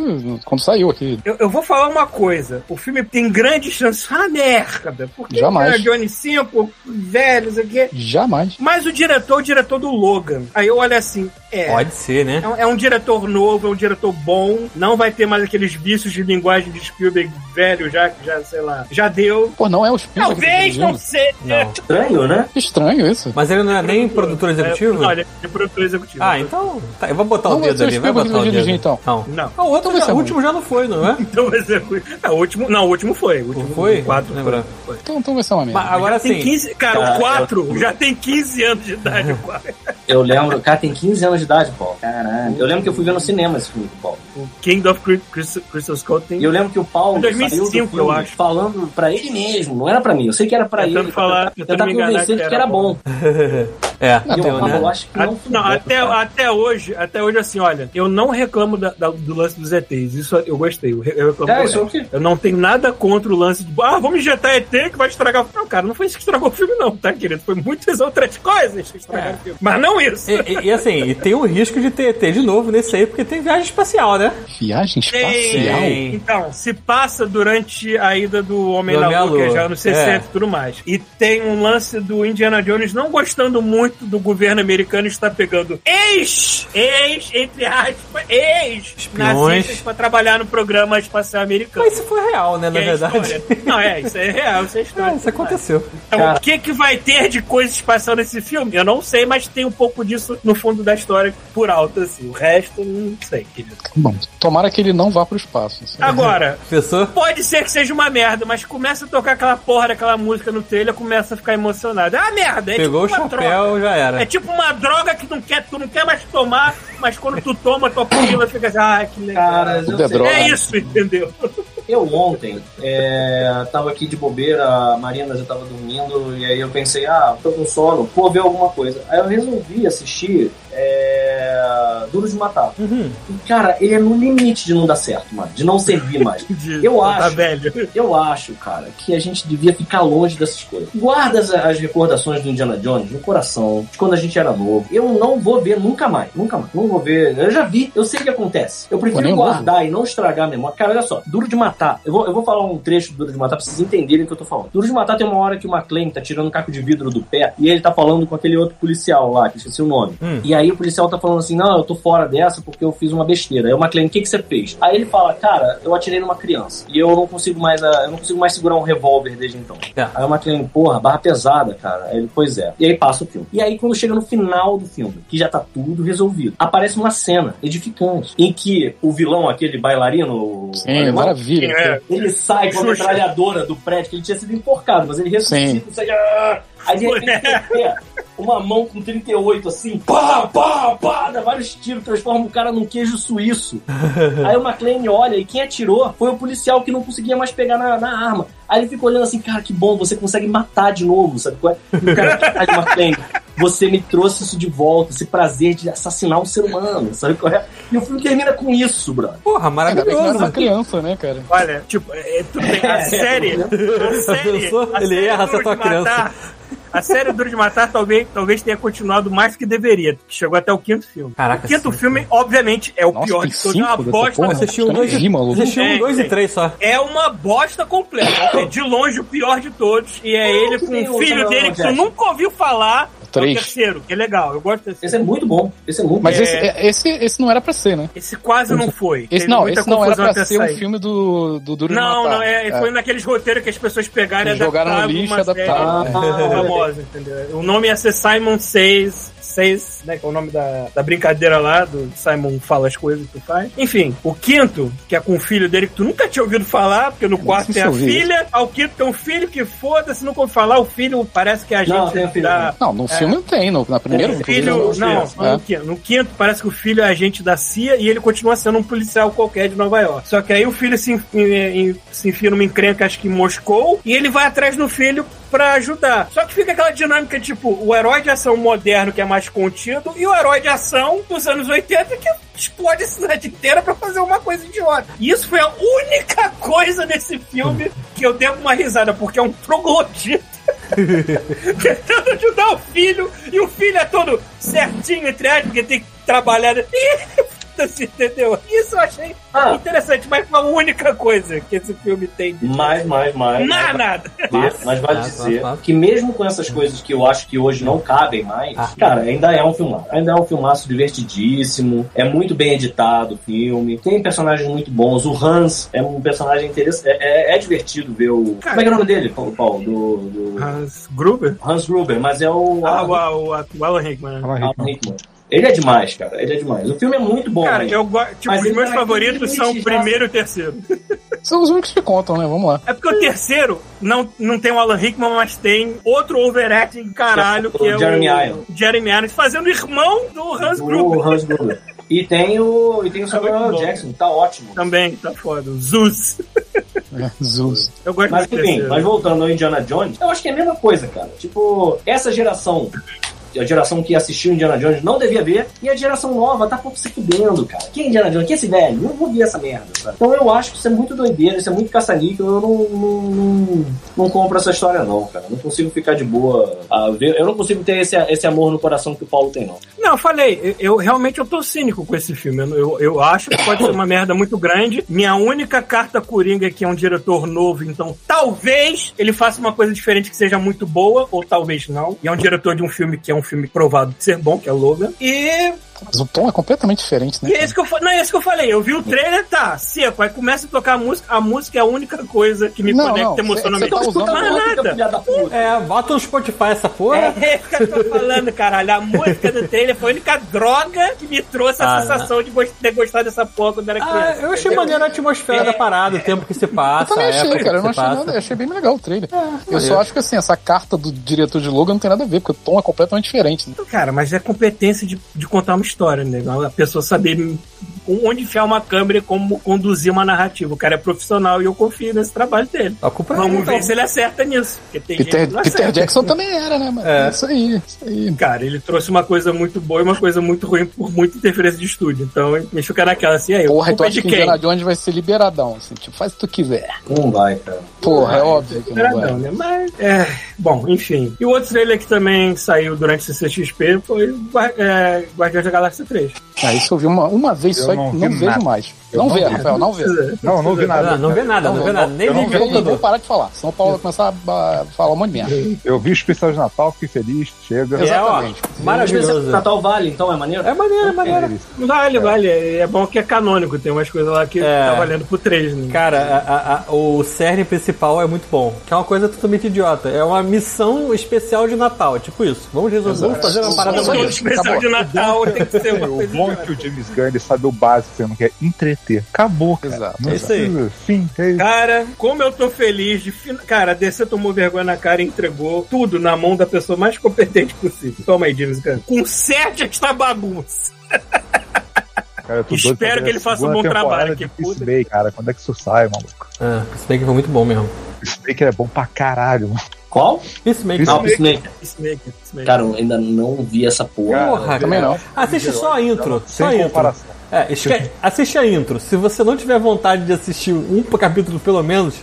quando saiu aqui. Eu, eu vou falar uma coisa. O filme tem grandes chances. Ah, merda. Porque Jamais. Indiana Jones 5, velho, isso aqui. Jamais. Mas o diretor, o diretor do Logan. Aí eu olho assim, é. Pode ser, né? É um, é um diretor novo, é um diretor bom. Não vai ter mais aqueles vícios de linguagem de Spielberg velho, já que já, sei lá, já deu. Pô, não é o Spielberg que tá Talvez não seja. Estranho, né? Que Estranho isso. Mas ele não é nem produtor executivo? É, olha, é produtor executivo. Ah, então. Tá, eu vou botar Não o dedo ali. Vai botar o dedo. então. Não. Não. Ah, o outro Então já- o último já não foi, não é? [LAUGHS] Então vai ser ruim. Ah, o último, não, o último foi. O último Foi? quatro Lembra? foi. Então, então vai ser uma merda. Mas agora sim. 15, cara, o 4 eu- já tem 15 anos de idade. o quatro. Eu lembro. Cara, tem 15 anos de idade, Paulo. Caralho. Eu lembro que eu fui ver no cinema esse filme, Paulo. O King of Cry- Crystal, Crystal Skull tem. E eu lembro que o Paulo Em 2005, saiu do filme eu acho. falando pra ele mesmo, não era pra mim. Eu sei que era pra ele. falar- eu tentando tava me enganar que era bom. [LAUGHS] É, Não, E deu, né? A- não não, até, até hoje, até hoje, assim, olha, eu não reclamo da- da- do lance dos ETs. Isso eu gostei. Eu, eu reclamo É, isso é o resto. quê? Eu não tenho nada contra o lance de, ah, vamos injetar ET que vai estragar. Não, cara, não foi isso que estragou o filme, não, tá, querido? Foi muitas outras coisas que estragaram É. o filme. Mas não isso. E, e- e assim, e tem o risco de ter ET de novo nesse aí, porque tem viagem espacial, né? Viagem espacial? Tem. Então, se passa durante a ida do Homem Do à Lua, que é já nos 60 É. e tudo mais. E tem um lance do Indiana Jones não gostando muito do governo americano estar pegando ex, ex, entre aspas, ex Espiões. nazistas pra trabalhar no programa espacial americano. Mas isso foi real, né? Na é verdade. história. Não, é, isso é real, isso é história. É, isso aconteceu. Então, Cara. o que, que vai ter de coisa espacial nesse filme? Eu não sei, mas tem um pouco disso no fundo da história por alto, assim. O resto, não sei, querido. Bom, tomara que ele não vá pro espaço. assim. Agora, [LAUGHS] Professor? Pode ser que seja uma merda, mas começa a tocar aquela porra daquela música no trailer, começa a ficar emocionado. É uma merda, é Pegou o tipo droga. chapéu, já era. É tipo uma droga que não quer, tu não quer mais tomar, mas quando tu toma, tua pupila fica assim, ah, que legal. Cara, eu, é droga. é isso, entendeu? eu ontem é, tava aqui de bobeira, a Marina já tava dormindo, e aí eu pensei, ah, tô com sono, vou ver alguma coisa. Aí eu resolvi assistir é, Duro de Matar. Uhum. E, cara, ele é no limite de não dar certo, mano, de não servir mais. [LAUGHS] Eu Tá acho. velho. Eu acho, cara, que a gente devia ficar longe dessas coisas. Guarda as, as recordações do Indiana Jones no coração, de quando a gente era novo. Eu não vou ver nunca mais, nunca mais. Não vou ver. Eu já vi, eu sei o que acontece. Eu prefiro guardar e não estragar a memória. Cara, olha só, Duro de Matar. Eu vou, eu vou falar um trecho do Duro de Matar pra vocês entenderem o que eu tô falando. Duro de Matar tem uma hora que o McClane tá tirando um caco de vidro do pé e ele tá falando com aquele outro policial lá, que esqueci o nome. Hum. E aí o policial tá falando assim: não, eu tô fora dessa porque eu fiz uma besteira. Aí o McClane, o que, que você fez? Aí ele fala, cara, eu atirei numa criança. E eu não consigo mais, ah, eu não consigo mais segurar um revólver desde então. É. Aí o McClane, porra, barra pesada, cara. Aí ele, pois é. E aí passa o filme. E aí, quando chega no final do filme, que já tá tudo resolvido, aparece uma cena edificante em que o vilão, aquele bailarino. o Sim, alemão, maravilha. É. ele sai com a metralhadora do prédio, que ele tinha sido enforcado, mas ele ressuscita e sai. ah! Aí de repente vê uma mão com 38 assim, pá, pá, pá, dá vários tiros, transforma o cara num queijo suíço. [LAUGHS] Aí o McLean olha e quem atirou foi o policial que não conseguia mais pegar na, na arma. Aí ele fica olhando assim, cara, que bom, você consegue matar de novo, sabe qual é? E o cara, caralho, McLean, você me trouxe isso de volta, esse prazer de assassinar um ser humano, sabe qual é? E o filme termina com isso, brother. Porra, era maravilhoso. uma criança, né, cara? Olha, tipo, é, tudo bem. A [LAUGHS] É, série. A série. A Ele série erra, Duro acertou a criança. A série Duro de Matar talvez, talvez tenha continuado mais que deveria, que chegou até o quinto filme. Caraca, o quinto sim. filme, obviamente, é o Nossa, pior de todos. É uma bosta. porra? Assistiu um, que dois, assistiu um, dois e três só. É uma bosta completa. É de longe o pior de todos. E é ele com o filho dele que tu nunca ouviu falar. É o Três. terceiro, que é legal. Eu gosto desse. Esse é muito bom. Esse é muito Mas bom. esse, é- esse, esse não era pra ser, né? Esse quase não foi. Esse Teve não, muita esse não era pra ser um sair. filme do, do Duro de Não, Matar. não, é, foi naqueles roteiros que as pessoas pegaram e jogaram no adaptaram lixo e adaptaram. Ah, [LAUGHS] entendeu? O nome ia ser Simon Says, Says, né, que é o nome da, da brincadeira lá, do Simon fala as coisas que tu faz. Enfim, o quinto, que é com o filho dele, que tu nunca tinha ouvido falar, porque no quarto tem a eu vi filha, ao quinto tem um filho que foda-se, nunca ouviu falar, o filho parece que é a Não, gente tem o filho, da... Não, no filme não tem, no, na primeira. O no filho, não, É. no, quinto, no quinto parece que o filho é agente da CIA e ele continua sendo um policial qualquer de Nova York. Só que aí o filho se, em- se enfia numa encrenca, acho que em Moscou, e ele vai atrás do filho pra ajudar. Só que fica aquela dinâmica, tipo, o herói de ação moderno que é mais contido e o herói de ação dos anos 80 que explode a cidade inteira pra fazer uma coisa idiota. E isso foi a única coisa nesse filme [LAUGHS] que eu dei uma risada, porque é um troglodita [LAUGHS] tentando ajudar o filho, e o filho é todo certinho, entre aspas, porque tem que trabalhar. [LAUGHS] Foda-se, entendeu? Isso eu achei Ah. interessante, mas foi a única coisa que esse filme tem. Mais, mais, mais. Nada, nada. Mas, mas vale Ah, dizer tá. que mesmo com essas coisas que eu acho que hoje não cabem mais, Ah. cara, ainda é um filmaço. Ainda é um filmaço divertidíssimo, é muito bem editado o filme, tem personagens muito bons. O Hans é um personagem interessante, é, é- é divertido ver o... Cara, Como é que é o nome dele, Paulo? Paulo? Do, do- Hans Gruber? Hans Gruber, mas é o... Ah, o, o, o Alan Rickman. né? Alan Rickman. Ele é demais, cara, ele é demais. O filme é muito bom. Cara, eu gosto. Tipo, Mas os meus tá favoritos são o primeiro e o terceiro. [LAUGHS] São os únicos que contam, né? Vamos lá. É porque o terceiro não, não tem o Alan Rickman, mas tem outro overacting caralho, Que é é o Jeremy Irons. Jeremy Irons, fazendo irmão do Hans Gruber. O Hans Gruber. E tem o, e tem o Samuel muito bom. Jackson, tá ótimo. Também, tá foda. O Zeus. É, Zeus. Eu gosto Mas enfim, mas voltando ao Indiana Jones, eu acho que é a mesma coisa, cara. Tipo, essa geração, a geração que assistiu Indiana Jones não devia ver, e a geração nova tá pouco se fudendo, cara. Quem é Indiana Jones? Quem é esse velho? Eu não vou ver essa merda, sabe? Então eu acho que isso é muito doideira, isso é muito caça-níquel, eu não, não, não, não compro essa história não, cara. Não consigo ficar de boa a ver, eu não consigo ter esse, esse amor no coração que o Paulo tem, não. Não, eu falei, eu, eu realmente eu tô cínico com esse filme. Eu, eu, acho que pode ser uma merda muito grande. Minha única carta coringa é que é um diretor novo, então talvez ele faça uma coisa diferente que seja muito boa, ou talvez não. E é um diretor de um filme que é um filme provado de ser bom, que é Logan. E Mas o tom é completamente diferente, né? E é isso que eu, não, é isso que eu falei. Eu vi o trailer, tá, seco. Aí começa a tocar a música. A música é a única coisa que me Não, conecta não, emocionalmente. cê- cê tá usando Mais música, nada. É, bota no Spotify essa porra. É isso que eu tô falando, caralho. A música do trailer foi a única droga que me trouxe a Ah, sensação de gos- ter gostado dessa porra quando era Ah, criança. eu achei maneiro a atmosfera da parada, o tempo que se Eu passa, também a achei, cara. Eu não achei passa. nada. Eu achei bem legal o trailer. eu maneiro. só acho que assim, essa carta do diretor de Logan não tem nada a ver, porque o tom é completamente diferente. Né? Cara, mas é competência de, de contar uma história, né? A pessoa saber onde enfiar uma câmera e como conduzir uma narrativa. O cara é profissional e eu confio nesse trabalho dele. A culpa é Vamos ver então. se ele acerta nisso. Porque tem gente Peter, que não Peter. Jackson também era, né? Mas É. Isso aí, isso aí. Cara, ele trouxe uma coisa muito boa e uma coisa muito ruim por muita interferência de estúdio. Então, me fica naquela assim, aí, Porra, então é acho de que quem? Indiana Jones vai ser liberadão, assim, tipo, faz o que tu quiser. Não vai, cara. Porra, é óbvio que não vai. né? Mas, é, bom, enfim. E o outro trailer que também saiu durante o CCXP foi o é, Guardiões da Galáxia 3. Ah, isso eu vi uma, uma vez Eu só não e não vejo nada. mais. Eu não não vê, vi. Rafael, não vê. Não, não vi nada. Não, não vê nada, não, vê nada. Nem eu vi não de vejo e vou parar de falar, senão o Paulo vai começar a, falar um monte de merda. Eu vi o especial de Natal, fiquei feliz, chega. É, ó, Exatamente. maravilhoso. Natal Vale, então, é maneiro? É maneiro, é maneiro. Vale, vale. É bom que é canônico. Tem umas coisas lá que É. tá valendo por 3, né? Cara, a- a- a- o cerne principal é muito bom. Que é uma coisa totalmente idiota. É uma missão especial de Natal. Tipo isso. Vamos resolver, vamos fazer uma parada maneira. especial Acabou. de Natal tem que ser uma O coisa bom é idiota. que o James Gunn sabe o básico, você não quer Acabou, cara. Exato. Não É isso aí. Fim, é isso. Cara, como eu tô feliz de. fin- Cara, a DC tomou vergonha na cara e entregou tudo na mão da pessoa mais competente possível. Toma aí, James Gunn. Conserte esta bagunça. [LAUGHS] Cara, eu tô Espero que ele faça um bom trabalho, que de puta Peacemaker, cara. Quando é que isso sai, maluco? Ah, esse bem que foi muito bom mesmo. Peacemaker é bom pra caralho, mano. Qual? Peacemaker. Ah, o Peacemaker. Peacemaker, Peacemaker. Cara, eu ainda não vi essa porra. Porra, também cara. não. Assiste só a intro. Só a intro. comparação. É, esque- assiste a intro. Se você não tiver vontade de assistir um capítulo pelo menos,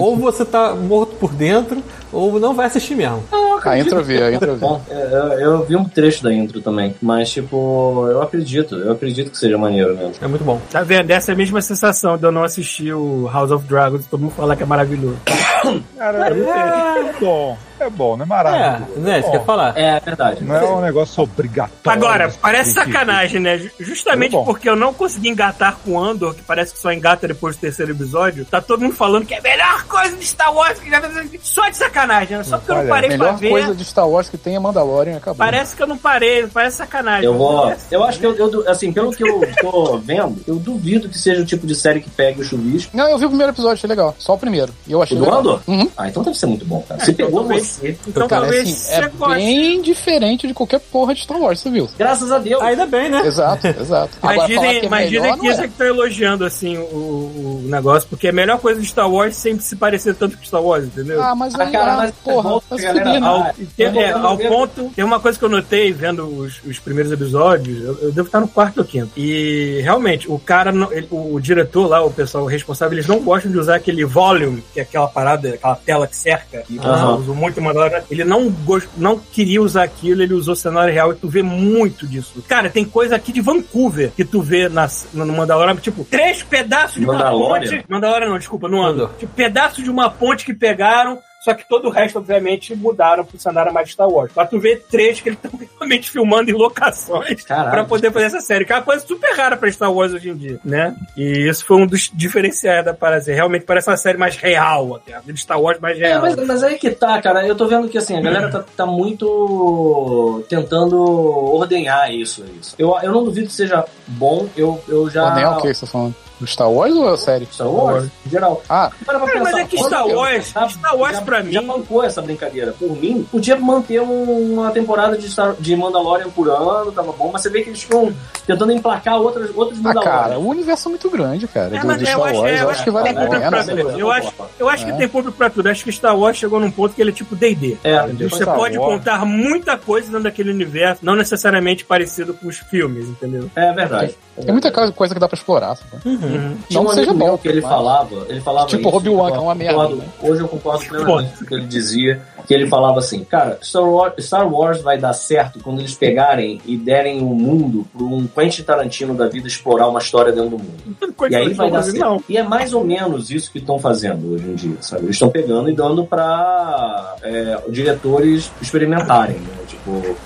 ou você tá morto por dentro, ou não vai assistir mesmo. A intro eu vi, a intro eu vi. Bom, é, eu, eu vi um trecho da intro também, mas tipo, eu acredito, eu acredito que seja maneiro mesmo. É muito bom. Tá vendo? Essa é a mesma sensação de eu não assistir o House of Dragons todo mundo falar que é maravilhoso. [COUGHS] Cara, é bom. É bom, não é É, maravilhoso. né? Isso bom. quer falar. É verdade. Não é um negócio obrigatório. Agora, parece Tem que- sacanagem, né? Ju- Justamente bom. porque eu não consegui engatar com Andor, que parece que só engata depois do terceiro episódio, tá todo mundo falando que é a melhor coisa de Star Wars que já Só de sacanagem, né? Só porque eu não parei pra Melhor ver. coisa de Star Wars que tem é Mandalorian acabou. Parece que eu não parei, parece sacanagem. Eu vou. Eu acho que eu, eu assim, pelo que eu tô vendo, eu duvido que seja o tipo de série que pegue o chuvisco. Não, eu vi o primeiro episódio, achei legal. Só o primeiro. E eu O achei do legal. Andor? Uhum. Ah, então deve ser muito bom, cara. Se pegou talvez- Então Cara, talvez assim, você é goste. bem diferente de qualquer porra de Star Wars, você viu? Graças a Deus. Ainda bem, né? Exato, exato. Mas Agora, falar dizem, que é mas melhor, dizem que é é. que estão elogiando assim o, o negócio, porque a melhor coisa de Star Wars sempre se parecer tanto com Star Wars, entendeu? Ah, mas Ah, aí, cara, ah, mas porra, volta, se galera, fuder, né? Ao, Ah, tem- é, ao ponto, tem uma coisa que eu notei vendo os, os primeiros episódios, eu, eu devo estar no quarto ou quinto. E realmente, o cara, não- ele- o, o diretor lá, o pessoal responsável, eles não gostam de usar aquele volume, que é aquela parada, aquela tela que cerca, e Aham. usou muito em Mandalorian. Ele não, gost, não queria usar aquilo, ele usou cenário real e tu vê muito disso. Cara, tem coisa aqui de Vancouver que tu vê na, no Mandalorian, tipo, três pedaços de uma ponte. Mandalorian não, desculpa, no Andor. Tipo, pedaços de uma ponte que pegaram, só que todo o resto, obviamente, mudaram pro cenário mais de Star Wars. Mas tu vê trechos que eles estão [LAUGHS] realmente filmando em locações Caralho. pra poder fazer essa série, que é uma coisa super rara pra Star Wars hoje em dia, né? E isso foi um dos diferenciais da parada. Realmente parece uma série mais real, até. A de Star Wars mais É, real. mas, mas aí que tá, cara. Eu tô vendo que assim, a galera tá, tá muito tentando ordenhar isso. isso. Eu, eu não duvido que seja bom. Eu, eu já. Ordenhar o que você tá falando? Do Star Wars ou é a série? Star Wars, em geral. Ah, Para pra Cara, mas pensar, é que Star Wars, Star Wars já, pra mim- Já bancou essa brincadeira. Por mim, podia manter um- uma temporada de, Star, de Mandalorian por ano, tava bom, mas você vê que eles ficam tentando emplacar outras, outros ah, Mandalorian. cara, o universo é muito grande, cara. É, do, mas do eu Star acho- Wars. é, eu acho que vale a pena. pra sabe? tudo. Eu acho, eu acho que É. tem público pra tudo. Acho que Star Wars chegou num ponto que ele é tipo D&D. É, Entendeu? Você pode contar muita coisa dentro daquele universo, não necessariamente parecido com os filmes, entendeu? é verdade. Tem muita coisa coisa que dá pra explorar. sabe? Tinha Não um que seja amigo meu bom. que ele mas- falava, ele falava Tipo eu que é uma merda, né? Hoje eu concordo plenamente com o que ele dizia, que ele falava assim, cara, Star Wars, Star Wars vai dar certo quando eles pegarem e derem o mundo para um Quentin Tarantino da vida explorar uma história dentro do mundo. [LAUGHS] E aí vai dar certo. Não. E é mais ou menos isso que estão fazendo hoje em dia, sabe? Eles estão pegando e dando para diretores experimentarem, né? Tipo,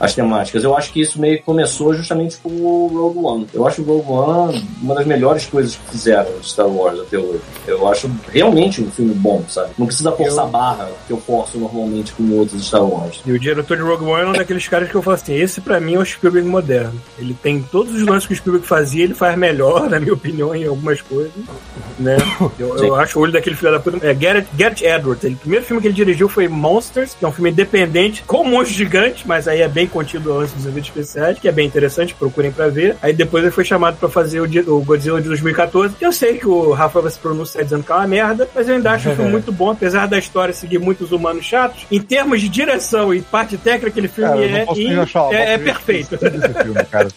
as temáticas. Eu acho que isso meio que começou justamente com o Rogue One. Eu acho o Rogue One uma das melhores coisas que fizeram de Star Wars até hoje. Eu acho realmente um filme bom, sabe? Não precisa forçar barra que eu forço normalmente com outros Star Wars. E o diretor de Rogue One é um daqueles caras que eu falo assim, esse pra mim é o Spielberg moderno. Ele tem todos os lances que o Spielberg fazia, ele faz melhor, na minha opinião, em algumas coisas, né? Eu, eu acho o olho daquele filho da puta... É, Garrett, Garrett Edwards. Ele, o primeiro filme que ele dirigiu foi Monsters, que é um filme independente, com monstros gigantes, mas aí é bem contido antes dos eventos especiais, que é bem interessante, procurem pra ver. Aí depois ele foi chamado pra fazer o, o Godzilla de 2014, que eu sei que o Rafa vai se pronunciar dizendo que é uma merda, mas eu ainda acho o filme muito bom, apesar da história seguir muitos humanos chatos. Em termos de direção e parte técnica, aquele filme Cara, é, in- achar é, é perfeito. filme, cara.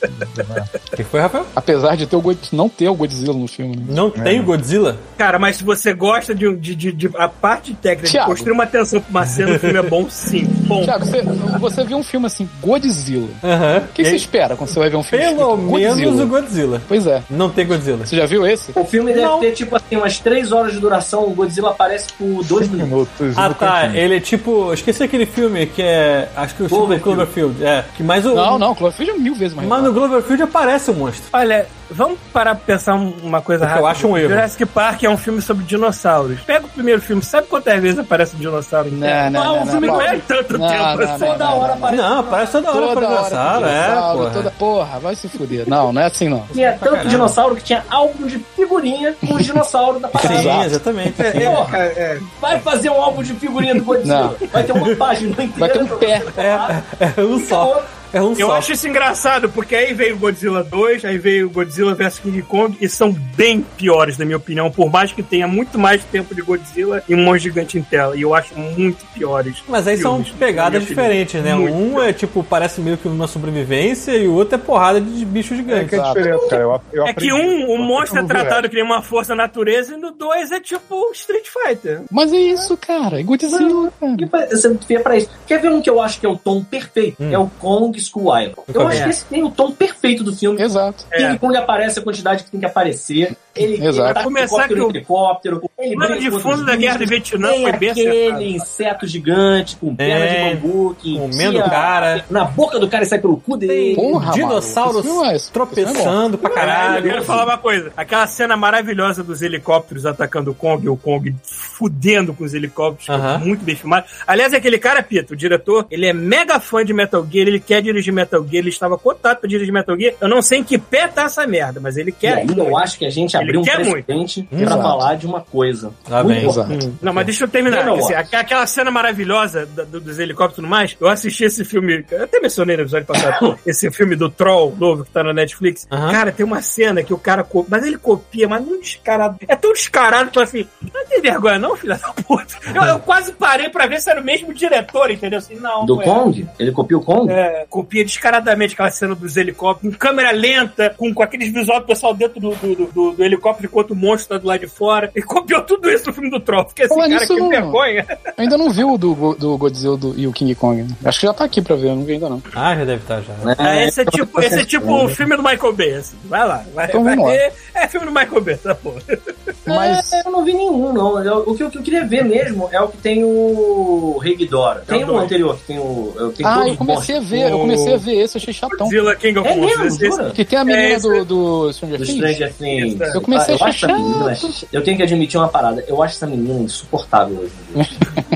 O que foi, Rafael? Apesar de ter o não ter o Godzilla no filme. Né? Não tem o Godzilla? Cara, mas se você gosta de, de, de, de- a parte técnica, Thiago. de construir uma tensão pra uma cena, o filme é bom sim. Bom. Tiago, você, você viu um filme assim, Godzilla. O que, que você espera quando você vai ver um filme Pelo menos Godzilla? o Godzilla. Pois é. Não tem Godzilla. Você já viu esse? O filme deve Não. ter, tipo assim, umas 3 horas de duração. O Godzilla aparece por 2 minutos. Minutos Ah, no tá. cantinho. Ele é tipo. Esqueci aquele filme que é. Acho que o Cloverfield. Cloverfield. Cloverfield. É. Que mais o. Não, não, Cloverfield é mil vezes mais. Mas no Cloverfield aparece o monstro. Olha, vamos parar pra pensar um- uma coisa Porque eu rápida. acho um erro. Jurassic Park é um filme sobre dinossauros. Pega o primeiro filme, sabe quantas vezes aparece um dinossauro? Não, não, não, o não, filme não. não, é tanto Não, tempo. não, é só não, da não, hora aparece. Não, aparece toda hora Toda pra hora dinossauro, é, dinossauro, porra. toda porra, vai se fuder. Não, não é assim não. Tinha tanto dinossauro que tinha álbum de figurinha com os dinossauros da parada. Sim, exatamente. É, sim. é, é. Vai fazer um álbum de figurinha do Godzilla. Vai ter uma página inteira. Vai ter um pé. É, é um só. É um Eu só. acho isso engraçado, porque aí veio Godzilla 2, aí veio Godzilla vs King Kong, e são bem piores, na minha opinião, por mais que tenha muito mais tempo de Godzilla e um monstro gigante em tela. E eu acho muito piores. Mas aí são pegadas diferentes, né? Muito um é tipo, parece meio que uma sobrevivência e o outro é porrada de bicho É gigante. que é diferente, cara. Eu, eu É que um, o monstro é tratado que nem uma força da natureza, e no 2 é tipo Street Fighter. Mas é isso, cara. É Godzilla, cara. Que pa- Você vê pra isso. Quer ver um que eu acho que é o tom perfeito? É o Kong School Island. Eu Nunca acho que esse tem o tom perfeito do filme. Exato. É. King Kong aparece a quantidade que tem que aparecer. Ele, Exato. ele tá com Começar helicóptero, que o- helicóptero. Ele briga de com fundo da Guerra do Vietnã foi bem aquele acertado. inseto gigante com perna É, de bambu que comendo o cara. na boca do cara e sai pelo cu dele. Porra, Dinossauros filme é- tropeçando pra Eu caralho. quero falar uma coisa. Aquela cena maravilhosa dos helicópteros atacando o Kong, e o Kong fudendo com os helicópteros, foi Aham. muito bem filmado. Aliás, aquele cara, Pito, o diretor, ele é mega fã de Metal Gear, ele quer dirigir Metal Gear, ele estava cotado pra dirigir Metal Gear. Eu não sei em que pé tá essa merda, mas ele E quer. aí eu acho que a gente Ele abriu um muito. precedente pra Exato. falar de uma coisa. Muito vem. importante. Exato. Não, mas deixa eu terminar. Assim, aquela cena maravilhosa do- dos helicópteros e tudo mais. Eu assisti esse filme, eu até mencionei no episódio passado, esse filme do Troll novo que tá na Netflix. Cara, tem uma cena que o cara copia, mas ele copia, mas não descarado. É tão descarado que eu assim, não tem vergonha não, filha da puta. Eu, eu quase parei pra ver se era o mesmo diretor, entendeu? Assim, não. Do é. Kong? Ele copia o Kong? É, copia descaradamente aquela cena dos helicópteros, com câmera lenta, com, com aqueles visual do pessoal dentro do, do, do- do- do helicóptero enquanto o monstro tá do lado de fora. E copiou tudo isso no filme do Troll. Porque assim, Falar cara, nisso, que não- vergonha. Ainda não viu o do, do Godzilla do, e o King Kong. né? Acho que já tá aqui pra ver, eu não vi ainda não. Ah, já deve estar já. É, esse é eu tô tipo, esse é tipo o assistindo. filme do Michael Bay, assim. Vai lá, vai, Então vai ver. É filme do Michael Bay, tá porra. [LAUGHS] Mas É, eu não vi nenhum, não. Eu- o, que, eu- o que eu queria ver mesmo é o que tem o Regidora. Tem É o o dois. anterior, que tem o. eu- Tem Ah, eu comecei a ver, eu comecei a ver esse, achei chatão. Godzilla King of É Monsters. mesmo, esse- jura? Que tem a menina É, esse- do, do Stranger Things. Stranger Things. Eu comecei a eu achar acho essa menina, chato. Eu tenho que admitir uma parada. Eu acho essa menina insuportável hoje em dia.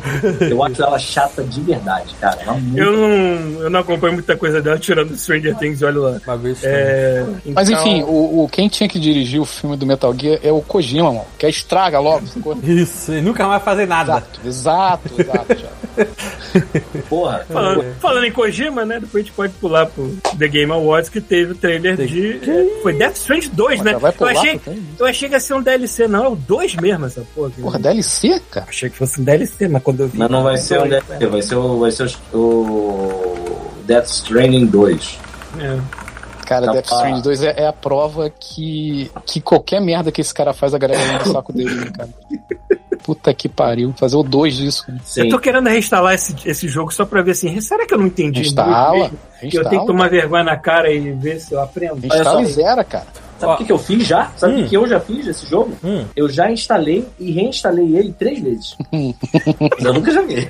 [LAUGHS] eu acho ela chata de verdade, cara. Ela é muito Eu não, eu não acompanho muita coisa dela, tirando Stranger Things, olha lá. É, Mas então- enfim, o, o- quem tinha que dirigir o filme do Metal Gear é o Kojima, mano. Que é estraga logo? [LAUGHS] Isso, e nunca mais fazer nada. Exato, exato, exato. [LAUGHS] porra. Falando, falando em Kojima, né? Depois a gente pode pular pro The Game Awards, que teve o trailer de. Foi Death Strange 2, né? já vai Eu pular achei, pro trailer? eu achei que ia ser um DLC, não, é o 2 mesmo essa porra. aqui. Porra, DLC, cara? Achei que fosse um DLC, mas quando eu vi. Mas não vai ser o DLC, vai ser o, vai ser o, o Death Stranding 2. É. Cara, Tá Death. Stranding 2 é, é a prova que, que qualquer merda que esse cara faz, a galera vem no saco dele, né, cara? [LAUGHS] Puta que pariu. Fazer o 2 disso. Eu tô querendo reinstalar esse, esse jogo só pra ver assim, será que eu não entendi? Instala, muito mesmo? Que eu tenho que instala. tomar vergonha na cara e ver se eu aprendo. Instala e zera, cara. Sabe o que, que eu fiz já? Sabe o Hum. que, que eu já fiz desse jogo? Hum. Eu já instalei e reinstalei ele três vezes. [LAUGHS] Eu nunca joguei.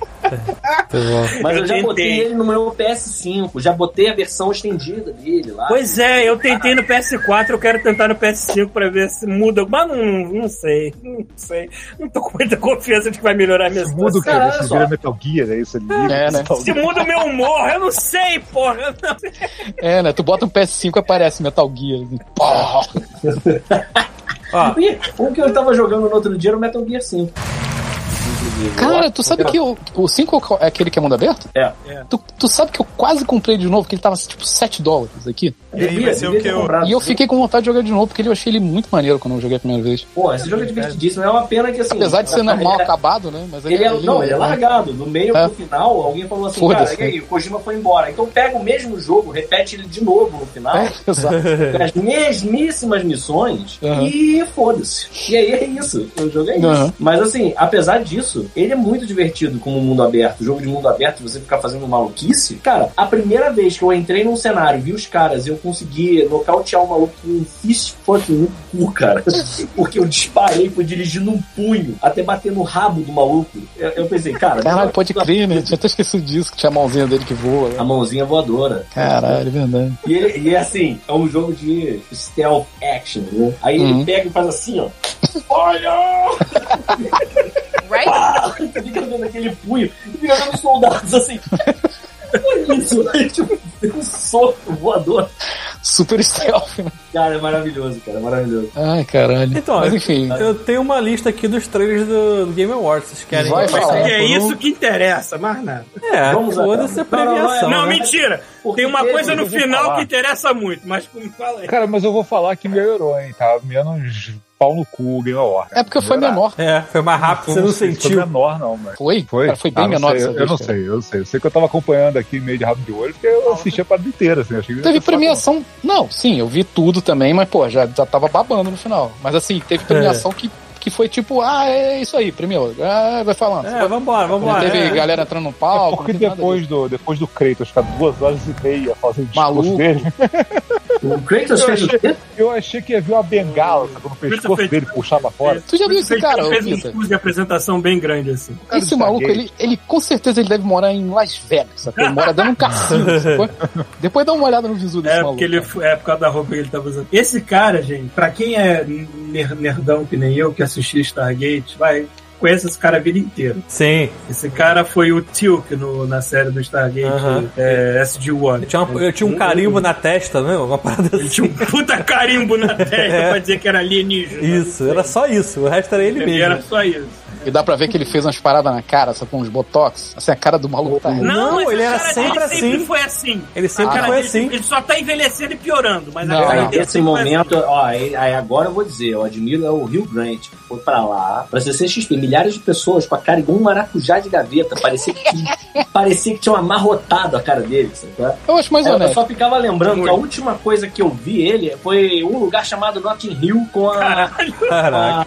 Mas eu, Eu já tentei. botei ele no meu PS5, já botei a versão estendida dele lá. Pois é, eu tentei no PS4, eu quero tentar no PS5 pra ver se muda. Mas não, não sei, não sei. Não tô com muita confiança de que vai melhorar a minha Muda o quê? situação. Cara, Você vira Metal Gear, é isso ali? É, né? Se muda o meu humor, eu não sei, porra. Não sei. É, né? Tu bota um PS5 e aparece Metal Gear. Assim. Pô! Ó, [LAUGHS] um que eu tava jogando no outro dia era o Metal Gear 5. Inclusive. Cara, tu sabe que o, o 5 é aquele que é mundo aberto? É. Tu, tu sabe que eu quase comprei de novo, que ele tava tipo 7 dólares aqui. Devia, ser o que eu- comprado. E eu fiquei com vontade de jogar de novo, porque eu achei ele muito maneiro quando eu joguei a primeira vez. Pô, esse jogo é divertidíssimo. É uma pena que assim. Apesar de ser [LAUGHS] normal é- acabado, né? Mas ele, Ele é, ele- não, ele é largado. No meio É. pro final, alguém falou assim, Foda-se, cara, e aí, o Kojima foi embora. Então pega o mesmo jogo, repete ele de novo no final. É, exato. as mesmíssimas missões Aham. e foda-se. E aí é isso. O jogo é isso. Aham. Mas assim, apesar disso, ele é muito divertido como mundo aberto. Jogo de mundo aberto, você ficar fazendo maluquice. Cara, a primeira vez que eu entrei num cenário, vi os caras e eu consegui nocautear o maluco com um fist fucking no cu, cara. [LAUGHS] Porque eu disparei, fui dirigindo um punho até bater no rabo do maluco. Eu, eu pensei, cara. Caralho, [LAUGHS] pode crer, né? Tinha até esquecido disso, que tinha a mãozinha dele que voa. A Né? mãozinha voadora. Caralho, é verdade. E, ele, e é assim, é um jogo de stealth action, né? Aí Uhum. ele pega e faz assim, ó. [LAUGHS] Olha! Right? Pá! Você fica vendo aquele punho e fica vendo soldados assim. Olha isso, [LAUGHS] aí, tipo, um soco voador. Super stealth, né? Cara, é maravilhoso, cara, é maravilhoso. Ai, caralho. Então, Mas enfim. Eu tenho uma lista aqui dos trailers do, Game Awards. Vocês querem Vai falar. É isso que interessa, mais nada. É, foda-se a cara. Não, não, premiação. Não, né? mentira. Porque Tem uma coisa no final falar. que interessa muito, mas como fala aí. Cara, mas eu vou falar que melhorou, hein? Tá menos pau no cu Game Award. É porque foi menor. É, foi mais rápido, você não sei se Foi sentiu. menor, não, mas. Foi? Foi? Cara, foi bem Ah, menor sei, Eu, eu vez, não cara. sei, eu não sei. Eu sei que eu tava acompanhando aqui meio de rabo de olho, porque eu assisti a parada inteira, assim. Achei que Teve premiação. Não, sim, eu vi tudo também, mas, pô, já, já tava babando no final. Mas assim, teve premiação que, que foi tipo, ah, é isso aí, premiou. Ah, vai falando. É, vambora, Não vambora. teve é. galera entrando no É palco. porque não teve nada depois do, depois do Kratos ficar duas horas e meia fazendo discurso Maluco. dele, O Kratos eu fez o quê? achei, eu achei que ia vir uma bengala sacou, no pescoço fez- dele, puxar pra fora. Tu já viu esse cara, ô, fez um discurso de apresentação bem grande assim. cara Esse maluco, ele, ele com certeza ele deve morar em Las Vegas, sacou? Ele mora de um cassino? [LAUGHS] Depois dá uma olhada no visu desse É maluco. porque ele é por causa da roupa que ele tava usando. Esse cara, gente, pra quem é ner- nerdão que nem eu, que assistia Stargate, vai, conhece esse cara a vida inteira. Sim. Esse cara foi o Tilk no, na série do Stargate Aham. é, SG-1. Eu tinha, uma- eu tinha um carimbo na testa, né? Uma parada Ele tinha assim. um puta carimbo na [LAUGHS] testa pra dizer que era alienígena. Isso, era só isso. O resto era ele Ele mesmo. era só isso. E dá pra ver que ele fez umas paradas na cara, só com uns botox. Assim, a cara do maluco tá Não, ele era sempre dele assim. sempre foi assim. Ele sempre A cara foi dele- assim. Ele só tá envelhecendo e piorando. Mas Não, a cara não. dele Esse foi momento, ó, aí, aí agora eu vou dizer, eu admiro é o Rio Grant, que foi pra lá, pra CCXP, milhares de pessoas com a cara igual um maracujá de gaveta, parecia que, [LAUGHS] parecia que tinham amarrotado a cara dele, sabe? Eu acho mais Eu, eu honesto. só ficava lembrando que a última coisa que eu vi ele foi um lugar chamado Notting Hill com a, a,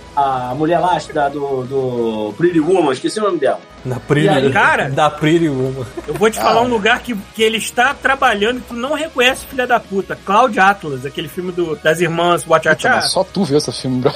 a mulher lá da, do, do Pretty Woman, esqueci o nome dela. Da Pretty, E aí, cara? Da Pretty Woman. Eu vou te falar um lugar que, que ele está trabalhando e tu não reconhece, filha da puta. Cloud Atlas, aquele filme do, das irmãs Wachachá. só tu viu esse filme, bro.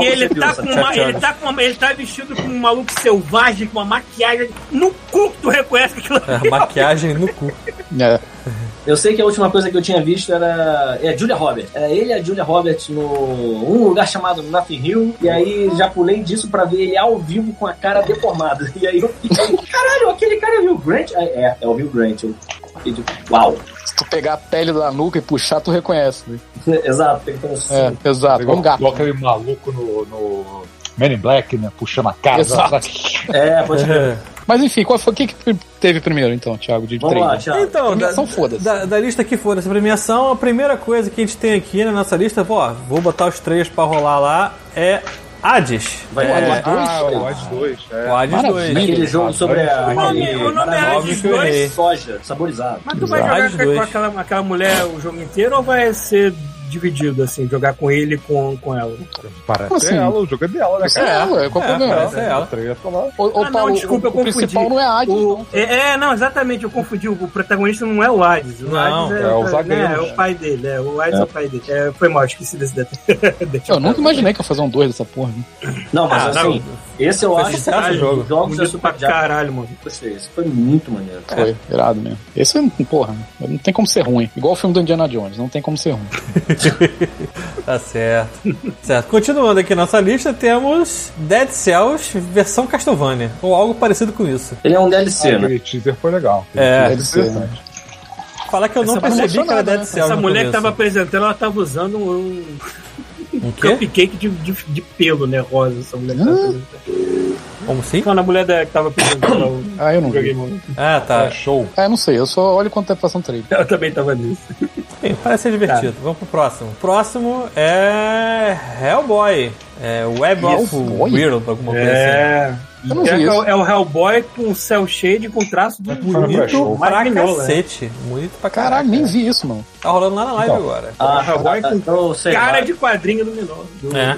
E ele tá, com uma, ele, tá com uma, ele tá vestido com um maluco selvagem, com uma maquiagem no cu que tu reconhece aquilo É, maquiagem no cu. É. [LAUGHS] Eu sei que a última coisa que eu tinha visto era é, a Julia Roberts. Era ele e a Julia Roberts no um lugar chamado Nothing Hill. E aí já pulei disso pra ver ele ao vivo com a cara deformada. [LAUGHS] E aí eu fiquei, caralho, aquele cara é o Hugh Grant? Ah, É, é o Hugh Grant. Eu fiquei tipo, uau. Se tu pegar a pele da nuca e puxar, tu reconhece. Né? [LAUGHS] Exato, tem que ter um É, exato. Igual, Um gato. igual aquele maluco no, no Men in Black, né? Puxando a. Exato. É, pode ver. Mas enfim, qual foi o que, que teve primeiro, então, Thiago, de Vamos lá, trailer? Thiago. Então, da, Premiação, foda-se. da, da lista que for dessa premiação, a primeira coisa que a gente tem aqui na nossa lista, ó, vou botar os três pra rolar lá, é Hades. Vai é, dois? Ah, o Watch 2. É. o Hades Maravilha. 2. Aquele jogo sobre a. O nome- o nome é Hades de dois. soja saborizado. Mas tu vai jogar com, aquela, aquela mulher o jogo inteiro ou vai ser dividido, assim, jogar com ele e com, com ela? Parece assim? ela, o jogo é dela, né, Isso cara? é ela, qual o É, problema? parece ela. O ô, Ah, não, Paulo, desculpa, eu o, o confundi. principal não é Hades, O- não. é, é, não, exatamente, eu confundi. O, o protagonista não é o Hades. O Não, Hades é o né, zagueiro. é o pai dele. É, o Hades é, o pai dele. É, foi mal, esqueci desse detalhe. [LAUGHS] Eu nunca imaginei que ia fazer um 2 dessa porra. Né? Não, mas Ah, assim, esse eu acho que o jogo. os jogos é Bonito super pra caralho, mano. Gostei, esse foi muito maneiro. Foi, irado mesmo. Esse, porra, não tem como ser ruim. Igual o filme do Indiana Jones, não tem como ser ruim. [LAUGHS] Tá certo. certo. Continuando aqui nossa lista, temos Dead Cells versão Castlevania. Ou algo parecido com isso. Ele é um DLC, né? Aquele teaser foi legal. É. Ser. Interessante. Falar que eu não Essa percebi que era Dead né? Cells. Essa mulher que tava apresentando, ela tava usando um, Um cupcake de, de, de pelo, né? Rosa, essa mulher apresentando. Como assim? Não, a mulher da, que tava apresentando o [COUGHS] Ah, eu não vi. videogame. Ah, tá. É show. Ah, eu não sei, eu só olho quanto tempo passa um trailer. Ela também tava nisso. Bem, parece ser divertido. Vamos pro próximo. Próximo é Hellboy. É Web of Hellboy? World, alguma coisa assim. É. Eu não É, vi é o- isso. é o Hellboy com cel shade com traço do bonito. show. Pra cacete. Bonito pra caralho. Caralho, nem vi isso, mano. Tá rolando lá na live Então. agora. Ah, Hellboy ah, com Cara lá. de quadrinho do menor. Do- É.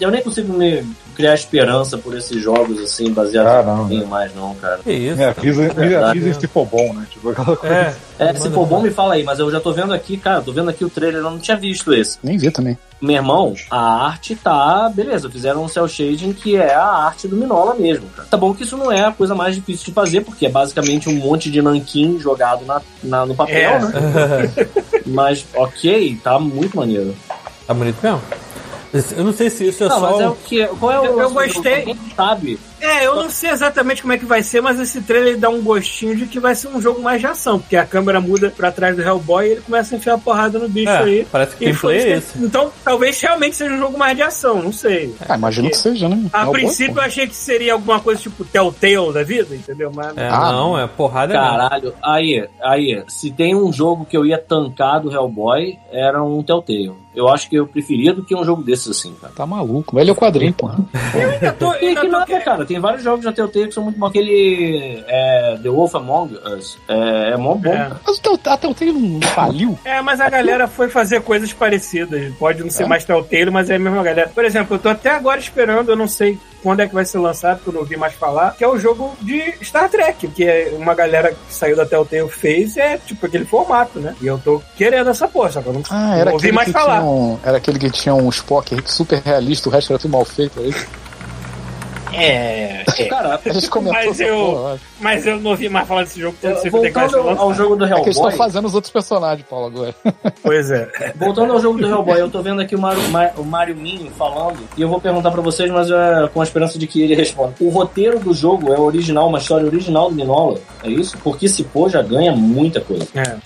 Eu nem consigo me criar esperança por esses jogos assim, baseados Ah, em não, quadrinho mais, não, cara. Que isso. É, avisa, verdade, avisa né? se for bom, né? Tipo, aquela coisa. É. É, se for bom, me fala aí, mas eu já tô vendo aqui, cara, tô vendo aqui o trailer, eu não tinha visto esse. Nem vi também. Meu irmão, a arte tá. Beleza, fizeram um cel shading que é a arte do Minola mesmo, cara. Tá bom que isso não é a coisa mais difícil de fazer, porque é basicamente um monte de nanquim jogado na, na- no papel, É. né? [LAUGHS] Mas, ok, tá muito maneiro. Tá bonito mesmo? Eu não sei se isso é Não, só. mas é o que. Qual é o. Eu- eu gostei. Sabe É, eu não sei exatamente como é que vai ser, mas esse trailer dá um gostinho de que vai ser um jogo mais de ação, porque a câmera muda pra trás do Hellboy e ele começa a enfiar a porrada no bicho É, aí. parece que gameplay é isso esse. que- Então, talvez realmente seja um jogo mais de ação, não sei. Ah, imagino que seja, né? A bom, princípio pô. eu achei que seria alguma coisa tipo Telltale da vida, entendeu? Mas É, Ah, não, é porrada mesmo. Caralho, aí, aí, se tem um jogo que eu ia tancar do Hellboy, era um Telltale. Eu acho que eu preferia do que um jogo desses assim, cara. Tá maluco. Ele é o quadrinho, porra. eu tô, Tem ainda que tô nada, querendo- cara. Tem vários jogos da Telltale que são muito bons. Aquele é, The Wolf Among Us é, é mó bom. É. Mas o a Telltale não faliu? É, mas a galera foi fazer coisas parecidas. Pode não ser É? mais Telltale, mas é a mesma galera. Por exemplo, eu tô até agora esperando, eu não sei quando é que vai ser lançado, porque eu não ouvi mais falar, que é o jogo de Star Trek, que é uma galera que saiu da Telltale fez, é tipo aquele formato, né? E eu tô querendo essa porra, só que eu não, Ah, não ouvi mais falar. um, era aquele que tinha um Spock super realista, o resto era tudo mal feito. é isso? É, é. Cara, A gente [LAUGHS] comentou Mas eu- porra, eu. Mas eu não ouvi mais falar desse jogo, sei quando é voltando ao jogo do É que eles estão Hellboy, fazendo os outros personagens, Paulo, agora. [LAUGHS] Pois é. voltando ao jogo do Hellboy, eu tô vendo aqui o Mario, Ma- o Mario Minho falando, e eu vou perguntar pra vocês, mas é com a esperança de que ele responda. O roteiro do jogo é original, uma história original do Minola, é isso? Porque se for, já ganha muita coisa. É.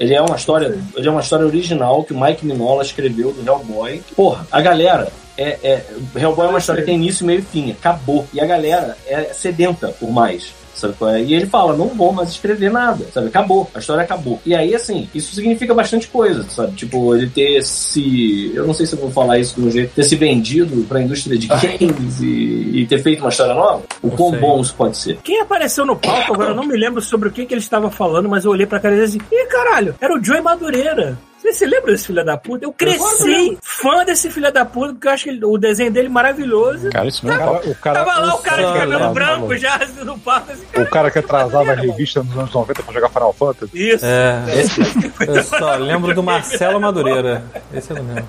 Ele é uma história, ele é uma história original que o Mike Minola escreveu do Hellboy. Porra, a galera é, é Hellboy é uma história que tem início, meio e fim, acabou. E a galera é sedenta por mais. Sabe qual é? E ele fala, não vou mais escrever nada, sabe? Acabou, a história acabou. E aí, assim, isso significa bastante coisa, sabe? Tipo, ele ter se. Eu não sei se eu vou falar isso de um jeito, ter se vendido pra indústria de games e, e ter feito uma história nova. O Não quão sei. bom isso pode ser. Quem apareceu no palco, agora eu não me lembro sobre o que, que ele estava falando, mas eu olhei pra cara dele e disse: Ih, caralho, era o Joey Madureira. Você lembra desse filho da puta? Eu cresci fã desse filho da puta, porque eu acho que ele- o desenho dele é maravilhoso. Cara, isso O não é cara, o cara, Tava lá o cara de cabelo lembro, branco já assim, [LAUGHS] no palco, assim, o cara que atrasava a revista nos anos 90 pra jogar Final Fantasy. Isso. É, [LAUGHS] eu só lembro do Marcelo Madureira. Esse eu não lembro.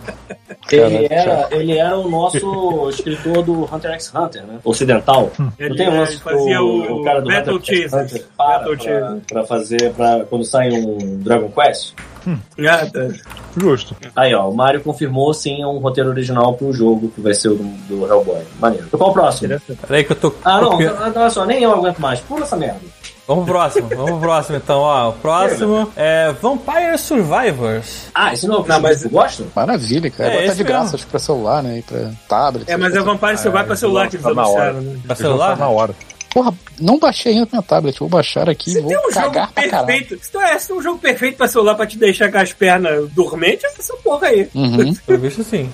Ele era, ele era o nosso escritor do Hunter x Hunter, né? Ocidental. Ele- Não tem um lance ele fazia o- o, cara do Battle Hunter x Chasers. Hunter para Battle pra, pra fazer, pra, quando sai um Dragon Quest. Ah, tá. Justo. Aí, ó, o Mario confirmou sim um roteiro original pro jogo, que vai ser o do, do Hellboy. Maneiro. Qual o próximo? Peraí que eu tô. Ah, não, ah, olha só, nem eu aguento mais. Pula essa merda. Vamos pro próximo, vamos pro próximo então, ó. O próximo é Vampire Survivors. Ah, esse não é o que Não, mas- você gosta? Maravilha, cara. É, Agora tá de graça, mesmo. acho que pra celular, né? E pra tablet. É, mas é Vampire Survival pra celular que eles Tá na hora. anunciaram, né? Pra jogo celular? tá na hora. Porra, não baixei ainda na minha tablet. Vou baixar aqui e Se vou tem um jogo cagar caralho. perfeito, se tu é, se tem um jogo perfeito pra celular pra te deixar com as pernas dormentes, é essa porra aí. Uhum. Pelo visto sim.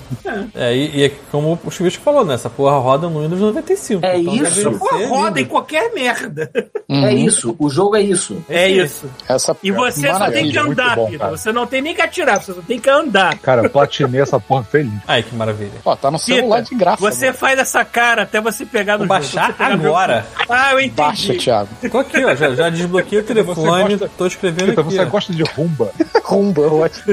É, e, e é como o Chuvisco falou, né? Essa porra roda no Windows 95. É então isso. porra roda em qualquer merda. Uhum. É isso, o jogo é isso. É isso. Essa E você só tem que andar, bom, Pita. Você não tem nem que atirar, você só tem que andar. Cara, eu platinei essa porra feliz. [LAUGHS] Ai, que maravilha. Ó, tá no celular de graça. Você mano. faz essa cara até você pegar no Vou jogo. baixar agora. [LAUGHS] Ah, eu entendi. Baixa, Thiago. Tô aqui, ó. Já, já desbloqueei o telefone, gosta- tô escrevendo Então aqui. você ó. gosta de rumba? [LAUGHS] Rumba, ótimo.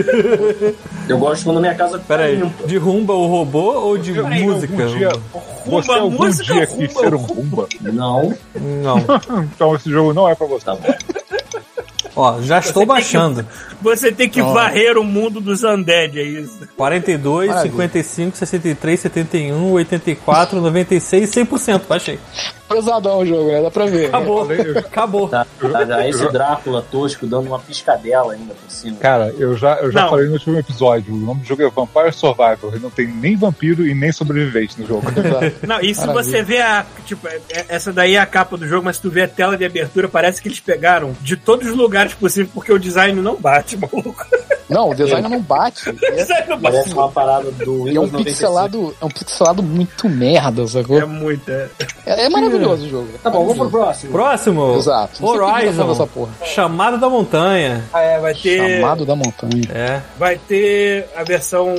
Eu gosto quando minha casa Pera aí, limpa. de rumba o robô ou de Peraí, música? Algum dia, você Rumba, algum música, dia rumba, quis ser um rumba. rumba? Não, Não. [LAUGHS] Então esse jogo não é pra você. tá bom. Ó, já estou tem que- baixando. Você tem que varrer o mundo dos undead, é isso. 42, Maravilha. 55, 63, 71, 84, 96, 100%. Baixei. Pesadão o jogo, né? Dá pra ver. Acabou. Acabou. Tá, tá, tá, esse Drácula tosco dando uma piscadela ainda por cima. Cara, eu já, eu já Não. falei no último episódio. O nome do jogo é Vampire Survivor. E não tem nem vampiro e nem sobrevivente no jogo. [LAUGHS] Não, e se Maravilha. você vê a. Tipo, é- é- essa daí é a capa do jogo, mas se tu vê a tela de abertura, parece que eles pegaram de todos os lugares possíveis, porque o design não bate, [LAUGHS] maluco. Não, o design não bate. O design não bate. Parece uma parada do E é um Windows 95. pixelado, é um pixelado muito merda, sacou? É muito. É. É, é maravilhoso o jogo. Tá bom, vamos pro próximo. Próximo. Exato. Horizon. essa porra. Chamado da Montanha. Ah, é, vai ter. Chamado da montanha. É. Vai ter a versão.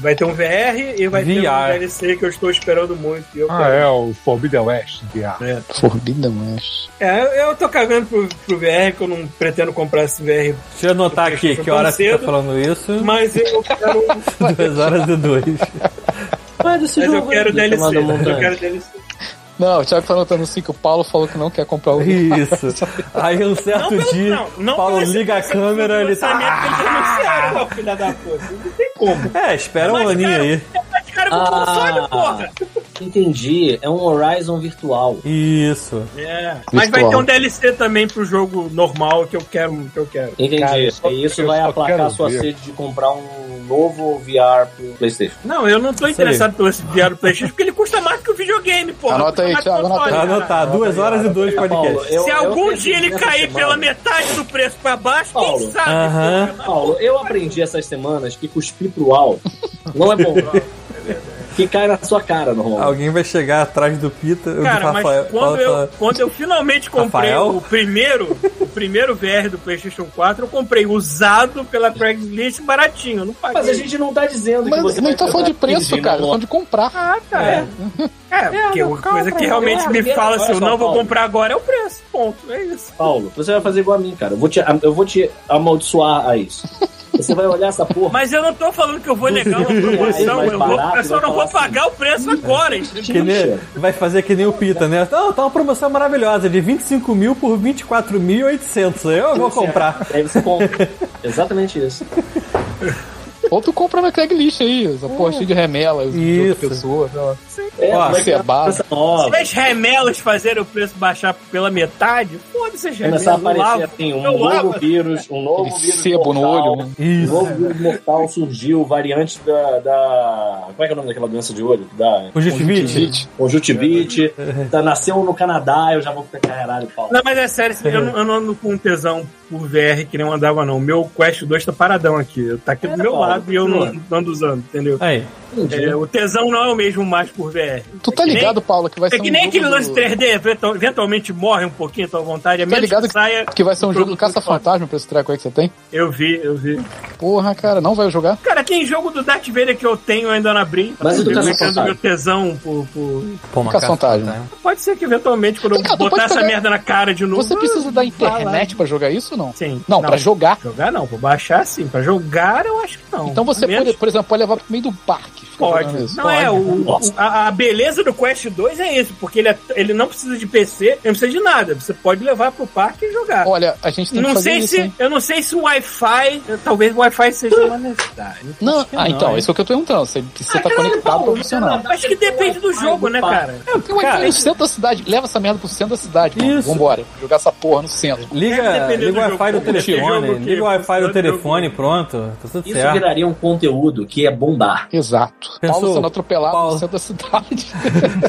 Vai ter um VR e vai ter um VR. DLC que eu estou esperando muito. eu ah, quero. é o Forbidden West. VR. É. Forbidden West. É, eu tô cagando pro, pro VR, que eu não pretendo comprar esse VR. Deixa eu anotar aqui que hora você tá cedo. falando isso. Mas eu quero. [LAUGHS] 2 horas e 2. Mas esse mas eu jogo quero aí, DLC. chamado Eu Montanha. quero DLC. Não, o Thiago tá anotando assim que o Paulo falou que não quer comprar o Isso. [LAUGHS] Aí um certo pelo- dia, não, não Paulo liga a câmera ele lançamento que tá. eles anunciaram, não, filha da puta. Não tem como. É, espera um Mas, aninho cara, aí. Cara, com Ah. console, porra. entendi, é um Horizon virtual. Isso. É. Mas vai Virtual. ter um DLC também pro jogo normal que eu quero. Que eu quero. Entendi. Cara, eu só- e isso vai aplacar sua ver. sede de comprar um novo VR pro PlayStation. Não, eu não tô aí. interessado pelo esse VR do PlayStation porque ele custa mais que o videogame, porra. Anota aí, Thiago, anota Tá console, cara. anotado. Duas horas e dois Paulo, podcasts. eu- Se algum dia ele cair pela metade do preço pra baixo, Paulo. quem sabe? Paulo, eu aprendi essas semanas que cuspir pro alto não é bom. [LAUGHS] que cai na sua cara, normalmente. Alguém vai chegar atrás do Pita. do Cara, mas Rafael, quando eu, fala- quando eu finalmente comprei Rafael? o primeiro, o primeiro VR do PlayStation 4, eu comprei usado pela Craigslist baratinho. eu Não paguei. Mas a gente não tá dizendo que Mas você não tá falando de preço, 15 cara. Tá falando de comprar. Ah, tá. É, é porque não, uma calma, coisa que cara. realmente É, me fala se eu só, não vou Paulo. comprar agora é o preço. Ponto. É isso. Paulo, você vai fazer igual a mim, cara. Eu vou te, eu vou te amaldiçoar a isso. [LAUGHS] Você vai olhar essa porra. Mas eu não tô falando que eu vou negar uma [LAUGHS] promoção. Eu, barato, eu só não vou assim. pagar o preço agora, entendeu? Que nem- vai fazer que nem o Pita, né? Não, tá uma promoção maravilhosa de 25 mil por 24.800. Eu vou comprar. Aí você compra. Exatamente isso. Ou tu compra na Craigslist aí, essa porra cheia de remelas de outra pessoa. É, Ó, criar cebado. coisa nova. Se as remelas fazerem o preço baixar pela metade, foda-se as remelas. Começar a aparecer lavo, assim, um novo lavo. vírus, um novo Aquele vírus sebo no mortal. olho, né? Um Isso. novo vírus mortal surgiu, variante da, da. Como é que é o nome daquela doença de olho? Da Conjuntivite. Conjuntivite. Tá, nasceu no Canadá, eu já vou ficar caralho, Paulo. Não, mas é sério, eu não, eu não ando com tesão por VR que nem eu andava, não. O meu Quest 2 tá paradão aqui. Tá aqui do É, meu Paulo, lado e eu não, não ando usando, entendeu? Aí. É, o tesão não é o mesmo mais por VR. Tu tá É que nem- ligado, Paulo, que vai ser É que um nem jogo aquele lance do- 3D, eventu- eventualmente morre um pouquinho a tua vontade, a Tá menos ligado que saia. que vai ser um jogo do Caça-Fantasma pra esse treco aí que você tem? Eu vi, eu vi. Porra, cara, não vai jogar? Cara, tem jogo do Darth Vader que eu tenho eu ainda não abri. Mas o do eu Caça-Fantasma? brincando meu tesão por, por- Caça-fantasma. caça-fantasma. Pode ser que eventualmente, quando eu Cara, botar essa pegar- merda na cara de novo. Você precisa da internet pra jogar isso ou não? Sim. Não, pra jogar. Jogar não, pra baixar sim. Pra jogar eu acho que não. Então você, Menos- pode, por exemplo, pode levar pro meio do parque. Pode. Não é, o, o- a, a beleza do Quest 2 é isso, porque ele, é- ele não precisa de PC, ele não precisa de nada. Você pode levar pro parque e jogar. Olha, a gente tem que Não fazer sei isso, se, hein? eu não sei se o Wi-Fi, talvez o Wi-Fi seja uma necessidade. Não, que ah, não, então, hein? isso é o que eu tô perguntando. Se, você tá conectado pra funcionar. Acho que depende do jogo, né, cara? Tem um aqui no centro da cidade. Leva essa merda pro centro da cidade, mano. Isso. Vambora. Jogar essa porra no centro. Liga, liga do o Wi-Fi jogo. do telefone. Que Liga o Wi-Fi do telefone, pronto. Tá tudo certo. Viraria um conteúdo que é bombar. Exato. Pensou, Paulo sendo atropelado Paulo. no centro da cidade.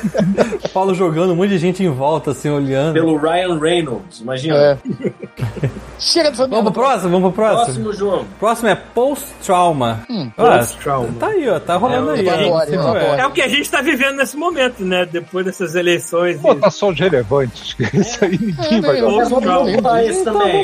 [LAUGHS] Paulo jogando, um monte de gente em volta, assim, olhando. Pelo Ryan Reynolds, imagina. é. [LAUGHS] Chega dessa Vamos pro próximo? Vamos pro próximo? Próximo jogo. Próximo é Post-Trauma. Hum, Ah, Post-trauma. Tá aí, ó. Tá rolando É, aí. adoro, adoro. vê. É o que a gente tá vivendo nesse momento, né? Depois dessas eleições. e- Votações relevantes. que Isso aí ninguém É, vai jogar. Então também. vamos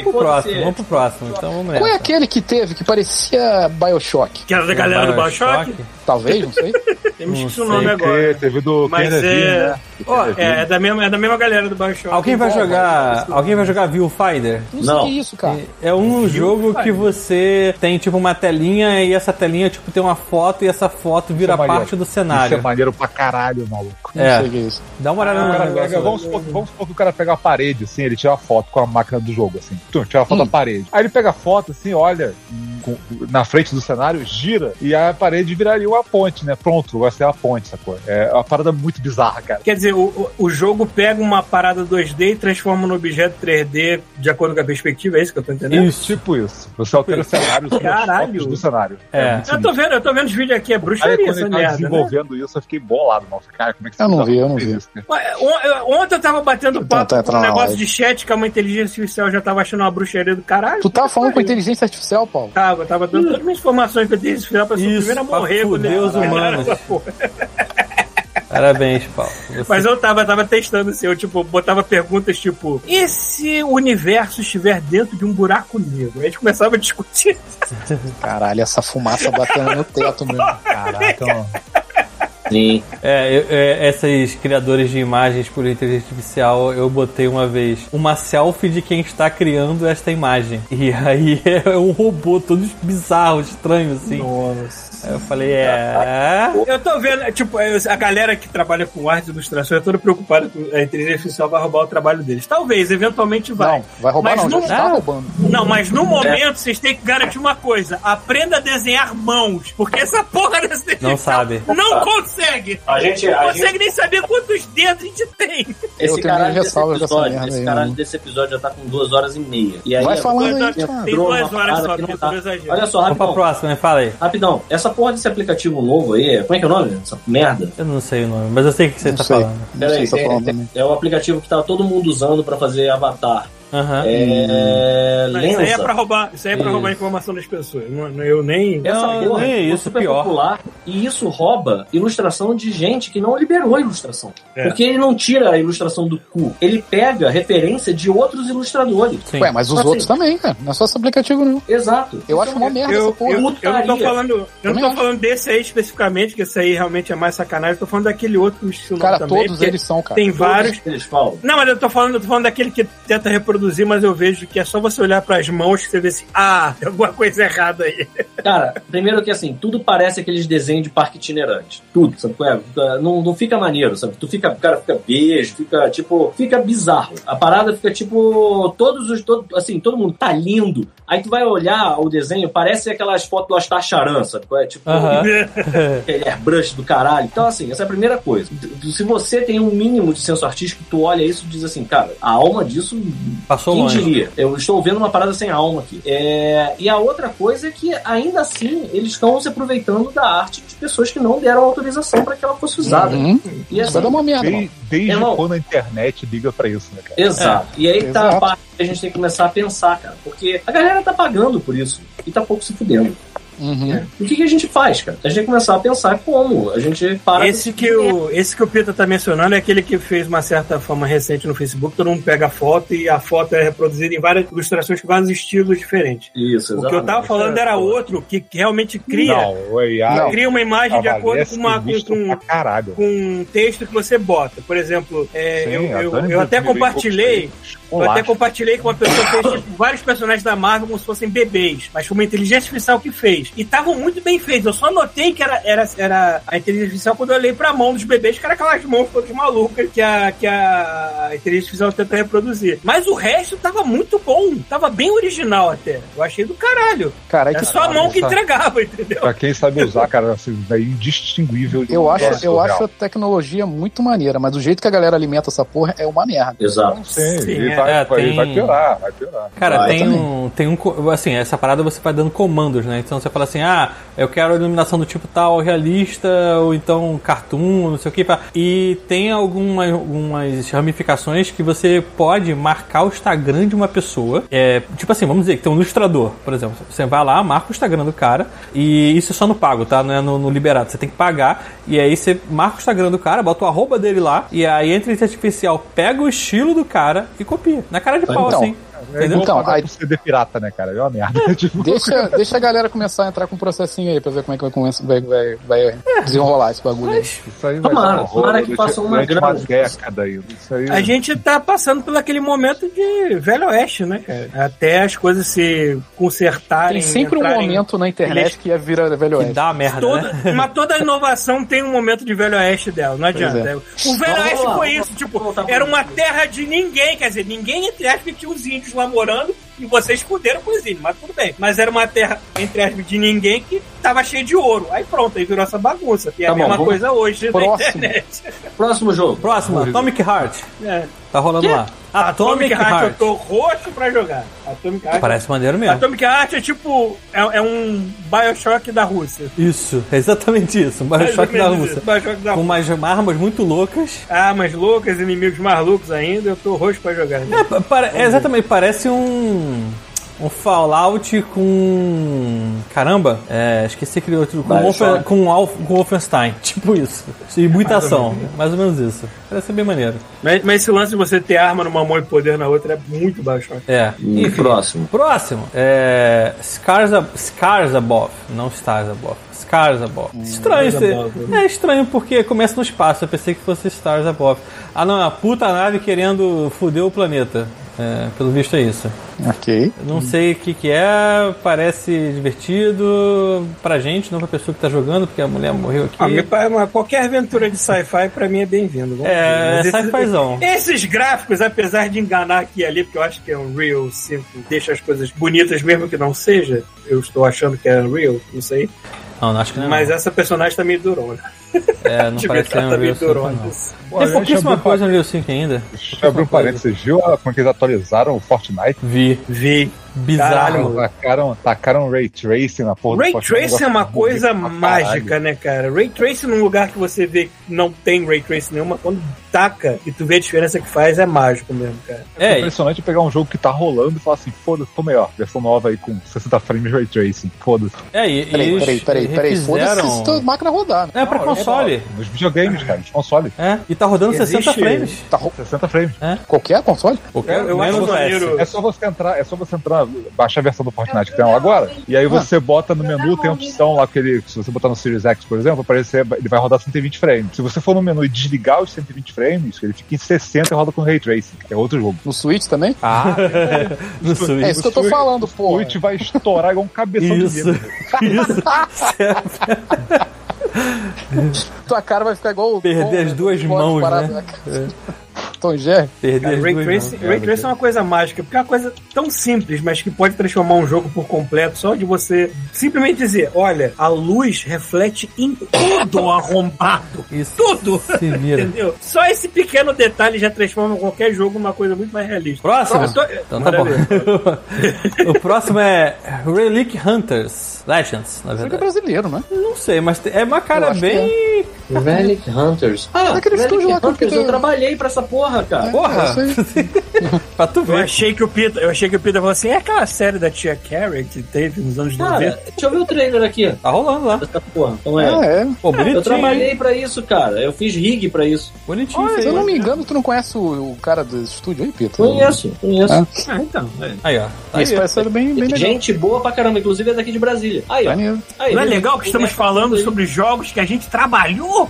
pro Pode próximo, ser. vamos pro próximo. Então vamos Qual é nessa. aquele que teve que parecia Bioshock? Que era da galera do Bioshock? Talvez, não sei. [LAUGHS] Esqueci Não o nome sei, agora. Porque teve do Mas Ken Levine, é. né? Ó, É, é da mesma, é da mesma galera do Bioshock. Alguém vai jogar. Alguém vai jogar Viewfinder? Não, Não. sei isso, cara. É um jogo que você tem tipo uma telinha e essa telinha tipo tem uma foto e essa foto vira Isso é parte do Isso cenário. é maneiro pra caralho, maluco. Não É. sei o que é isso. Dá uma olhada O no cara pega- vamos, supor, vamos supor que o cara pega a parede, assim, ele tira a foto com a máquina do jogo, assim. Tum, tira a foto Hum. da parede. Aí ele pega a foto, assim, olha com- na frente do cenário, gira, e a parede viraria uma ponte, né? Pronto, vai ser a ponte, sacou? É uma parada muito bizarra, cara. Quer dizer, o, o- jogo pega uma parada 2D e transforma no objeto 3D de acordo com a perspectiva, é isso que eu tô entendendo? Isso. Tipo isso. Você altera o cenário com as Caralho. do cenário. É. muito Eu tô vendo, eu tô vendo os vídeos aqui, é Aí bruxaria quando essa ele tá merda, né? desenvolvendo isso, eu fiquei bolado, mano. Cara, como é que Eu não tá vi, eu não vi. isso, né? Ontem eu tava batendo tentar papo com entrar um negócio de chat que uma inteligência artificial já tava achando uma bruxaria do caralho. Tu tava falando com inteligência artificial, Paulo? Tava, tava dando todas as minhas informações pra inteligência artificial pra ser o primeiro a morrer. quando humanos. essa porra. Parabéns, Paulo. Você- Mas eu tava, tava testando assim, eu tipo, botava perguntas tipo, e se o universo estiver dentro de um buraco negro? Aí a gente começava a discutir. Caralho, essa fumaça batendo no teto mesmo. Caraca, mano. Sim. É, eu- é, esses criadores de imagens por inteligência artificial, eu botei uma vez uma selfie de quem está criando esta imagem. E aí [LAUGHS] é um robô todo bizarro, estranho, assim. Nossa. Aí eu falei, é. Eu tô vendo, tipo, a galera que trabalha com arte e ilustração é toda preocupada com a inteligência artificial vai roubar o trabalho deles. Talvez, eventualmente vai. Não, vai roubar Mas não, não- já tá roubando. Não, mas no momento vocês têm que garantir uma coisa: aprenda a desenhar mãos. Porque essa porra dessa Não sabe. [LAUGHS] Não consegue consegue. A gente. Não A consegue gente nem saber quantos dedos a gente tem. esse caralho desse episódio, merda esse caralho mano. desse episódio já tá com duas horas e meia. E aí Vai falando Duas aí, cara. tem duas horas só, que não porque tá. Olha só, Vamos pra rapidão. próxima, né? Fala aí. Rapidão, essa porra desse aplicativo novo aí, como é que é o nome? Essa merda? Eu não sei o nome, mas eu sei o que você Não tá sei. falando. Peraí, tá falando também. é o aplicativo que tá todo mundo usando pra fazer avatar. Aham. É. Não, isso aí é pra roubar, isso aí é pra Isso. roubar a informação das pessoas. Não, eu nem. Essa Não, porra nem ficou isso, super pior. popular e isso rouba ilustração de gente que não liberou a ilustração. É. Porque ele não tira a ilustração do cu. Ele pega referência de outros ilustradores. Sim. Ué, mas os Assim. outros também, cara. Não é só esse aplicativo, não. Exato. Eu acho uma merda Eu, essa porra. eu, eu não tô falando, eu não tô acho. falando desse aí especificamente, que esse aí realmente é mais sacanagem. Eu tô falando daquele outro que eu nome Cara, também. todos eles são, cara. Tem vários. Todos Eles falam. Não, mas eu tô falando, eu tô falando daquele que tenta reproduzir, mas eu vejo que é só você olhar pras mãos que você vê assim, ah, tem alguma coisa errada aí. [LAUGHS] Cara, primeiro que assim, tudo parece aqueles desenhos de parque itinerante. Tudo, sabe? é? Não, não fica maneiro, sabe? Tu fica, cara, fica beijo, fica tipo, fica bizarro. A parada fica tipo, todos os, todo, assim, todo mundo tá lindo. Aí tu vai olhar o desenho, parece aquelas fotos do Astacharan, sabe? qual é? Tipo, Aham. [LAUGHS] [LAUGHS] aquele airbrush do caralho. Então, assim, essa é a primeira coisa. Se você tem um mínimo de senso artístico, tu olha isso e diz assim, cara, a alma disso Passou quem longe. diria? Eu estou vendo uma parada sem alma aqui. É, E a outra coisa é que, ainda assim, eles estão se aproveitando da arte de pessoas que não deram autorização para que ela fosse usada. Uhum. E Isso vai dar assim, uma merda. Desde, desde Irmão. quando a internet liga pra isso, né, cara? exato. E aí tá a Exato. parte que a gente tem que começar a pensar, cara. Porque a galera tá pagando por isso e tá pouco se fudendo. Uhum. O que, que a gente faz, cara? A gente tem que começar a pensar como a gente para. Esse que, o, esse que o Pita tá mencionando é aquele que fez uma certa fama recente no Facebook, todo mundo pega a foto e a foto é reproduzida em várias ilustrações com vários estilos diferentes. Isso, O que eu tava exatamente. falando era outro que que realmente cria, Não, o AI cria uma imagem de acordo aparece com, uma, com, com, com um texto que você bota. Por exemplo, é, Sim, eu, eu, Dani eu até compartilhei. Eu até compartilhei que uma pessoa fez tipo, vários personagens da Marvel como se fossem bebês, mas foi uma inteligência artificial que fez. E estavam muito bem feitos. Eu só notei que era, era, era a inteligência artificial quando eu olhei pra mão dos bebês, que era aquelas mãos todas malucas que a, que a inteligência artificial tenta reproduzir. Mas o resto tava muito bom. Tava bem original até. Eu achei do caralho. Cara, É que só a tá. mão que essa- entregava, entendeu? Pra quem sabe usar, cara, assim, é indistinguível. de Eu um acho, eu real. acho a tecnologia muito maneira, mas o jeito que a galera alimenta essa porra é uma merda. Exato. Sim, Sim, ele é, vai, é, vai, tem- vai piorar, vai piorar. Cara, Vai tem um, tem um. Assim, essa parada você vai dando comandos, né? Então você fala assim, ah, eu quero a iluminação do tipo tal, realista, ou então cartoon, não sei o que. E tem algumas, algumas ramificações que você pode marcar o Instagram de uma pessoa. É, tipo assim, vamos dizer que tem um ilustrador, por exemplo. Você vai lá, marca o Instagram do cara, e isso é só no pago, tá? Não é no, no liberado. Você tem que pagar, e aí você marca o Instagram do cara, bota o arroba dele lá, e aí a inteligência artificial pega o estilo do cara e copia. Na cara de pau, Então, assim. É Então, aí- CD pirata, né, cara? É uma merda. [LAUGHS] tipo, Deixa, deixa a galera começar a entrar com um processinho aí pra ver como é que vai, começar- vai, vai, vai desenrolar esse bagulho aí. Isso aí vai Tomara, um tomara que façam uma grande- década aí. Isso aí. A gente tá passando por aquele momento de velho oeste, né, cara? Até as coisas se consertarem. Tem sempre um momento na internet que é vira velho Que oeste. dá uma merda, Toda, né? [LAUGHS] mas toda inovação tem um momento de velho oeste dela, não adianta. é. O velho oeste foi isso, tipo, era uma terra de ninguém, quer dizer, ninguém entre aspas tinha os índios lá morando e vocês fuderam com os índios, mas tudo bem. Mas era uma terra, entre aspas, de ninguém que tava cheia de ouro. Aí pronto, aí virou essa bagunça. E é Tá a bom, mesma vamos- coisa hoje na Próximo. internet. [LAUGHS] Próximo jogo. Próximo, Atomic Heart. É. Tá rolando lá. Atomic, Atomic Heart, eu Heart. tô roxo pra jogar. Atomic Heart. Parece maneiro mesmo. Atomic Heart é tipo. É, é um Bioshock da Rússia. Isso, é exatamente isso. Um Bioshock da Rússia. Bioshock da Com Rússia. umas armas muito loucas. Armas loucas, inimigos mais loucos ainda, eu tô roxo pra jogar. É, pa- pare- é, exatamente, parece um. Um Fallout com. Caramba, é, esqueci aquele outro. Com. Wolfen, com, Alf- com Wolfenstein. [LAUGHS] Tipo isso. E muita ação. Mais ou menos isso. Parece ser bem maneiro. Mas, mas esse lance de você ter arma numa mão e poder na outra é muito Bioshock. É. E Enfim. próximo. Próximo. É. Scars, Ab- Scars Above. Não Stars Above. Scars Above. Estranho. Above, né? É estranho porque começa no espaço. Eu pensei que fosse Stars Above. Ah, não. É a puta nave querendo foder o planeta. É, pelo visto é isso. Ok. Eu não sei o que, que é, parece divertido pra gente, não pra pessoa que tá jogando, porque a mulher morreu aqui. Ah, me qualquer aventura de sci-fi pra mim é bem-vindo. É, sci-fizão. Esses gráficos, apesar de enganar aqui e ali, porque eu acho que é Unreal 5 deixa as coisas bonitas mesmo que não seja, eu estou achando que é Unreal, não sei. Não, acho que não. Mas essa personagem tá meio durona. É, não [LAUGHS] parece ela um tá meio Unreal 5, durona. Tem pouquíssima coisa no Unreal 5 ainda. Deixa eu abrir um parênteses. A- como é que eles atualizaram o Fortnite? Vi. Vi. Bizarro. Caralho, Tacaram, tacaram Ray Tracing na porra do Ray Tracing é uma negócio coisa mágica, caralho. né, cara? Ray Tracing num lugar que você vê que não tem Ray Tracing nenhuma, quando taca e tu vê a diferença que faz, é mágico mesmo, cara. É, impressionante pegar um jogo que tá rolando e falar assim, foda-se, tô melhor. Versão nova aí com 60 frames Ray Tracing. Foda-se. é, e, Peraí, eles peraí, peraí, peraí. Foda-se se tua máquina rodar, né? É pra console. Nos videogames, cara, nos consoles. É, e tá rodando Existe- 60 frames. Tá ro- 60 frames. Qualquer console? Qualquer, Eu- eu menos acho o S. maneiro- É só você entrar, é só você entrar, baixar a versão do Fortnite que tem lá agora, e aí você bota no menu, tem a opção lá que ele, se você botar no Series X, por exemplo, aparecer, ele vai rodar 120 frames. Se você for no menu e desligar os 120 frames, ele fica em 60 e roda com Ray Tracing, que é outro jogo. No Switch também? Ah, [LAUGHS] no Switch. É isso que eu tô falando, O pô. Switch vai estourar igual um cabeção de Isso. vidro. Isso. [LAUGHS] Tua cara vai ficar igual o Perder as duas mãos, né? Tom Jerry. Perder Ray Tracing. Ray Tracing é uma coisa mágica, porque é uma coisa tão simples, mas que pode transformar um jogo por completo, só de você simplesmente dizer, olha, a luz reflete em tudo [LAUGHS] arrombado. Isso. Tudo! Se vira. [LAUGHS] Entendeu? Só esse pequeno detalhe já transforma qualquer jogo numa coisa muito mais realista. Próximo? Tô- Então tá Manda bom. [LAUGHS] o próximo é Relic Hunters. Legends, na Isso é verdade. brasileiro, né? Não sei, mas é uma cara bem. Relic Hunters. Ah, Aquele Relic estúdio lá que o Hunters, eu trabalhei pra essa porra, cara. Porra! É isso aí. [LAUGHS] pra tu Eu ver. achei que o Peter, eu achei que o Peter falou assim, é aquela série da tia Carrie que teve nos anos Cara, 90. deixa eu ver o trailer aqui. Tá rolando lá. Dessa porra. Então é. Ah, é. Pô, bonitinho. Eu trabalhei pra isso, cara. Eu fiz rig pra isso. Bonitinho isso Se eu não me engano, tu não conhece o, o cara do estúdio aí, Peter? Conheço, conheço. Ah. Ah, então. É. Aí, ó. Tá parece ser bem, bem legal. Gente boa pra caramba, inclusive é daqui de Brasília. Aí, ó. Aí, Não é legal que estamos falando sobre jogos que a gente trabalhou?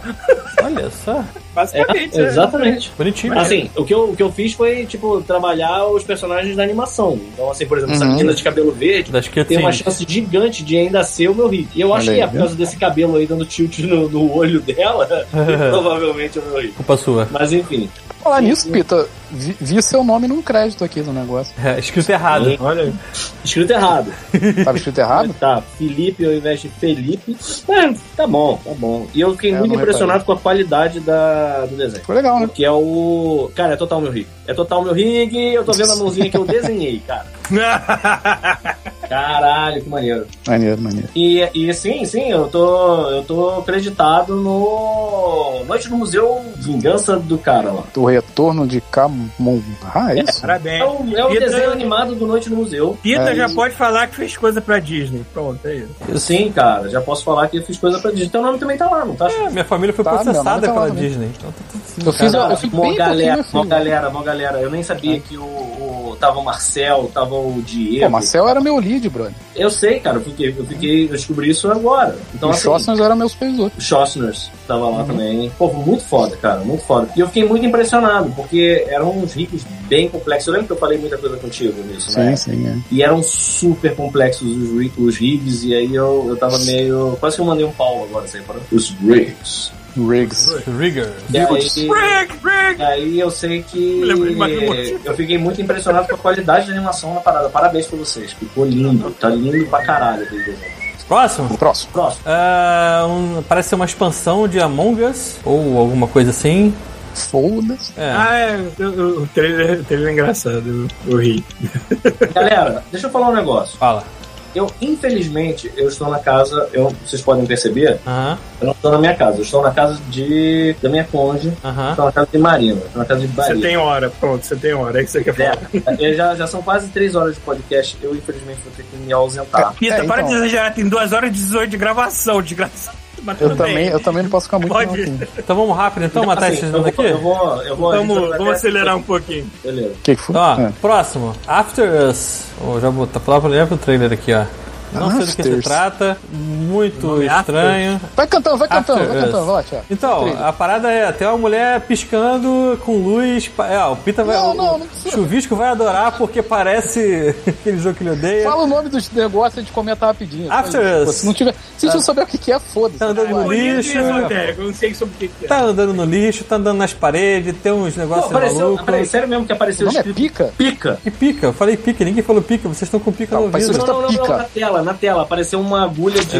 Olha só. [LAUGHS] Basicamente. É, né? exatamente. Bonitinho. Mas, Assim, o que, eu, o que eu fiz foi, tipo, trabalhar os personagens da animação. Então, assim, por exemplo, essa Uhum. menina de cabelo verde tem uma chance gigante de ainda ser o meu hit. E eu acho Olha que é por causa desse cabelo aí dando tilt no, no olho dela, [LAUGHS] [LAUGHS] provavelmente é o meu hit. Culpa sua. Mas enfim. Falar nisso, Pita, vi, vi seu nome num crédito aqui no negócio. É, escrito errado. Sim. Olha aí. Escrito errado. Tava escrito errado? [LAUGHS] Tá, Felipe ao invés de Felipe. É, tá bom, tá bom. E eu fiquei É, muito impressionado com a qualidade da, do desenho. Foi legal, né? Que é o. Cara, é total meu rig. É total meu rig. Eu tô vendo a mãozinha que eu desenhei, cara. [LAUGHS] Caralho, que maneiro. Maneiro, maneiro. E, e sim, sim, eu tô, eu tô acreditado no Noite no Museu Vingança do cara lá. O retorno de Camon. Ah, é isso? É Parabéns. o, é o Peter- desenho animado do Noite no Museu. Peter É já isso. pode falar que fez coisa pra Disney. Pronto, é isso. Sim, cara, já posso falar que eu fiz coisa pra Disney. Teu nome também tá lá, não tá? É, minha família foi Tá, processada nome tá lá pela. Disney. Então tá tudo certo. Eu fiz, eu fiz mó bem pouquinho, galera, mó galera, mó galera. Eu nem sabia que o, o- tava o Marcel, tava o Diego. Pô, Marcel era meu lead, brother. Eu sei, cara, eu fiquei, eu fiquei, eu descobri isso agora. Então, o assim, Schossners era meu supervisor. o Schossners tava lá também. Pô, muito foda, cara, muito foda. E eu fiquei muito impressionado, porque eram uns ricos bem complexos. Eu lembro que eu falei muita coisa contigo nisso, né? Sim, sim, é. E eram super complexos os, os rigs, e aí eu, eu tava meio. Quase que eu mandei um pau agora, sei, para os rigs. Riggs. Rigger. E aí, e aí eu sei que eu fiquei muito impressionado com a qualidade da animação na parada. Parabéns pra vocês, ficou lindo, tá lindo pra caralho aquele desenho. Próximo? Próximo. Próximo. Ah, um- parece ser uma expansão de Among Us ou alguma coisa assim. Foda-se. É. Ah, é. O, o- o trailer, o trailer é engraçado. Eu, eu ri. [LAUGHS] Galera, deixa eu falar um negócio. Fala. Eu, infelizmente, eu estou na casa, eu, vocês podem perceber, Aham, eu não estou na minha casa, eu estou na casa de da minha cônge, aham. estou na casa de Marina, estou na casa de Você Bahia. tem hora, pronto, você tem hora. É que você quer falar. É, já, já são quase três horas de podcast, eu infelizmente vou ter que me ausentar. Pita, É, para então. de exagerar, tem 2 horas e 18 de gravação, desgraçado. Mas Eu também, bem. eu também não posso ficar muito Pode. não. Então vamos rápido então, matar Assim, esses dois aqui? eu vou, eu vou, gente Vamos, vamos acelerar um pouquinho. Beleza. O que que foi? Ó, É. próximo. After Us. Oh, já vou tá pra pro trailer aqui, ó. Não sei do que se trata, muito é estranho. Vai cantando, vai cantando, After vai Us. cantando, vai lá. Então, a parada é tem uma mulher piscando com luz. É, o Pita vai. Não, o- não, não o precisa. Chuvisco vai adorar porque parece [LAUGHS] aquele jogo que ele odeia. Fala o nome dos negócios e a gente comenta rapidinho. After Us. Se não tiver. Se não souber o que é, foda-se. Tá andando no lixo. Eu não sei sobre o que é. Tá andando no lixo, tá andando nas paredes, tem uns negócios apareceu, malucos. peraí, sério mesmo que O apareceu nome é Pica? pica. E pica, eu falei pica, ninguém falou pica, vocês estão com pica Não, no ouvido. Não, não, não, na tela, na tela, apareceu uma agulha de.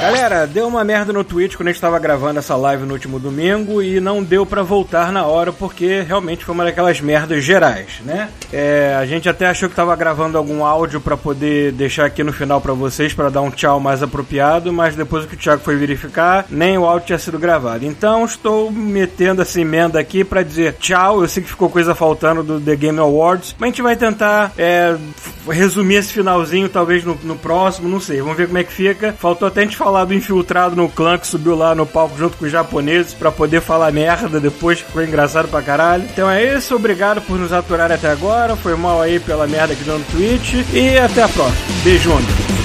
Galera, deu uma merda no Twitch quando a gente tava gravando essa live no último domingo e não deu pra voltar na hora porque realmente foi uma daquelas merdas gerais, né? É, a gente até achou que tava gravando algum áudio pra poder deixar aqui no final pra vocês pra dar um tchau mais apropriado, mas depois que o Thiago foi verificar, nem o áudio tinha sido gravado. Então estou metendo essa emenda aqui pra dizer tchau. Eu sei que ficou coisa faltando do The Game Awards, mas a gente vai tentar é, resumir esse finalzinho talvez no, no próximo, não sei. Vamos ver como é que fica. Faltou até a gente falar do infiltrado no clã que subiu lá no palco junto com os japoneses pra poder falar merda depois, que ficou engraçado pra caralho. Então é isso, obrigado por nos aturar até agora. Foi mal aí pela merda que deu no Twitch e até a próxima. Beijo.